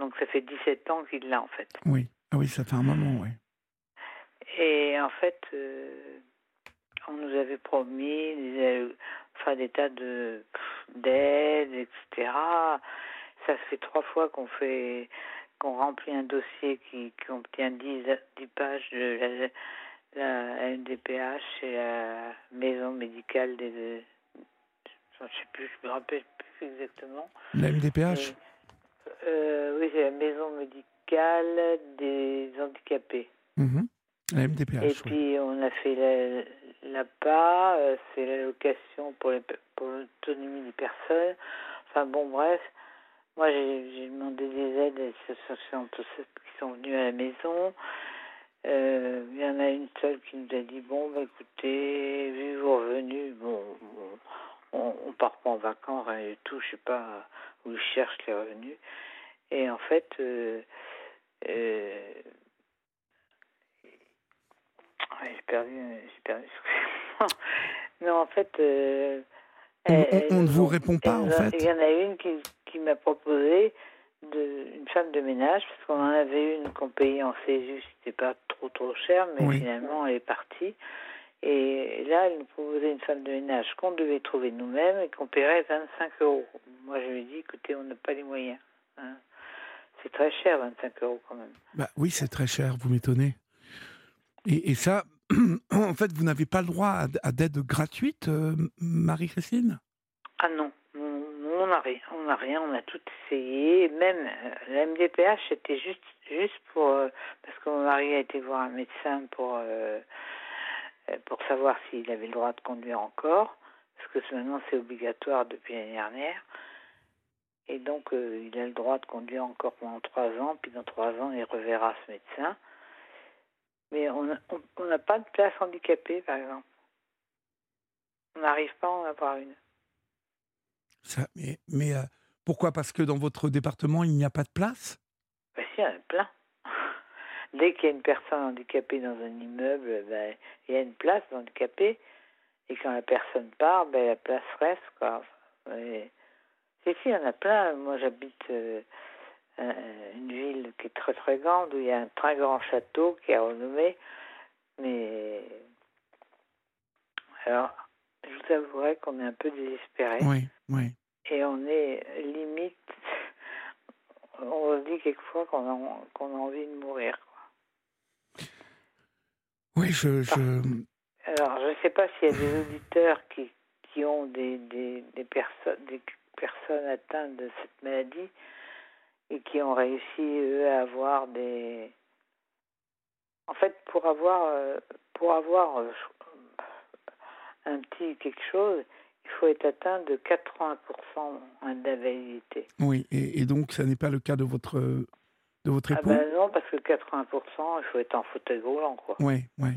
S7: Donc ça fait 17 ans qu'il l'a, en fait.
S1: Oui. Ah oui, ça fait un moment, oui.
S7: Et en fait, euh, on nous avait promis des, enfin, des tas de d'aides, etc. Ça fait trois fois qu'on fait qu'on remplit un dossier qui, qui contient 10, 10 pages de la, la MDPH et la maison médicale des. Je ne sais plus, je me rappelle plus exactement.
S1: La MDPH
S7: euh, Oui, c'est la maison médicale des handicapés.
S1: Mhm. La MDPH.
S7: Et puis on a fait la, l'APA, euh, c'est l'allocation pour, l'autonomie des personnes. Enfin bon, bref. Moi j'ai, demandé des aides à associations qui sont venues à la maison. Euh, il y en a une seule qui nous a dit bon bah écoutez vu vos revenus bon, on, on part pas en vacances rien du tout je sais pas où ils cherchent les revenus et en fait euh, euh, j'ai perdu, j'ai perdu. non, en fait. Euh,
S1: on, ne vous répond pas, en fait.
S7: Il y en a une qui, qui m'a proposé de, une femme de ménage, parce qu'on en avait une qu'on payait en CESU, c'était pas trop trop cher, mais finalement elle est partie. Et là, elle nous proposait une femme de ménage qu'on devait trouver nous-mêmes et qu'on paierait 25 euros. Moi, je lui ai dit, écoutez, on n'a pas les moyens. Hein. C'est très cher, 25 euros quand même.
S1: Bah, oui, c'est très cher, vous m'étonnez. Et, ça, en fait, vous n'avez pas le droit à, d'aide gratuite, euh, Marie-Christine?
S7: Ah non, on n'a rien, on n'a rien, on a tout essayé. Même euh, la MDPH, c'était juste, juste pour. Euh, parce que mon mari a été voir un médecin pour, pour savoir s'il avait le droit de conduire encore. Parce que maintenant, c'est obligatoire depuis l'année dernière. Et donc, euh, il a le droit de conduire encore pendant trois ans, puis dans trois ans, il reverra ce médecin. Mais on n'a pas de place handicapée, par exemple. On n'arrive pas à en avoir une.
S1: Ça, mais mais euh, pourquoi? Parce que dans votre département, il n'y a pas de place?
S7: Ben, Si, il y en a plein. Dès qu'il y a une personne handicapée dans un immeuble, ben, il y a une place handicapée. Et quand la personne part, ben, la place reste. Quoi. Si, si, il y en a plein. Moi, j'habite euh, une ville qui est très, très grande, où il y a un très grand château qui est renommé. Mais. Alors, je vous avouerai qu'on est un peu désespéré.
S1: Oui, oui.
S7: Et on est limite. On se dit quelquefois qu'on a, qu'on a envie de mourir.
S1: Oui, je. je...
S7: Alors, je ne sais pas s'il y a des auditeurs qui, qui ont des, des, des, personnes, des personnes atteintes de cette maladie et qui ont réussi, eux, à avoir des. En fait, pour avoir, euh, pour avoir euh, un petit quelque chose, il faut être atteint de 80% d'invalidité.
S1: Oui, et, donc ça n'est pas le cas de votre, de votre époux
S7: ah ben Non, parce que 80%, il faut être en fauteuil roulant, quoi.
S1: Oui, oui.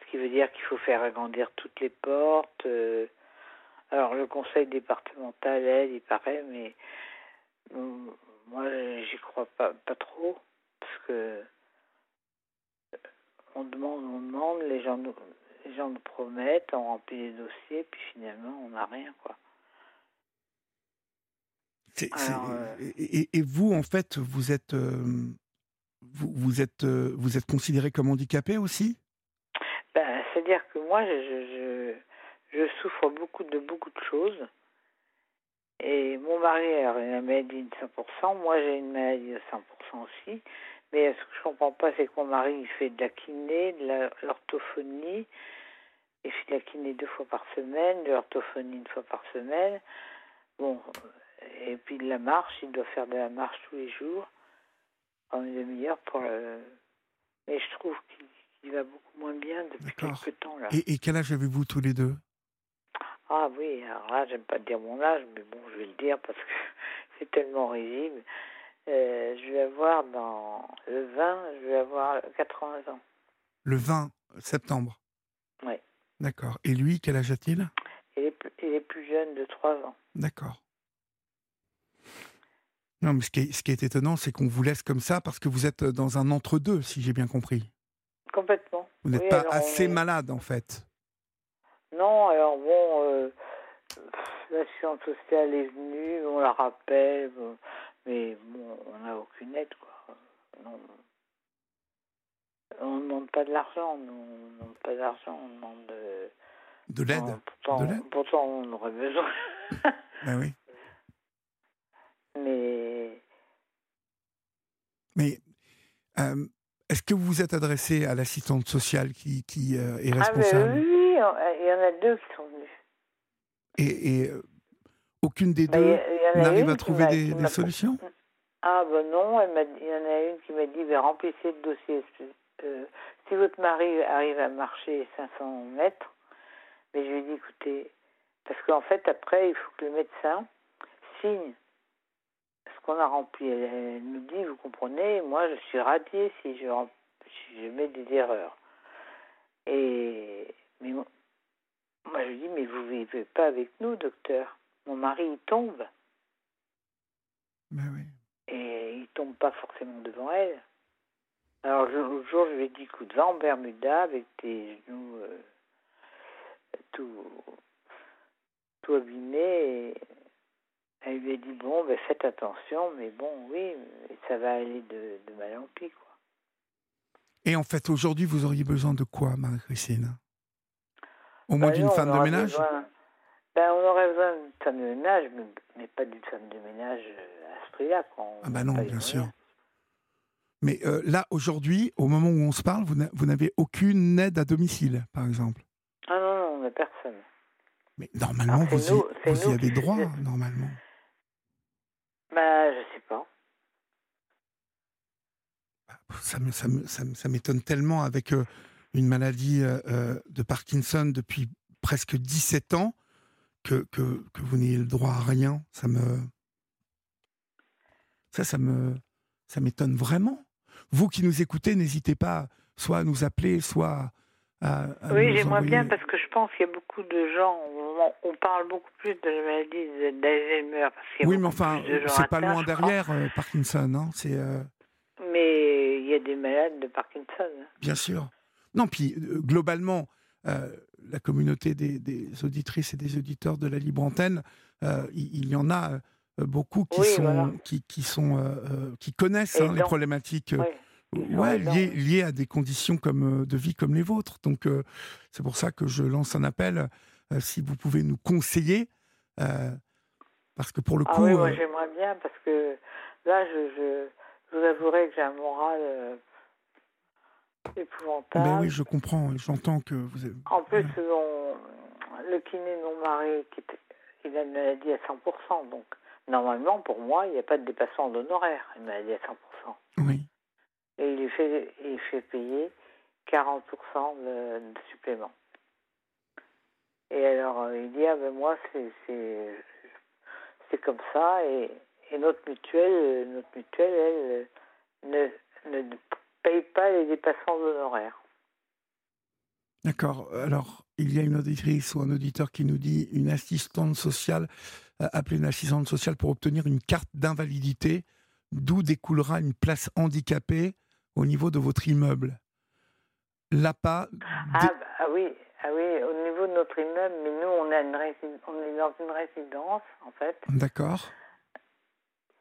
S7: Ce qui veut dire qu'il faut faire agrandir toutes les portes. Euh, le conseil départemental aide, il paraît, mais moi, j'y crois pas, pas trop, parce que on demande, on demande, les gens nous, les gens nous promettent, on remplit les dossiers, puis finalement, on n'a rien, quoi.
S1: Euh, et, vous, en fait, vous êtes, euh, vous, vous, êtes, euh, vous êtes considéré comme handicapé aussi?
S7: Ben, C'est-à-dire que moi, je, je, je, souffre beaucoup de beaucoup de choses. Et mon mari a une maladie de 100%, moi j'ai une maladie de 100% aussi. Mais ce que je comprends pas, c'est que mon mari il fait de la kiné, de l'orthophonie. Il fait de la kiné deux fois par semaine, de l'orthophonie une fois par semaine. Bon, et puis de la marche, il doit faire de la marche tous les jours, en une demi-heure pour le... Mais je trouve qu'il va beaucoup moins bien depuis quelques temps. Là.
S1: Et, quel âge avez-vous tous les deux?
S7: Ah oui, alors là, j'aime pas dire mon âge, mais bon, je vais le dire parce que c'est tellement risible. Euh, je vais avoir dans le 20, je vais avoir 80 ans.
S1: Le 20 septembre
S7: Oui.
S1: D'accord. Et lui, quel âge a-t-il?
S7: Il est, il est plus jeune de 3 ans.
S1: D'accord. Non, mais ce qui est, étonnant, c'est qu'on vous laisse comme ça parce que vous êtes dans un entre-deux, si j'ai bien compris.
S7: Complètement.
S1: Vous n'êtes pas assez malade, en fait.
S7: Non, alors bon, euh, l'assurance sociale est venue, on la rappelle, mais bon, on n'a aucune aide, quoi. On ne demande pas de l'argent, on ne demande pas d'argent, on demande de...
S1: De l'aide
S7: pourtant, pourtant, on aurait besoin.
S1: ben oui.
S7: Mais.
S1: Mais. Euh, est-ce que vous vous êtes adressé à l'assistante sociale qui, qui euh, est ah, responsable?
S7: ah Oui, il y en a deux qui sont venus.
S1: Et, et euh, aucune des bah, deux n'arrive à trouver des, des solutions?
S7: Ah ben non, il y en a une qui m'a dit ben, remplissez le dossier. si votre mari arrive à marcher 500 mètres, mais je lui ai dit écoutez, parce qu'en fait après il faut que le médecin signe qu'on a rempli. Elle, nous dit, vous comprenez, moi je suis radiée si je, je mets des erreurs. Et mais moi, je lui dis, mais vous vivez pas avec nous, docteur. Mon mari, il tombe.
S1: Ben oui.
S7: Et il tombe pas forcément devant elle. Alors, l'autre jour, je lui ai dit, écoute, va en Bermuda avec tes genoux euh, tout, tout abîmés. Et elle lui a dit bon, ben, faites attention, mais bon, oui, ça va aller de, mal en pis, quoi.
S1: Et en fait, aujourd'hui, vous auriez besoin de quoi, Marie-Christine? Au moins ben d'une femme de ménage?
S7: ben, On aurait besoin d'une femme de ménage, mais, pas d'une femme de ménage à ce prix-là.
S1: Ah ben non, bien sûr. Mais euh, là, aujourd'hui, au moment où on se parle, vous n'avez aucune aide à domicile, par exemple?
S7: Ah non, non, on n'a personne.
S1: Mais normalement, vous, y, vous y avez droit, normalement.
S7: Bah, je sais pas.
S1: Ça, ça, ça, ça m'étonne tellement avec euh, une maladie euh, euh, de Parkinson depuis presque 17 ans que, que, que vous n'ayez le droit à rien. Ça me. Ça, ça me. Ça m'étonne vraiment. Vous qui nous écoutez, n'hésitez pas soit à nous appeler, soit
S7: oui, j'aimerais bien parce que je pense qu'il y a beaucoup de gens, on, parle beaucoup plus de la maladie d'Alzheimer.
S1: Oui, mais enfin, c'est pas loin derrière euh, Parkinson, hein, c'est. Euh,
S7: mais il y a des malades de Parkinson.
S1: Bien sûr. Non, puis euh, globalement, la communauté des, auditrices et des auditeurs de la libre antenne, il, y en a beaucoup qui sont, qui, qui, sont, qui connaissent hein, les problématiques ouais, lié, à des conditions comme, euh, de vie comme les vôtres. Donc, euh, c'est pour ça que je lance un appel, euh, si vous pouvez nous conseiller, parce que pour le
S7: ah
S1: coup...
S7: oui, moi j'aimerais bien, parce que là, je, je, vous avouerai que j'ai un moral épouvantable.
S1: Ben oui, je comprends, j'entends que vous avez...
S7: En plus, le kiné de mon mari, il a une maladie à 100%, donc normalement, pour moi, il n'y a pas de dépassement d'honoraires, une maladie à 100%.
S1: Oui.
S7: Et il fait, il fait payer 40% de, de supplément. Et alors, euh, il dit, ah ben moi, c'est comme ça, et, et, notre mutuelle, notre mutuelle, elle, ne, ne paye pas les dépassements d'honoraires.
S1: D'accord. Alors, il y a une auditrice ou un auditeur qui nous dit une assistante sociale, euh, appeler une assistante sociale pour obtenir une carte d'invalidité, d'où découlera une place handicapée au niveau de votre immeuble? L'APA.
S7: Ah, bah, oui, ah oui, au niveau de notre immeuble, mais nous, on, a une on est dans une résidence, en fait.
S1: D'accord.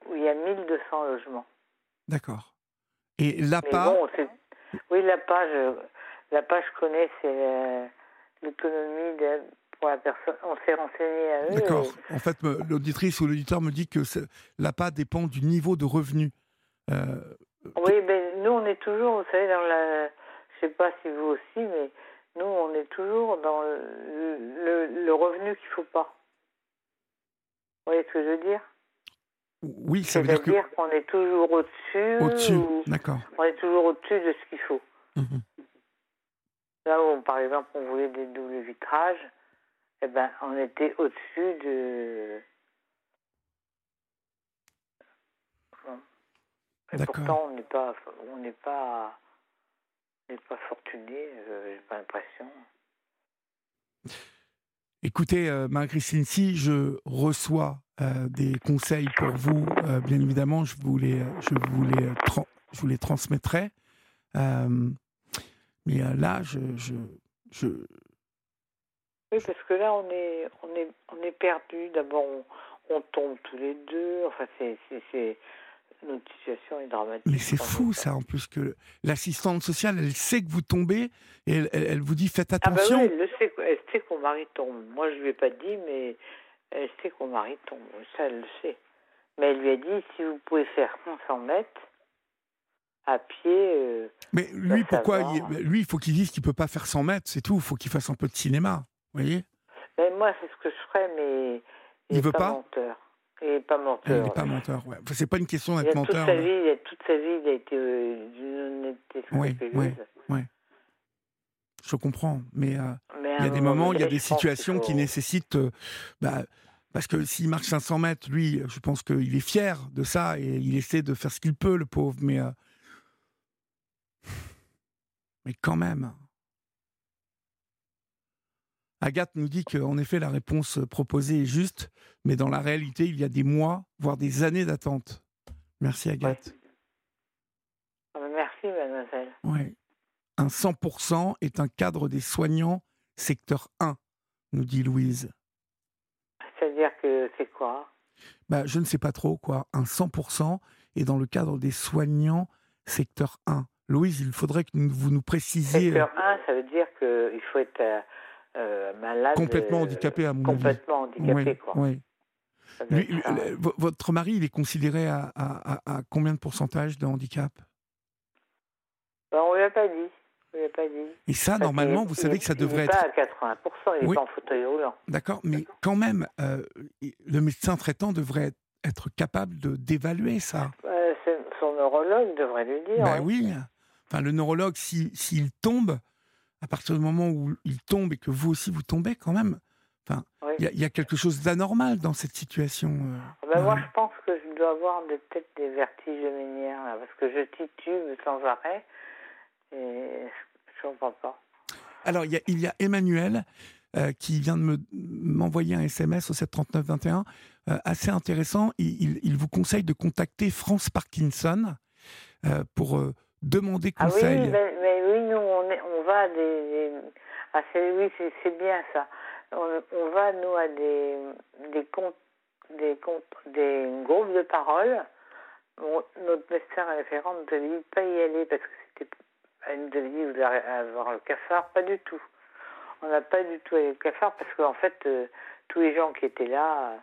S7: Où il y a 1200 logements.
S1: D'accord. Et l'APA.
S7: Bon, oui, l'APA, je la page je connais, c'est euh, l'économie pour la personne. On s'est renseigné à eux.
S1: D'accord. En fait, l'auditrice ou l'auditeur me dit que l'APA dépend du niveau de revenu.
S7: Euh, oui, mais nous, on est toujours, vous savez, dans la. Je sais pas si vous aussi, mais nous, on est toujours dans le, revenu qu'il ne faut pas. Vous voyez ce que je veux dire?
S1: Oui, ça veut dire que.
S7: Qu'on est toujours au-dessus.
S1: Au-dessus, d'accord.
S7: On est toujours au-dessus de ce qu'il faut. Mmh Là où, par exemple, on voulait des doubles vitrages, eh ben, on était au-dessus de. Et pourtant, on n'est pas, on n'est pas, n'est pas fortuné. Euh, j'ai pas l'impression.
S1: Écoutez, euh, Marie-Christine, si je reçois euh, des conseils pour vous, bien évidemment, je vous les, je vous les, je vous les transmettrai. Mais euh, là, je, je, je,
S7: Oui, parce que là, on est, on est, on est perdu. D'abord, on, tombe tous les deux. Enfin, c'est, notre situation est dramatique.
S1: Mais c'est fou, ça, en plus, que l'assistante sociale, elle sait que vous tombez et elle, elle, vous dit faites attention.
S7: Ah, bah oui, elle, sait, elle sait que mon mari tombe. Moi, je ne lui ai pas dit, mais elle sait que mon mari tombe. Ça, elle le sait. Mais elle lui a dit si vous pouvez faire 500 mètres, à pied. Euh,
S1: mais lui, pourquoi Lui, il faut qu'il dise qu'il peut pas faire 100 mètres, c'est tout. Il faut qu'il fasse un peu de cinéma. Vous voyez?
S7: Mais Moi, c'est ce que je ferais, mais.
S1: Il, ne veut
S7: pas,
S1: menteur.
S7: Il n'est pas menteur.
S1: Il n'est pas menteur, ouais. c'est pas une question d'être menteur.
S7: Toute sa, vie, toute sa vie, il a été euh, d'une honnêteté
S1: Oui, oui, oui. Je comprends, mais, euh, il y a des moments, il y a des situations qui nécessitent. Bah, parce que s'il marche 500 mètres, lui, je pense qu'il est fier de ça et il essaie de faire ce qu'il peut, le pauvre. Mais mais quand même. Agathe nous dit qu'en effet, la réponse proposée est juste, mais dans la réalité, il y a des mois, voire des années d'attente. Merci Agathe.
S7: Ah, merci mademoiselle.
S1: Oui. Un 100% est un cadre des soignants secteur 1, nous dit Louise.
S7: C'est-à-dire que c'est quoi?
S1: Bah, Je ne sais pas trop quoi. Un 100% est dans le cadre des soignants secteur 1. Louise, il faudrait que vous nous précisiez.
S7: Secteur 1, ça veut dire qu'il faut être euh, euh, malade.
S1: Complètement handicapé, à mon
S7: avis. Complètement handicapé, quoi.
S1: Oui. votre mari, il est considéré à, combien de pourcentage de handicap?
S7: Ben, On ne lui a pas dit. On pas dit.
S1: Et ça, normalement, vous savez que ça devrait être.
S7: Il n'est pas à 80%, il est pas en fauteuil roulant.
S1: D'accord, mais quand même, euh, le médecin traitant devrait être capable d'évaluer ça.
S7: son neurologue devrait lui dire.
S1: Ben oui. Enfin, le neurologue, s'il tombe, à partir du moment où il tombe et que vous aussi vous tombez, quand même, enfin, il y, a quelque chose d'anormal dans cette situation. Euh,
S7: ben moi, je pense que je dois avoir peut-être des vertiges de parce que je titube sans arrêt et ne pas.
S1: Alors, il y a, il y a Emmanuel euh, qui vient de m'envoyer un SMS au 73921, euh, assez intéressant. Il, il, vous conseille de contacter France Parkinson euh, pour demander conseil.
S7: Ah oui, mais, oui, nous, on, est, on va à des. Ah, oui, c'est bien ça. On, on, va, nous, à des, des, comptes, des, des groupes de parole. notre médecin référent ne devait pas y aller parce que c'était. Elle nous devait dit, vous allez avoir le cafard, pas du tout. On n'a pas du tout allé au cafard parce qu'en fait, euh, tous les gens qui étaient là euh,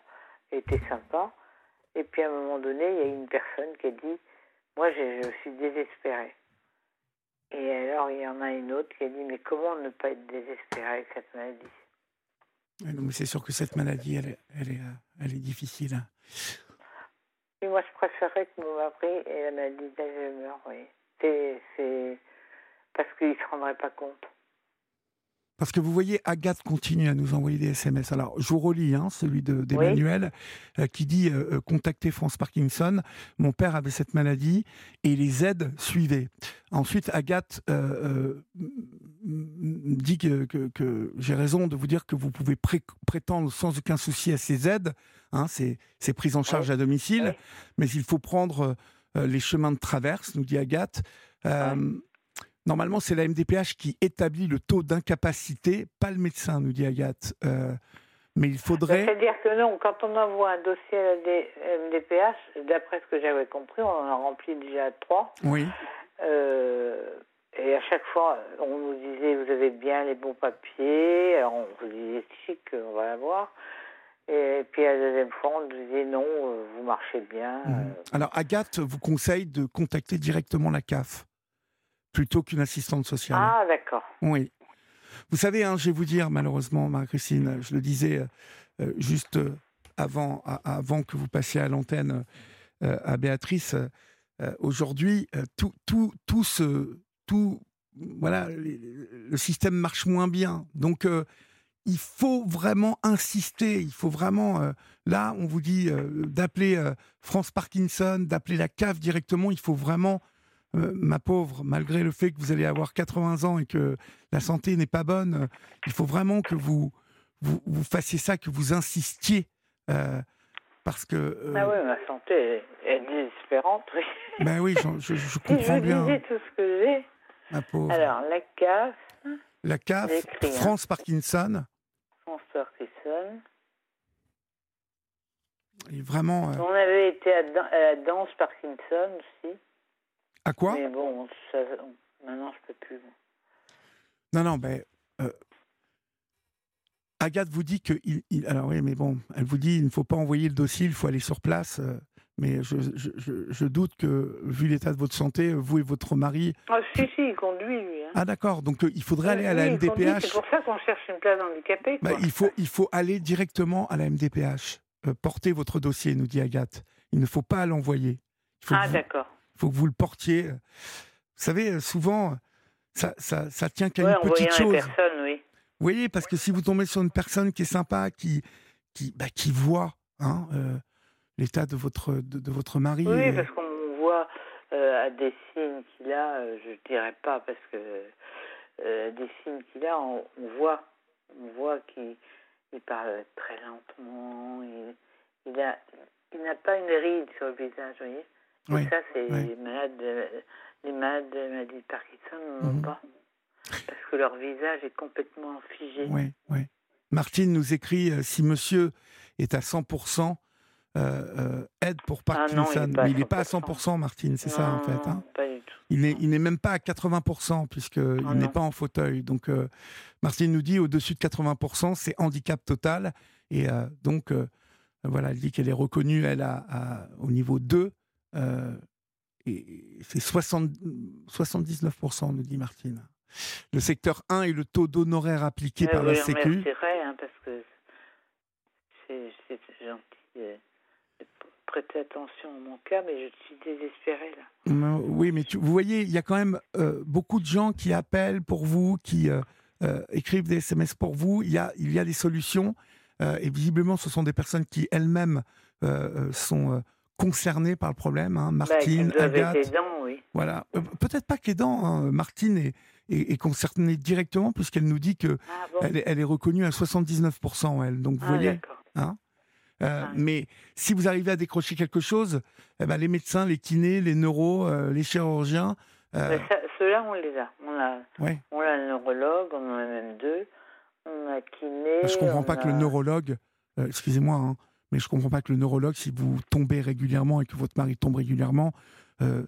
S7: étaient sympas. Et puis à un moment donné, il y a une personne qui a dit moi, je, suis désespérée. Et alors, il y en a une autre qui a dit Mais comment ne pas être désespéré avec cette maladie?
S1: Mais c'est sûr que cette maladie, elle est, elle est, elle est difficile.
S7: Et moi, je préférerais que mon mari ait la maladie d'Alzheimer, oui. C'est parce qu'il ne se rendrait pas compte.
S1: Parce que vous voyez, Agathe continue à nous envoyer des SMS. Alors, je vous relis hein, celui d'Emmanuel euh, qui dit euh, euh, Contactez France Parkinson. Mon père avait cette maladie et les aides suivaient. Ensuite, Agathe dit que, que, j'ai raison de vous dire que vous pouvez prétendre sans aucun souci à ces aides, hein, ces, prises en charge à domicile, mais il faut prendre les chemins de traverse, nous dit Agathe. Normalement, c'est la MDPH qui établit le taux d'incapacité, pas le médecin, nous dit Agathe. Euh, mais il faudrait.
S7: C'est-à-dire que non, quand on envoie un dossier à la MDPH, d'après ce que j'avais compris, on en a rempli déjà trois.
S1: Oui.
S7: Euh, et à chaque fois, on nous disait vous avez bien les bons papiers. Alors on vous disait chic, on va l'avoir. Et puis à la deuxième fois, on nous disait non, euh, vous marchez bien.
S1: Mhm. Alors Agathe vous conseille de contacter directement la CAF plutôt qu'une assistante sociale.
S7: Ah, d'accord.
S1: Oui. Vous savez, hein, je vais vous dire, malheureusement, Marie-Christine, je le disais euh, euh, juste avant, avant que vous passiez à l'antenne euh, à Béatrice, aujourd'hui, tout, tout, tout, ce, tout, voilà, le système marche moins bien. Donc, il faut vraiment insister, il faut vraiment, là, on vous dit d'appeler France Parkinson, d'appeler la CAF directement, il faut vraiment euh, ma pauvre, malgré le fait que vous allez avoir 80 ans et que la santé n'est pas bonne, euh, il faut vraiment que vous, vous, fassiez ça, que vous insistiez. Euh, parce que.
S7: ah oui, ma santé est, désespérante, oui.
S1: Ben oui, je, je, comprends
S7: je
S1: bien.
S7: tout ce que j'ai.
S1: Ma pauvre.
S7: Alors, la CAF.
S1: La CAF, hein. France Parkinson.
S7: France Parkinson.
S1: Et vraiment.
S7: On avait été à, à la danse Parkinson aussi.
S1: À quoi?
S7: Mais bon, maintenant je peux plus.
S1: Non, non, ben. Euh, Agathe vous dit que. Il, alors oui, mais bon, elle vous dit il ne faut pas envoyer le dossier, il faut aller sur place. Euh, mais je, je, je, doute que, vu l'état de votre santé, vous et votre mari.
S7: Ah, si, si, il conduit, lui. Hein.
S1: Ah, d'accord. Donc, euh, il faudrait aller à la MDPH.
S7: C'est pour ça qu'on cherche une place handicapée.
S1: Bah, il, faut, il faut aller directement à la MDPH. porter votre dossier, nous dit Agathe. Il ne faut pas l'envoyer.
S7: Ah, d'accord
S1: faut que vous le portiez. Vous savez, souvent, ça, ça, ça tient qu'à une petite chose.
S7: oui.
S1: Vous voyez, parce que si vous tombez sur une personne qui est sympa, qui, qui, bah, qui voit hein, euh, l'état de votre, de, votre mari.
S7: Oui, parce qu'on voit euh, à des signes qu'il a, euh, je ne dirais pas, parce que des signes qu'il a, on, voit, on voit qu'il il parle très lentement, il, il n'a il pas une ride sur le visage, vous voyez et ça, c'est les malades, de, les malades de maladie de Parkinson n'ont mhm. pas. Parce que leur visage est complètement figé.
S1: Oui, oui. Martine nous écrit euh, si monsieur est à 100%, euh, euh, aide pour Parkinson. Ah non, il n'est pas, à 100%, Martine, c'est ça en fait. Hein
S7: pas du tout.
S1: Il n'est même pas à 80%, puisqu'il ah n'est pas en fauteuil. Donc, Martine nous dit au-dessus de 80%, c'est handicap total. Et donc, voilà, elle dit qu'elle est reconnue, elle, a, au niveau 2. Euh, et c'est 79%, nous dit Martine. Le secteur 1 est le taux d'honoraires appliqué par la Sécu.
S7: C'est vrai, hein, parce que c'est gentil. Prêtez attention à mon cas, mais je suis désespérée là.
S1: Oui, mais vous voyez, il y a quand même euh, beaucoup de gens qui appellent pour vous, qui euh, écrivent des SMS pour vous. Il y a, il y a des solutions. et visiblement, ce sont des personnes qui elles-mêmes sont concernés par le problème. Hein. Bah, Martine, Agathe. Voilà. Euh, peut-être pas que les dents. Hein. Martine est, est, concernée directement puisqu'elle nous dit que ah, elle, est, reconnue à 79%, elle. Donc, vous ah, voyez. Hein euh, ah. Mais si vous arrivez à décrocher quelque chose, eh ben, les médecins, les kinés, les neuros, euh, les chirurgiens.
S7: Ceux-là, on les a. On a, on a un neurologue, on en a même deux. On a kiné.
S1: Je comprends pas que le neurologue. Excusez-moi, hein, mais je ne comprends pas que le neurologue, si vous tombez régulièrement et que votre mari tombe régulièrement, euh,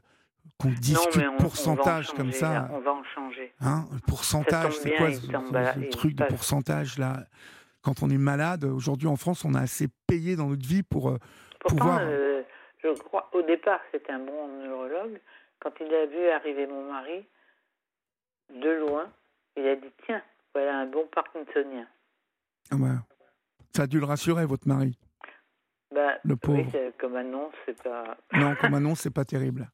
S1: qu'on discute non, pourcentage comme ça.
S7: on va en changer.
S1: Hein, le pourcentage, c'est quoi ce, truc de pourcentage là? Quand on est malade, aujourd'hui en France, on a assez payé dans notre vie pour euh, pouvoir.
S7: Euh, je crois, au départ, c'était un bon neurologue. Quand il a vu arriver mon mari, de loin. Il a dit tiens, voilà un bon parkinsonien.
S1: Ah bah, ça a dû le rassurer, votre mari.
S7: Bah,
S1: le pauvre.
S7: Oui, comme annonce, c'est pas.
S1: non, comme annonce, c'est pas terrible.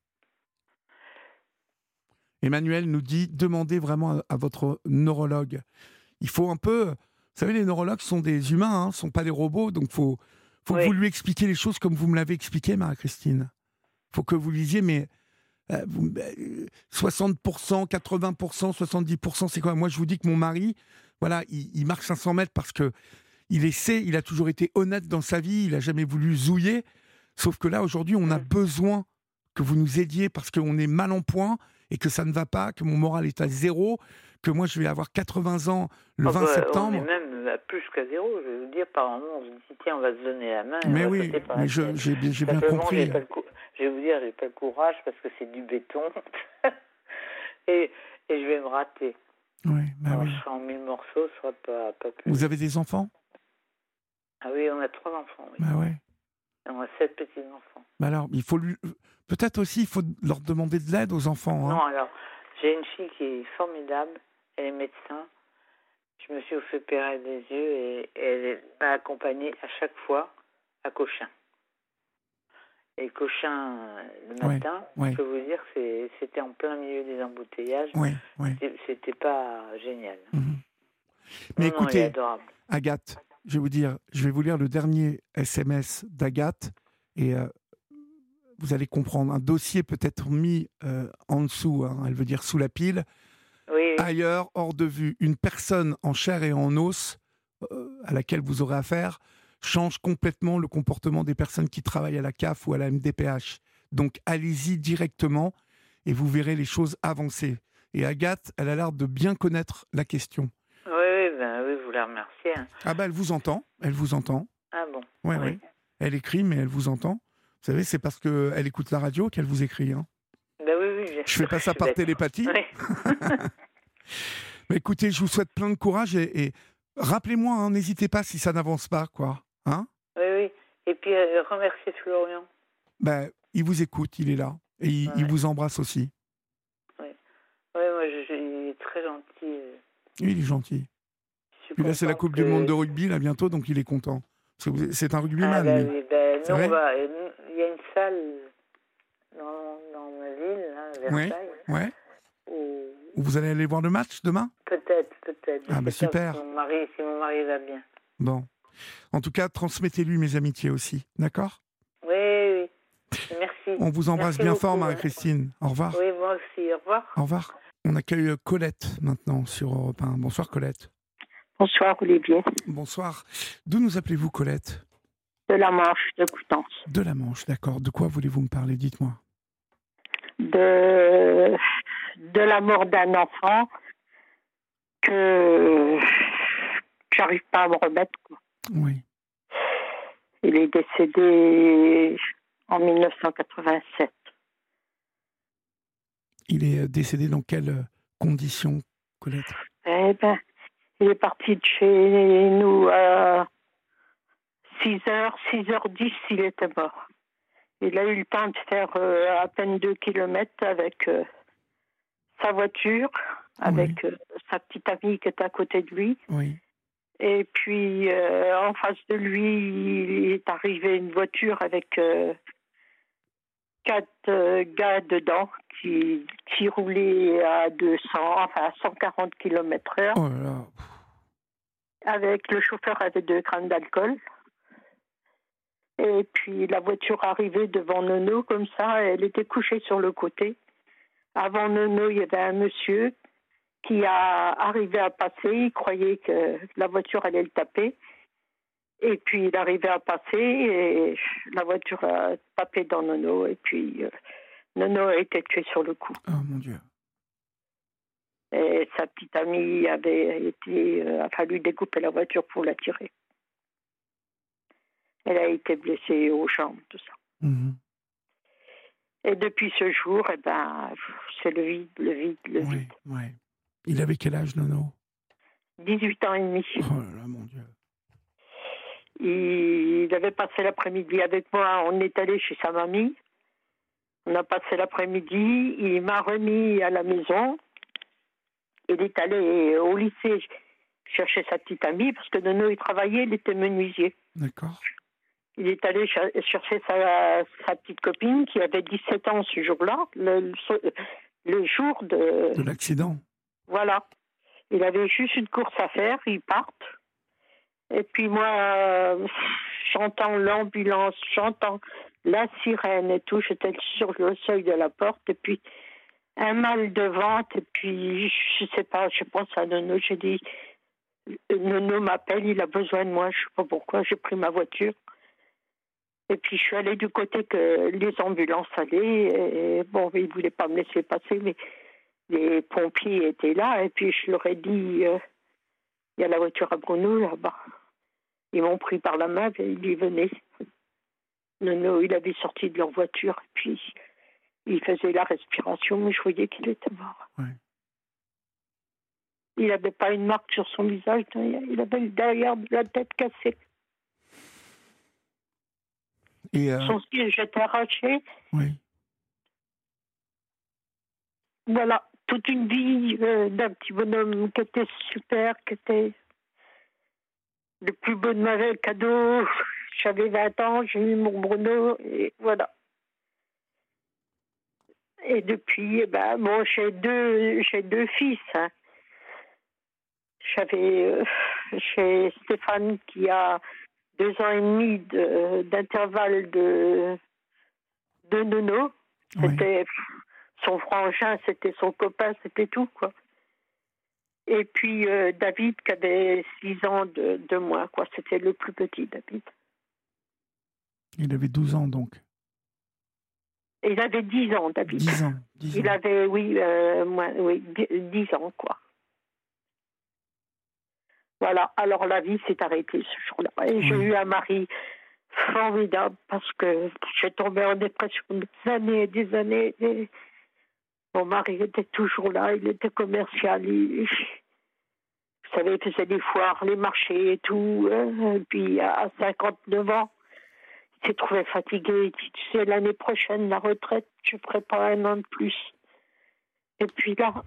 S1: Emmanuel nous dit demandez vraiment à, votre neurologue. Il faut un peu. Vous savez, les neurologues sont des humains, ne hein, sont pas des robots, donc faut faut que vous lui expliquiez les choses comme vous me l'avez expliqué, Marie-Christine. faut que vous lui disiez, mais 60%, 80%, 70%, c'est quoi? Moi, je vous dis que mon mari, voilà, il, il marche 500 mètres parce que il essaie, il a toujours été honnête dans sa vie, il a jamais voulu zouiller. Sauf que là, aujourd'hui, on a besoin que vous nous aidiez parce qu'on est mal en point et que ça ne va pas, que mon moral est à zéro, que moi, je vais avoir 80 ans le 20 septembre. On
S7: est même à plus qu'à zéro. Je vais vous dire, par moment, on se dit, tiens, on va se donner la main.
S1: Mais oui, mais j'ai bien compris.
S7: Je vais vous dire, j'ai pas le courage parce que c'est du béton. et, et je vais me rater.
S1: Oui, bah oui.
S7: Je serai en mille morceaux, ce sera pas, pas plus.
S1: Vous avez des enfants?
S7: Ah oui, on a trois enfants. Oui.
S1: Bah ouais.
S7: on a sept petits-enfants.
S1: Bah alors, il faut lui... Peut-être aussi, il faut leur demander de l'aide aux enfants.
S7: Hein. Non, alors, j'ai une fille qui est formidable. Elle est médecin. Je me suis fait opérer des yeux et elle m'a accompagnée à chaque fois à Cochin. Et Cochin, le matin, je peux vous dire, c'était en plein milieu des embouteillages.
S1: Oui,
S7: C'était pas génial.
S1: Mhm. Mais écoutez, Agathe, je vais vous dire, je vais vous lire le dernier SMS d'Agathe et euh, vous allez comprendre. Un dossier peut être mis euh, en dessous, hein, elle veut dire sous la pile. Ailleurs, hors de vue, une personne en chair et en os euh, à laquelle vous aurez affaire change complètement le comportement des personnes qui travaillent à la CAF ou à la MDPH. Donc allez-y directement et vous verrez les choses avancer. Et Agathe, elle a l'air de bien connaître la question.
S7: Oui, ben oui, vous la remerciez. Hein.
S1: Ah ben elle vous entend, elle vous entend.
S7: Ah bon
S1: Oui, oui. Elle écrit, mais elle vous entend. Vous savez, c'est parce qu'elle écoute la radio qu'elle vous écrit. Hein.
S7: Ben oui, oui.
S1: Je fais pas ça par télépathie. mais écoutez, je vous souhaite plein de courage et, rappelez-moi, hein, n'hésitez pas si ça n'avance pas, quoi. Hein
S7: oui, oui. Et puis euh, remerciez Florian.
S1: Ben, il vous écoute, il est là. Et il, vous embrasse aussi.
S7: Oui, moi, je, il est très gentil. Euh.
S1: Oui, il est gentil. Puis là, c'est la Coupe du Monde de rugby, là, bientôt, donc il est content. C'est un rugbyman,
S7: ah, ben, lui. Ben, non, va, il y a une salle dans, dans ma ville, là, Versailles.
S1: Oui, ouais. Où... vous allez aller voir le match demain?
S7: Peut-être, peut-être.
S1: Ah, ben super.
S7: Si mon, mari, si mon mari va bien.
S1: Bon. En tout cas, transmettez-lui mes amitiés aussi, d'accord?
S7: Oui, oui. Merci.
S1: On vous embrasse bien fort, Marie-Christine. Au revoir.
S7: Oui, moi aussi. Au revoir.
S1: Au revoir. On accueille Colette maintenant sur Europe 1. Bonsoir, Colette.
S8: Bonsoir, Olivier.
S1: Bonsoir. D'où nous appelez-vous, Colette?
S8: De la Manche, de Coutances.
S1: De la Manche, d'accord. De quoi voulez-vous me parler? Dites-moi.
S8: De, de la mort d'un enfant que j'arrive pas à me remettre.
S1: Oui.
S8: Il est décédé en 1987.
S1: Il est décédé dans quelles conditions, Colette?
S8: Eh ben, il est parti de chez nous à 6h, 6h10, il était mort. Il a eu le temps de faire euh, à peine 2 km avec euh, sa voiture, avec euh, sa petite amie qui était à côté de lui.
S1: Oui.
S8: Et puis, en face de lui, il est arrivé une voiture avec quatre gars dedans qui, qui roulaient à 200, enfin à 140 km/h.
S1: Oh
S8: Avec le chauffeur avait deux grammes d'alcool. Et puis la voiture arrivait devant Nono comme ça, elle était couchée sur le côté. Avant Nono, il y avait un monsieur qui a arrivé à passer. Il croyait que la voiture allait le taper. Et puis il arrivait à passer et la voiture a tapé dans Nono. Et puis euh, Nono a été tué sur le coup.
S1: Oh mon Dieu.
S8: Et sa petite amie avait été. Euh, a fallu découper la voiture pour la tirer. Elle a été blessée aux jambes, tout ça.
S1: Mhm.
S8: Et depuis ce jour, eh ben, c'est le vide, le vide, le
S1: oui,
S8: vide.
S1: Oui. Il avait quel âge, Nono?
S8: 18 ans et demi.
S1: Oh là là, mon Dieu.
S8: Il avait passé l'après-midi avec moi. On est allé chez sa mamie. On a passé l'après-midi. Il m'a remis à la maison. Il est allé au lycée chercher sa petite amie parce que Nono, il travaillait, il était menuisier.
S1: D'accord.
S8: Il est allé chercher sa, sa, petite copine qui avait 17 ans ce jour-là, le, le, jour de.
S1: De l'accident.
S8: Voilà. Il avait juste une course à faire, ils partent. Et puis moi, euh, j'entends l'ambulance, j'entends la sirène et tout. J'étais sur le seuil de la porte et puis un mal de ventre et puis je sais pas, je pense à Nono. J'ai dit Nono m'appelle, il a besoin de moi. Je sais pas pourquoi. J'ai pris ma voiture. Et puis je suis allée du côté que les ambulances allaient. Et bon, ils voulaient pas me laisser passer, mais les pompiers étaient là. Et puis je leur ai dit, euh, il y a la voiture à Bruno là-bas. Ils m'ont pris par la main et ils y venaient. Nono, il avait sorti de leur voiture, et puis il faisait la respiration, mais je voyais qu'il était mort. Il n'avait pas une marque sur son visage, il avait derrière de la tête cassée. Et euh, Son siège était arraché.
S1: Oui.
S8: Voilà, toute une vie euh, d'un petit bonhomme qui était super, qui était le plus beau de ma vie, cadeau. J'avais 20 ans, j'ai eu mon Bruno, et voilà. Et depuis, eh ben, bon, j'ai deux, j'ai deux fils. Hein. J'avais euh, Stéphane qui a deux ans et demi d'intervalle de, de, nono. C'était son frangin, c'était son copain, c'était tout, quoi. Et puis euh, David qui avait six ans de, de moins, quoi. C'était le plus petit, David.
S1: Il avait 12 ans donc.
S8: Il avait 10 ans, David.
S1: 10 ans.
S8: il avait, oui, euh, oui, 10 ans, quoi. Voilà, alors la vie s'est arrêtée ce jour-là. Et j'ai eu un mari formidable parce que j'ai tombé en dépression des années et des années. mon mari était toujours là, il était commercial. vous savez, il faisait des foires, les marchés et tout. Hein. Et puis à 59 ans, il s'est trouvé fatigué. Il dit, tu sais, l'année prochaine, la retraite, je pas un an de plus. Et puis là,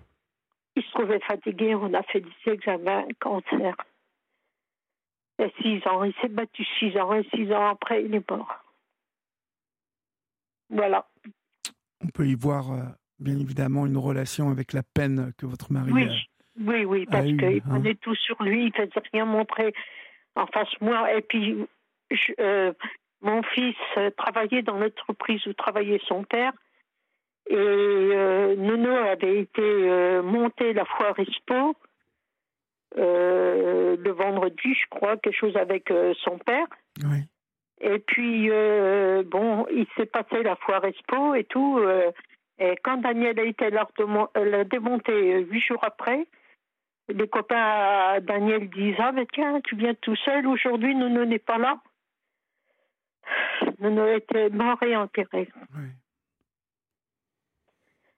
S8: il se trouvait fatigué, on a fait des examens, cancer. Et six ans, il s'est battu six ans, et six ans après, il est mort. Voilà.
S1: On peut y voir, euh, bien évidemment, une relation avec la peine que votre mari
S8: oui.
S1: a
S8: Oui, oui, parce qu'il hein. prenait tout sur lui, il ne faisait rien montrer en face moi. Et puis, euh, mon fils travaillait dans l'entreprise où travaillait son père. Et euh, Nono avait été euh, monté la foire Expo euh, le vendredi, je crois, quelque chose avec son père.
S1: Oui.
S8: Et puis, bon, il s'est passé la foire Expo et tout. et quand Daniel a été l'a démonté huit jours après, les copains à Daniel disent Ah, mais tiens, tu viens tout seul aujourd'hui, Nono n'est pas là. Nono était mort et enterré.
S1: Oui.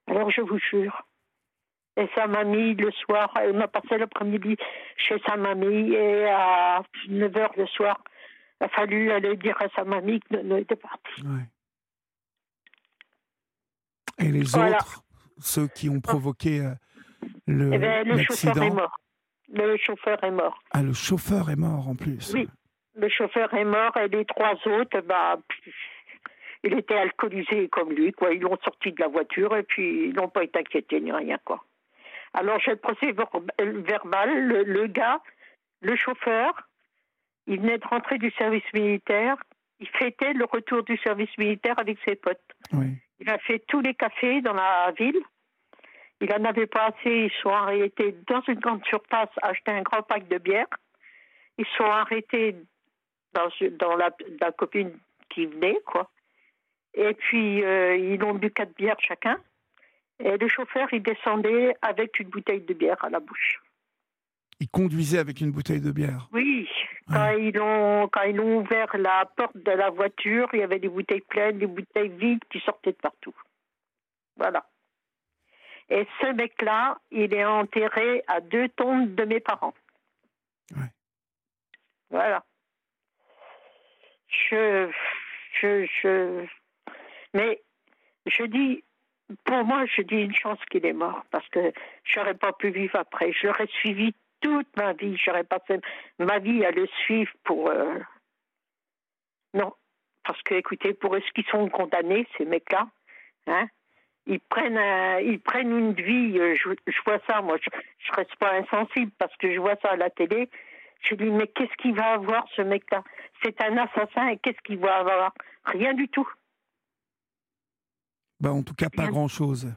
S8: Alors je vous jure. Et sa mamie, le soir, elle m'a passé l'après-midi chez sa mamie et à 9 h le soir, il a fallu aller dire à sa mamie que Nono était parti.
S1: Oui. Et les autres, ceux qui ont provoqué euh, le,
S8: eh ben, le chauffeur est mort. Le chauffeur est mort.
S1: Ah, le chauffeur est mort en plus.
S8: Oui, le chauffeur est mort et les trois autres, bah, il était alcoolisé comme lui, quoi. Ils l'ont sorti de la voiture et puis ils n'ont pas été inquiétés ni rien, quoi. Alors j'ai le procès verbal, le, gars, le chauffeur, il venait de rentrer du service militaire, il fêtait le retour du service militaire avec ses potes. Il a fait tous les cafés dans la ville. Il n'en avait pas assez, ils sont arrêtés dans une grande surface, acheter un grand pack de bière. Ils sont arrêtés dans, dans la, la, copine qui venait, quoi. Et puis, euh, ils ont bu quatre bières chacun. Et le chauffeur, il descendait avec une bouteille de bière à la bouche.
S1: Il conduisait avec une bouteille de bière
S8: Oui. Quand, ils ont, quand ils ont ouvert la porte de la voiture, il y avait des bouteilles pleines, des bouteilles vides qui sortaient de partout. Voilà. Et ce mec-là, il est enterré à deux tombes de mes parents.
S1: Ouais.
S8: Voilà je, je, je, mais je dis, pour moi, je dis une chance qu'il est mort parce que je n'aurais pas pu vivre après. Je l'aurais suivi toute ma vie. J'aurais passé ma vie à le suivre pour. Euh, non, parce que, écoutez, pour ce qui sont condamnés, ces mecs-là, hein, ils prennent, ils prennent une vie. Euh, je, vois ça, moi, je, ne reste pas insensible parce que je vois ça à la télé. Je dis, mais qu'est-ce qu'il va avoir, ce mec-là? C'est un assassin et qu'est-ce qu'il va avoir? Rien du tout.
S1: Bah, en tout cas, pas grand-chose.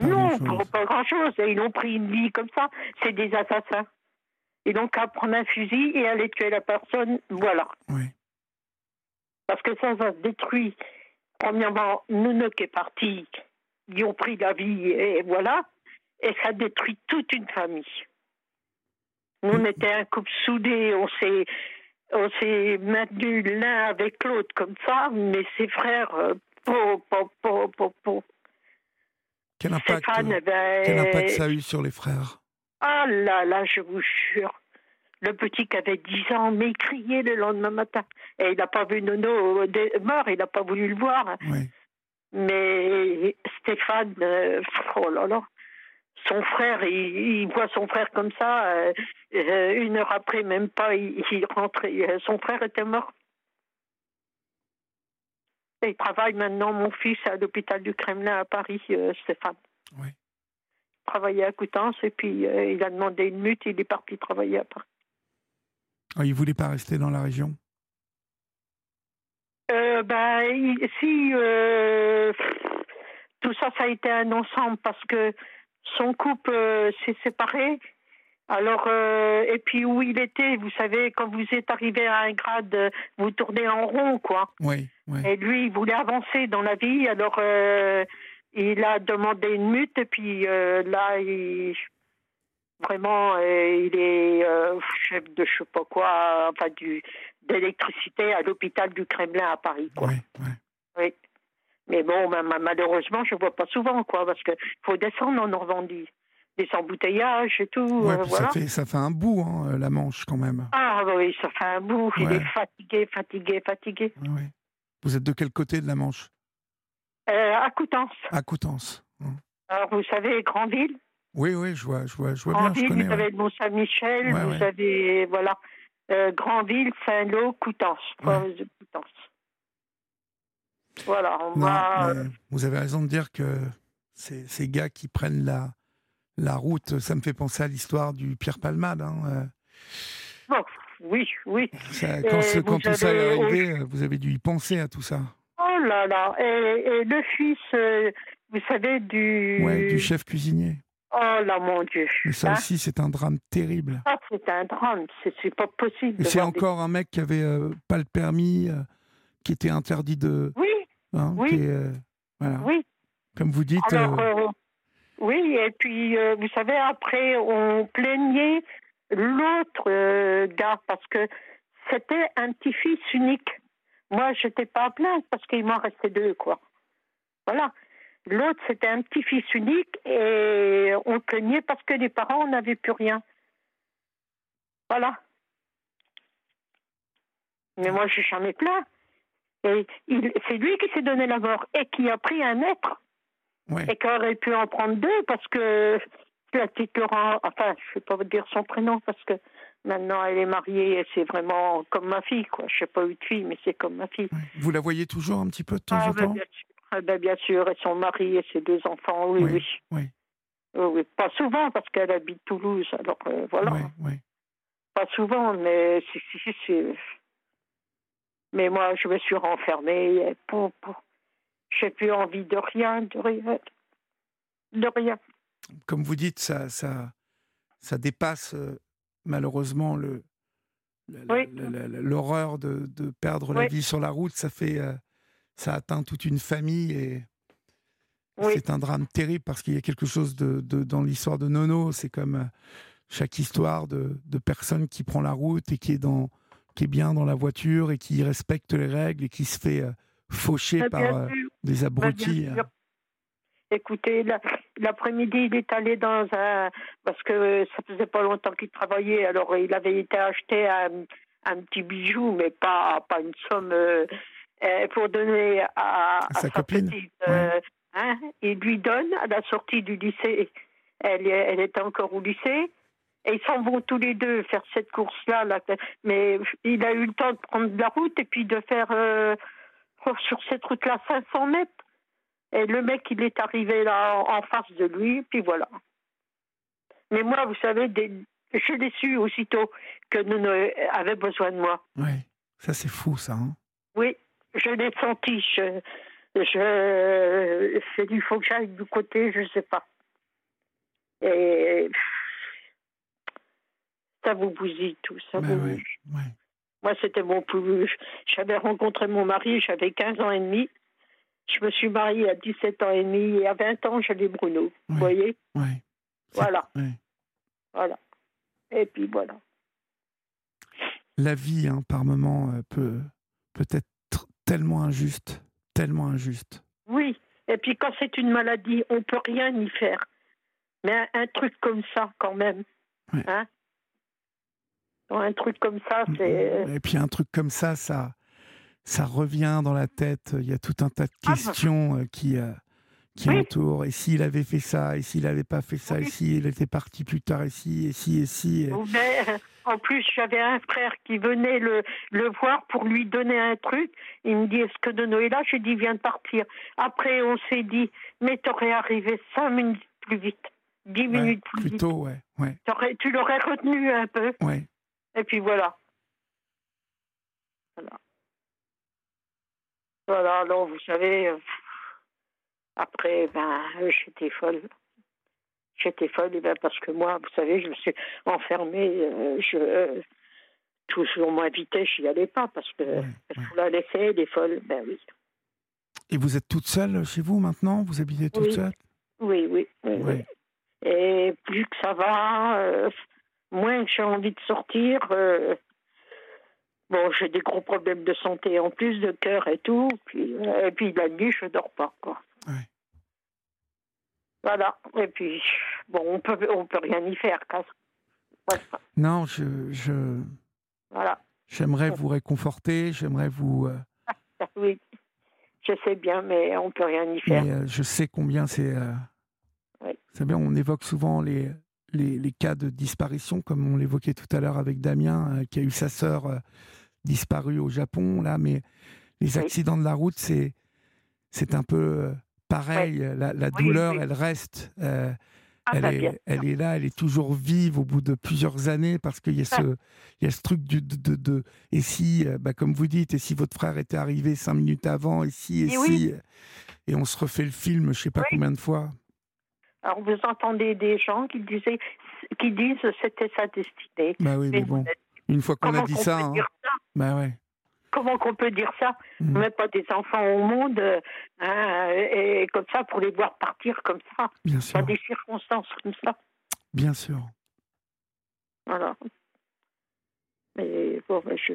S8: Non, pas grand-chose. Ils ont pris une vie comme ça. C'est des assassins. Ils n'ont qu'à prendre un fusil et aller tuer la personne. Voilà.
S1: Oui.
S8: Parce que ça, ça détruit. Premièrement, nous qui est parti, ils ont pris la vie et voilà. Et ça détruit toute une famille. Nous, on était un couple soudé, on s'est, on s'est maintenu l'un avec l'autre comme ça, mais ses frères, euh,
S1: quel impact, quel impact ça a eu sur les frères?
S8: Ah là là, je vous jure. Le petit qui avait 10 ans, mais il criait le lendemain matin. Et il n'a pas vu Nono mort, il n'a pas voulu le voir. Mais Stéphane, euh, oh là là, son frère, il, voit son frère comme ça. Euh, euh, une heure après, même pas, il, il rentrait. Son frère était mort. Il travaille maintenant, mon fils, à l'hôpital du Kremlin à Paris, euh, Stéphane.
S1: Oui.
S8: Il travaillait à Coutances et puis euh, il a demandé une mute, il est parti travailler à Paris.
S1: Ah, il ne voulait pas rester dans la région?
S8: Euh, ben, si euh, tout ça, ça a été un ensemble parce que son couple s'est séparé alors, euh, et puis où il était, vous savez, quand vous êtes arrivé à un grade, vous tournez en rond, quoi.
S1: Oui, oui.
S8: Et lui, il voulait avancer dans la vie, alors euh, il a demandé une mute, et puis euh, là, il, vraiment, il est chef de je sais pas quoi, enfin, du, d'électricité à l'hôpital du Kremlin à Paris, quoi.
S1: Oui, oui.
S8: Oui. Mais bon, malheureusement, je ne vois pas souvent, quoi, parce qu'il faut descendre en Normandie des embouteillages et tout.
S1: Euh, ça, fait, ça fait un bout, hein, la Manche, quand même.
S8: Ah oui, ça fait un bout. Il est fatigué, fatigué, fatigué.
S1: Vous êtes de quel côté de la Manche?
S8: Euh, À Coutances.
S1: À Coutances.
S8: Hein. Alors, vous savez, Grandville
S1: Oui, oui, je vois, je vois, je vois bien.
S8: vous avez le Mont-Saint-Michel, vous avez, voilà, euh, Grandville, Saint-Lô, Coutances, Coutances. Voilà, on va...
S1: Vous avez raison de dire que ces gars qui prennent la, la route, ça me fait penser à l'histoire du Pierre Palmade. Hein, euh.
S8: Bon, oui, oui.
S1: quand, tout ça est arrivé, euh, vous avez dû y penser à tout ça.
S8: Oh là là. Et, le fils, euh, vous savez, du.
S1: Ouais, du chef cuisinier.
S8: Oh là, mon Dieu.
S1: Mais ça hein? aussi, c'est un drame terrible.
S8: Ah, c'est un drame. C'est pas possible.
S1: C'est encore un mec qui avait pas le permis, qui était interdit de.
S8: Oui.
S1: Hein,
S8: oui.
S1: voilà.
S8: Oui.
S1: Comme vous dites.
S8: Oui, et puis, euh, vous savez, après, on plaignait l'autre euh, gars parce que c'était un petit-fils unique. Moi, je n'étais pas à plaindre parce qu'il m'en restait deux, quoi. Voilà. L'autre, c'était un petit-fils unique et on plaignait parce que les parents n'avaient plus rien. Voilà. Mais moi, je n'ai jamais plaint. Et c'est lui qui s'est donné la mort et qui a pris un être et qu'elle aurait pu en prendre deux parce que la petite Laurent, enfin, je ne vais pas vous dire son prénom parce que maintenant elle est mariée et c'est vraiment comme ma fille, quoi. Je sais pas eu de fille, mais c'est comme ma fille.
S1: Vous la voyez toujours un petit peu de temps
S8: ah,
S1: en
S8: ben,
S1: temps
S8: bien sûr. Ah, ben, bien sûr, et son mari et ses deux enfants, oui, oui.
S1: Oui.
S8: oui. Pas souvent parce qu'elle habite Toulouse, alors euh, voilà. Pas souvent, mais c'est. Mais moi, je me suis renfermée. Pour, j'ai plus envie de rien, de rien. De rien.
S1: Comme vous dites, ça, ça, ça dépasse euh, malheureusement le, l'horreur de, de, perdre la vie sur la route. Ça fait, euh, ça atteint toute une famille et c'est un drame terrible parce qu'il y a quelque chose de, de dans l'histoire de Nono. C'est comme euh, chaque histoire de, de personne qui prend la route et qui est dans, qui est bien dans la voiture et qui respecte les règles et qui se fait fauché par euh, des abrutis.
S8: Hein. Écoutez, l'après-midi, il est allé dans un. Parce que ça faisait pas longtemps qu'il travaillait, alors il avait été acheté un, un petit bijou, mais pas, pas une somme. Euh, euh, pour donner à,
S1: sa, copine.
S8: Hein, il lui donne à la sortie du lycée. Elle, elle était encore au lycée. Et ils s'en vont tous les deux faire cette course-là. Là. Mais il a eu le temps de prendre la route et puis de faire euh, sur cette route-là 500 mètres. Et le mec, il est arrivé là en, face de lui, puis voilà. Mais moi, vous savez, je l'ai su aussitôt que nous avait besoin de moi.
S1: Oui, ça c'est fou, ça. Hein
S8: oui, je l'ai senti. Je, je, il faut que j'aille du côté, je ne sais pas. Et ça vous bousille tout, ça ben vous Moi, c'était mon plus. J'avais rencontré mon mari, j'avais 15 ans et demi. Je me suis mariée à 17 ans et demi et à 20 ans, j'avais Bruno. Vous voyez?
S1: Oui.
S8: Voilà. Voilà. Et puis voilà.
S1: La vie, hein, par moment, euh, peut, peut être tellement injuste. Tellement injuste.
S8: Oui. Et puis quand c'est une maladie, on peut rien y faire. Mais un, truc comme ça, quand même. Hein? Un truc comme ça, mm, c'est.
S1: Mm. Et puis un truc comme ça, ça, ça revient dans la tête. Il y a tout un tas de ah, bah. questions euh, qui, euh, qui entourent. Et s'il avait fait ça, et s'il n'avait pas fait ça, et s'il était parti plus tard, et si, et si, et si.
S8: en plus, j'avais un frère qui venait le, le voir pour lui donner un truc. Il me dit Est-ce que de Noël là? J'ai dit Viens de partir. Après, on s'est dit Mais t'aurais arrivé cinq minutes plus vite. Dix minutes plus,
S1: plus
S8: vite.
S1: tôt, ouais. ouais.
S8: Tu l'aurais retenu un peu.
S1: Ouais.
S8: Et puis voilà. Voilà. Voilà, alors vous savez, euh, après, ben, j'étais folle. J'étais folle, et ben, parce que moi, vous savez, je me suis enfermée, euh, je, toujours m'invitais, je n'y allais pas, parce que je vous la laisser, elle est folle, ben oui.
S1: Et vous êtes toute seule chez vous maintenant? Vous habitez toute seule?
S8: Oui oui, oui, Et plus que ça va, euh, moins que j'ai envie de sortir. Euh, bon, j'ai des gros problèmes de santé en plus, de cœur et tout. Puis, euh, et puis la nuit, je dors pas, quoi. Voilà. Et puis, bon, on peut, on peut rien y faire.
S1: Non, je, je.
S8: Voilà.
S1: J'aimerais vous réconforter, j'aimerais vous. Euh,
S8: oui, je sais bien, mais on peut rien y faire.
S1: Mais, je sais combien c'est. Oui. C'est bien, on évoque souvent les, les, cas de disparition, comme on l'évoquait tout à l'heure avec Damien, euh, qui a eu sa sœur euh, disparue au Japon, là, mais les accidents de la route, c'est, c'est un peu euh, pareil. La, douleur, elle reste. Ah, elle, bah, est, elle est là, elle est toujours vive au bout de plusieurs années parce qu'il y, a ce, il y a ce truc de, de, de et si, bah, comme vous dites, et si votre frère était arrivé cinq minutes avant, et si, et, si, et on se refait le film, je ne sais pas combien de fois.
S8: Alors vous entendez des gens qui disaient, qui disent c'était sa destinée.
S1: Bah oui, mais bon, une fois qu'on a dit ça, hein. bah ouais.
S8: Comment qu'on peut dire ça mmh. On met pas des enfants au monde hein, et comme ça pour les voir partir comme ça,
S1: Bien sûr.
S8: dans des circonstances comme ça.
S1: Bien sûr.
S8: Voilà. Mais bon, je,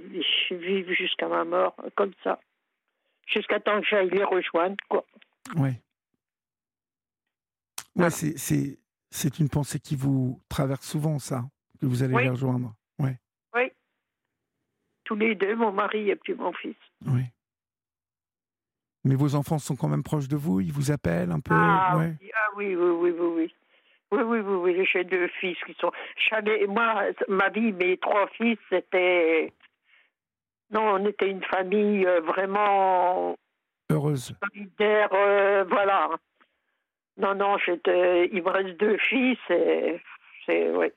S8: je vis jusqu'à ma mort comme ça, jusqu'à temps que j'aille les rejoindre, quoi.
S1: Oui. Ouais, c'est, c'est, une pensée qui vous traverse souvent, ça, que vous allez les rejoindre. Ouais.
S8: Oui. Tous les deux, mon mari et puis mon fils.
S1: Oui. Mais vos enfants sont quand même proches de vous Ils vous appellent un peu
S8: ah, oui, ah oui, oui, oui, oui, oui. Oui, oui, oui, oui. J'ai deux fils qui sont. Moi, ma vie, mes trois fils, c'était. Non, on était une famille euh, vraiment.
S1: Heureuse.
S8: Solidaire, euh, voilà. Non, non, j'étais. Il me reste deux fils et c'est. Oui.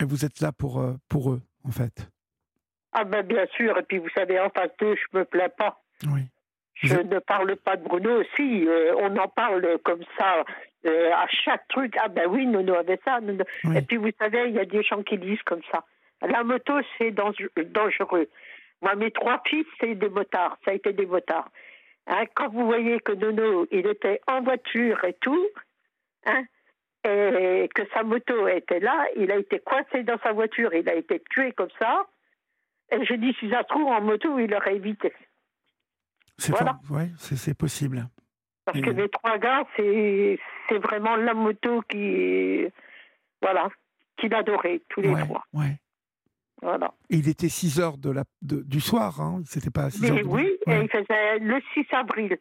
S1: Et vous êtes là pour, euh, pour eux, en fait?
S8: Ah, ben bien sûr. Et puis, vous savez, en face d'eux, je me plains pas.
S1: Oui.
S8: Je ne parle pas de Bruno. Si, euh, on en parle comme ça euh, à chaque truc. Ah, ben oui, Nono avait ça. Et puis, vous savez, il y a des gens qui disent comme ça. La moto, c'est dangereux. Moi, mes trois fils, c'est des motards. Ça a été des motards. Hein, quand vous voyez que Nono, il était en voiture et tout, hein, et que sa moto était là, il a été coincé dans sa voiture, il a été tué comme ça. Et je dis, si ça trouve, en moto, il aurait évité.
S1: C'est voilà. Oui, c'est possible.
S8: Parce que les trois gars, c'est vraiment la moto qui. Voilà, qu'il adorait, tous les trois.
S1: Ouais.
S8: Voilà.
S1: il était 6 heures de la, du soir, hein C'était pas 6
S8: heures. Oui, et il faisait le 6 avril.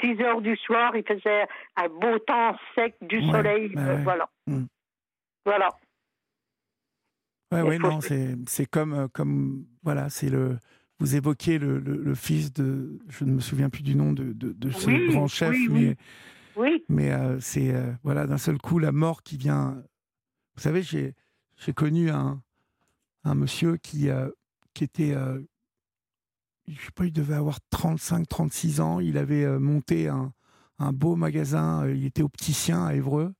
S8: 6 heures du soir, il faisait un beau temps sec, du soleil, euh, voilà. Mm. Voilà.
S1: Oui, oui, non, c'est comme, euh, comme, voilà, c'est le, vous évoquiez le, le, fils de, je ne me souviens plus du nom de, de, ce grand chef, mais,
S8: oui.
S1: mais euh, c'est, voilà, d'un seul coup, la mort qui vient. Vous savez, j'ai connu un, un monsieur qui, qui était je sais pas, il devait avoir 35, 36 ans. Il avait euh, monté un, beau magasin. Euh, il était opticien à Évreux.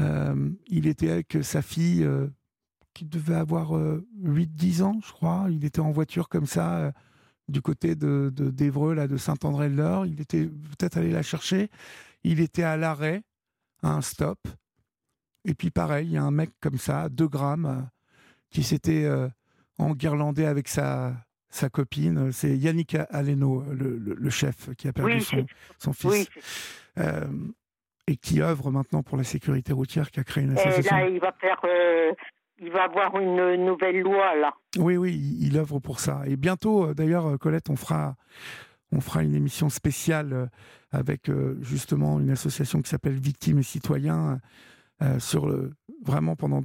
S1: Euh, il était avec sa fille qui devait avoir 8-10 ans, je crois. Il était en voiture comme ça, du côté de, d'Évreux, là, de Saint-André-de-l'Or. Il était peut-être allé la chercher. Il était à l'arrêt, à un stop. Et puis pareil, il y a un mec comme ça, 2 grammes, qui s'était enguirlandé avec sa, sa copine. C'est Yannick Aleno, le, chef, qui a perdu son, fils. Euh, et qui œuvre maintenant pour la sécurité routière, qui a créé une association.
S8: Et là, il va faire, euh, il va avoir une nouvelle loi là.
S1: Oui, oui, il, œuvre pour ça. Et bientôt, euh, d'ailleurs, Colette, on fera, on fera une émission spéciale avec justement une association qui s'appelle Victimes et Citoyens euh, sur le, vraiment pendant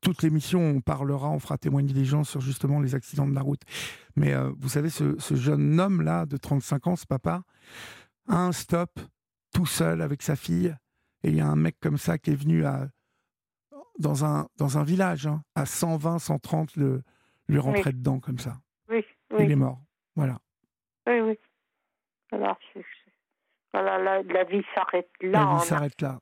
S1: toute l'émission, on parlera, on fera témoigner des gens sur justement les accidents de la route. Mais euh, vous savez, ce, jeune homme-là de 35 ans, ce papa, a un stop tout seul avec sa fille. Et il y a un mec comme ça qui est venu à, dans, un, dans un village, hein, à 120, 130, le, lui rentrer dedans comme ça.
S8: Oui,
S1: Il est mort. Voilà.
S8: Oui, oui. Alors, voilà, la, la vie s'arrête là.
S1: La vie s'arrête là.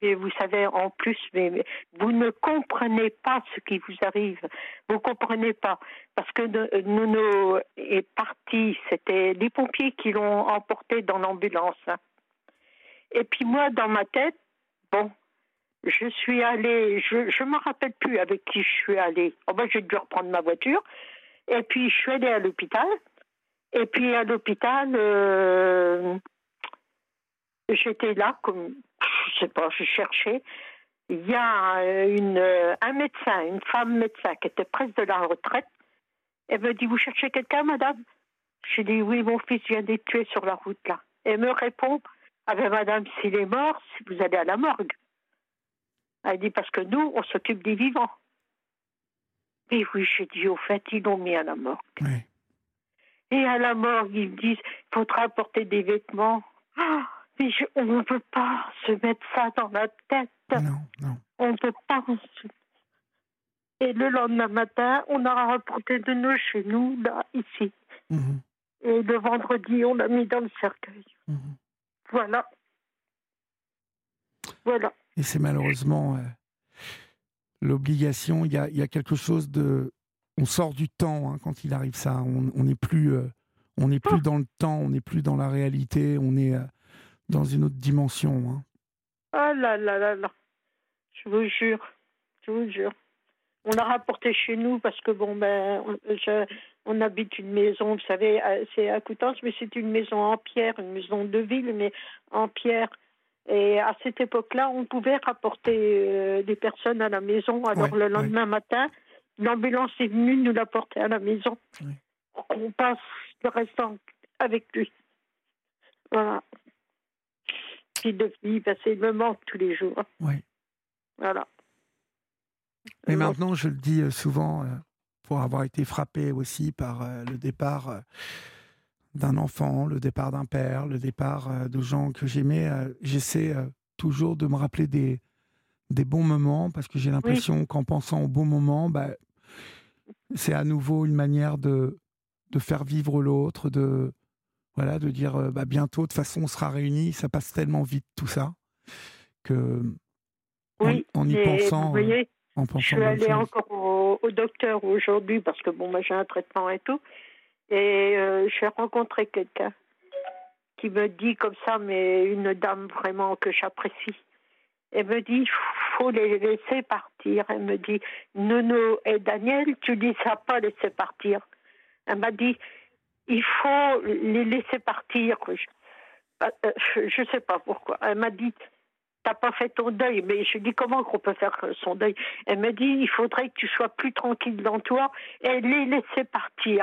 S8: Et vous savez, en plus, mais, vous ne comprenez pas ce qui vous arrive. Vous comprenez pas. Parce que Nono est parti. C'était les pompiers qui l'ont emporté dans l'ambulance. Et puis moi, dans ma tête, bon, je suis allée, je ne me rappelle plus avec qui je suis allée. Oh ben, j'ai dû reprendre ma voiture. Et puis, je suis allée à l'hôpital. Et puis, à l'hôpital, euh, j'étais là comme je sais pas, je cherchais. Il y a une, un médecin, une femme médecin qui était presque de la retraite. Elle me dit, vous cherchez quelqu'un, madame? Je dis, oui, mon fils vient d'être tué sur la route, là. Elle me répond, ah ben, madame, s'il est mort, vous allez à la morgue. Elle dit, parce que nous, on s'occupe des vivants. Et oui, j'ai dit, au fait, ils l'ont mis à la morgue. Et à la morgue, ils me disent, il faudra apporter des vêtements. Ah on ne peut pas se mettre ça dans la tête.
S1: Non, non.
S8: On ne peut pas. Et le lendemain matin, on a rapporté de nous chez nous, là, ici. Mhm. Et le vendredi, on l'a mis dans le cercueil. Mhm. Voilà. Voilà.
S1: Et c'est malheureusement euh, l'obligation. Il y a, y a, quelque chose de. On sort du temps hein, quand il arrive ça. On n'est plus, euh, on n'est plus ah. dans le temps. On n'est plus dans la réalité. On est. Euh, dans une autre dimension. Hein.
S8: Ah là là là là, je vous jure, je vous jure. On l'a rapporté chez nous parce que bon ben, on, habite une maison, vous savez, c'est à Coutances, mais c'est une maison en pierre, une maison de ville, mais en pierre. Et à cette époque-là, on pouvait rapporter euh, des personnes à la maison. Alors le lendemain matin, l'ambulance est venue nous l'apporter à la maison. On passe le restant avec lui. Voilà de fille, parce qu'il me manque tous les jours.
S1: Oui.
S8: Voilà.
S1: Mais maintenant, je le dis euh, souvent, euh, pour avoir été frappé aussi par euh, le départ d'un enfant, le départ d'un père, le départ de gens que j'aimais, j'essaie toujours de me rappeler des, des bons moments, parce que j'ai l'impression qu'en pensant aux bons moments, bah, c'est à nouveau une manière de, de faire vivre l'autre, de, voilà, de dire euh, bah, bientôt, de toute façon, on sera réunis. Ça passe tellement vite tout ça que
S8: oui,
S1: en, y pensant, vous voyez, en pensant,
S8: je suis allée encore au, docteur aujourd'hui parce que bon, moi j'ai un traitement et tout, et euh, j'ai rencontré quelqu'un qui me dit comme ça, mais une dame vraiment que j'apprécie. Elle me dit, il faut les laisser partir. Elle me dit, Nono et Daniel, tu dis ça pas laisser partir. Elle m'a dit, il faut les laisser partir. Je ne euh, sais pas pourquoi. Elle m'a dit, t'as pas fait ton deuil. Mais je dis, comment qu'on peut faire son deuil? Elle m'a dit, il faudrait que tu sois plus tranquille dans toi et les laisser partir.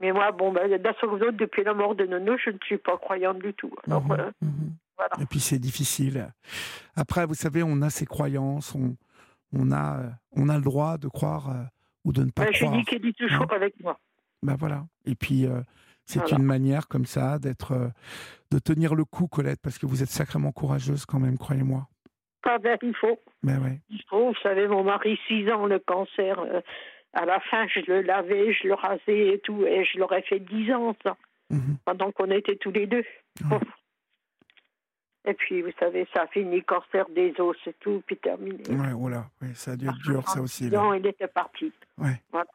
S8: Mais moi, bon, ben, dans depuis la mort de Nono, je ne suis pas croyante du tout. Alors, mhm, euh,
S1: mhm. Voilà. Et puis c'est difficile. Après, vous savez, on a ses croyances, on, on, a, on a le droit de croire euh, ou de ne pas ben, croire.
S8: Je dis qu'elle dit toujours hein avec moi.
S1: Ben voilà. Et puis, euh, c'est une manière comme ça d'être, de tenir le coup, Colette, parce que vous êtes sacrément courageuse quand même, croyez-moi.
S8: Ah ben, il faut.
S1: Ben ouais.
S8: Il faut. Vous savez, mon mari, 6 ans, le cancer à la fin, je le lavais, je le rasais et tout, et je l'aurais fait dix ans, ça, mhm. pendant qu'on était tous les deux. Et puis, vous savez, ça a fini cancer des os et tout, puis terminé.
S1: Ouais, voilà, oui, ça a dû être dur, ça aussi.
S8: Non, il était parti.
S1: Ouais. Voilà.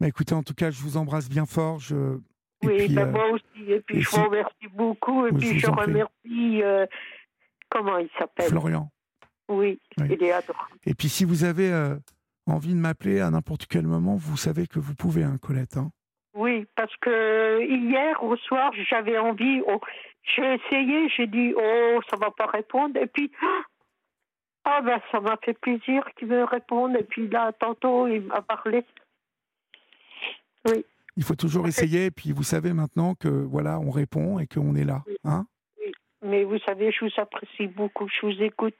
S1: Mais écoutez, en tout cas, je vous embrasse bien fort. Je...
S8: oui, ben, euh, moi aussi. Et puis, je vous remercie beaucoup. Et puis, je, remercie. Euh, comment il s'appelle?
S1: Florian.
S8: Oui, il est adorable.
S1: Et puis, si vous avez. Euh, envie de m'appeler à n'importe quel moment, vous savez que vous pouvez, hein, Colette. Hein.
S8: oui, parce que hier au soir, j'avais envie. Oh, j'ai essayé, j'ai dit oh ça va pas répondre, et puis ah ben ça m'a fait plaisir qu'il me réponde, et puis là tantôt il m'a parlé. Oui.
S1: Il faut toujours essayer, et puis vous savez maintenant que voilà, on répond et qu'on est là, hein.
S8: Oui. Mais vous savez, je vous apprécie beaucoup, je vous écoute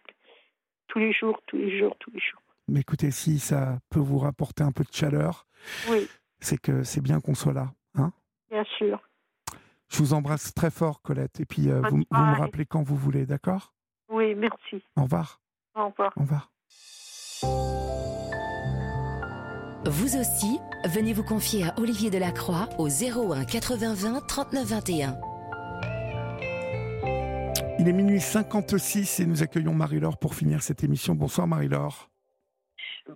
S8: tous les jours, tous les jours, tous les jours.
S1: Mais écoutez, si ça peut vous rapporter un peu de chaleur, c'est que c'est bien qu'on soit là. Hein
S8: bien sûr.
S1: Je vous embrasse très fort, Colette. Et puis, euh, vous, me rappelez quand vous voulez, d'accord?
S8: Oui, merci.
S1: Au revoir.
S8: Au revoir.
S1: Au revoir.
S2: Vous aussi, venez vous confier à Olivier Delacroix au 01 80 20 39 21.
S1: Il est minuit 56 et nous accueillons Marie-Laure pour finir cette émission. Bonsoir Marie-Laure.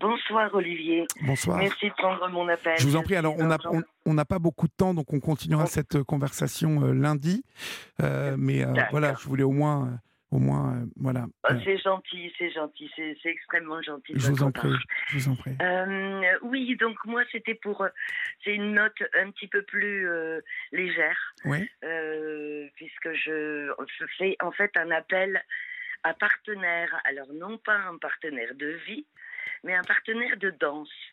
S9: Bonsoir Olivier.
S1: Bonsoir.
S9: Merci de prendre mon appel.
S1: Je vous en prie. Alors on n'a pas beaucoup de temps, donc on continuera cette euh, conversation euh, lundi. Euh, mais voilà, je voulais au moins au moins, voilà.
S9: Oh, c'est gentil, c'est gentil, c'est extrêmement gentil.
S1: Je vous en prie, je vous en prie.
S9: oui, donc moi c'était pour, c'est une note un petit peu plus légère,
S1: oui.
S9: puisque je, je, fais en fait un appel à partenaire. Alors non pas un partenaire de vie, mais un partenaire de danse.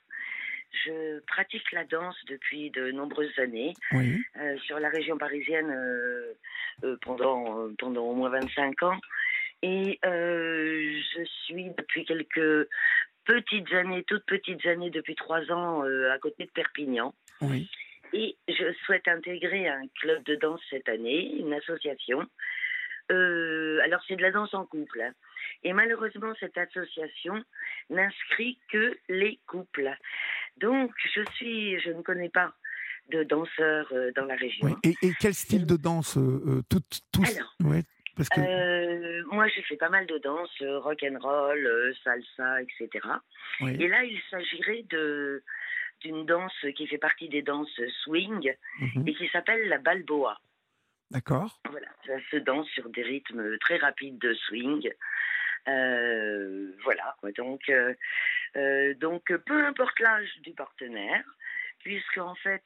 S9: Je pratique la danse depuis de nombreuses années euh, sur la région parisienne euh, euh, pendant, pendant au moins 25 ans. Et je suis depuis quelques petites années, toutes petites années, depuis trois ans, à côté de Perpignan.
S1: Oui.
S9: Et je souhaite intégrer un club de danse cette année, une association. alors c'est de la danse en couple. Hein. Et malheureusement, cette association n'inscrit que les couples. Donc, je suis, je ne connais pas de danseurs euh, dans la région.
S1: Et, quel style de danse euh, euh tout, tous
S9: Alors, parce que... Euh, moi, j'ai fait pas mal de danse, rock and roll, salsa, etc. Et là, il s'agirait de d'une danse qui fait partie des danses swing mhm. et qui s'appelle la balboa.
S1: D'accord.
S9: Voilà, ça se danse sur des rythmes très rapides de swing. Euh, voilà, Donc, euh, euh, donc, peu importe l'âge du partenaire, puisque en fait,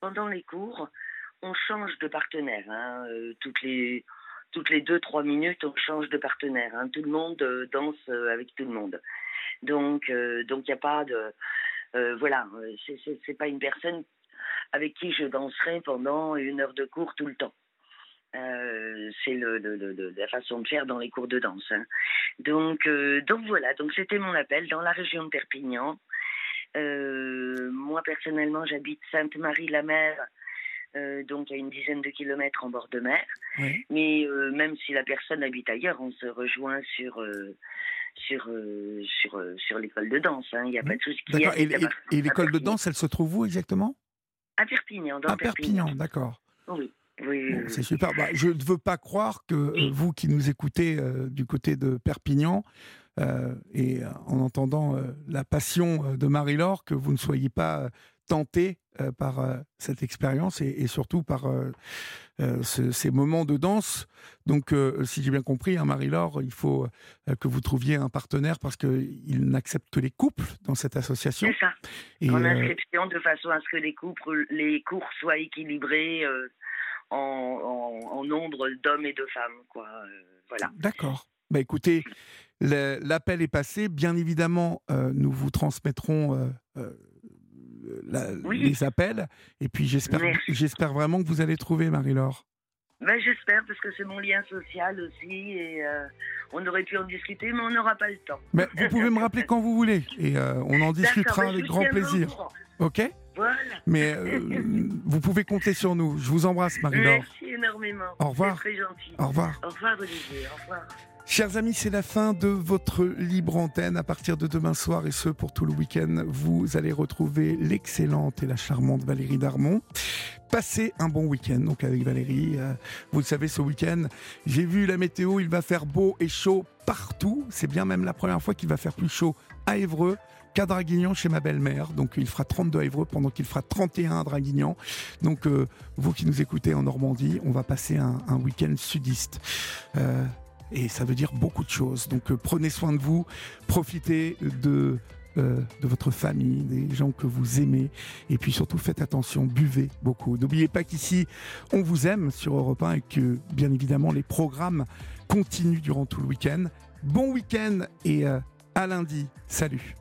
S9: pendant les cours, on change de partenaire. Hein, toutes les toutes les deux trois minutes, on change de partenaire. Hein. Tout le monde danse avec tout le monde. Donc, donc il n'y a pas de voilà, c'est pas une personne avec qui je danserai pendant une heure de cours tout le temps. Euh, c'est le, la façon de faire dans les cours de danse. Hein. Donc, euh, donc voilà, donc c'était mon appel dans la région de Perpignan. Euh, moi personnellement, j'habite Sainte-Marie-la-Mer, donc à une dizaine de kilomètres en bord de mer. Mais même si la personne habite ailleurs, on se rejoint sur sur, sur, sur l'école de danse. Hein. Il n'y a pas de souci.
S1: Et, l'école de danse, elle se trouve où exactement?
S9: À Perpignan.
S1: à Perpignan d'accord.
S9: Oui. Oui,
S1: c'est super. Bah, je ne veux pas croire que euh, vous qui nous écoutez euh, du côté de Perpignan, euh, et en entendant la passion de Marie-Laure, que vous ne soyez pas tenté par cette expérience et, surtout par ces moments de danse. Donc, si j'ai bien compris, hein, Marie-Laure, il faut que vous trouviez un partenaire parce qu'il n'accepte que les couples dans cette association.
S9: C'est ça. Et, en inscription de façon à ce que les couples, les cours soient équilibrés en, nombre d'hommes et de femmes. Quoi. Euh, voilà.
S1: D'accord. Bah écoutez, l'appel est passé. Bien évidemment, euh, nous vous transmettrons euh, les appels. Et puis j'espère, vraiment que vous allez trouver, Marie-Laure.
S9: Ben, j'espère, parce que c'est mon lien social aussi, et euh, on aurait pu en discuter, mais on n'aura pas le temps.
S1: Mais vous pouvez me rappeler quand vous voulez, et euh, on en discutera ben, avec grand plaisir. Ok?
S9: Voilà.
S1: Mais euh, vous pouvez compter sur nous. Je vous embrasse, Marie-Laure.
S9: Merci énormément.
S1: Au revoir.
S9: très gentil.
S1: Au revoir.
S9: Au revoir, Olivier. Au revoir.
S1: Chers amis, c'est la fin de votre libre antenne. À partir de demain soir et ce pour tout le week-end, vous allez retrouver l'excellente et la charmante Valérie Darmon. Passez un bon week-end donc avec Valérie. Euh, vous le savez, ce week-end, j'ai vu la météo, il va faire beau et chaud partout. C'est bien même la première fois qu'il va faire plus chaud à Évreux qu'à Draguignan chez ma belle-mère. Donc il fera 32 à pendant qu'il fera 31 à Draguignan. Donc euh, vous qui nous écoutez en Normandie, on va passer un, week-end sudiste. Euh, et ça veut dire beaucoup de choses. Donc euh, prenez soin de vous, profitez de, votre famille, des gens que vous aimez, et puis surtout faites attention, buvez beaucoup. N'oubliez pas qu'ici, on vous aime sur Europe 1 et que bien évidemment les programmes continuent durant tout le week-end. Bon week-end et à lundi. Salut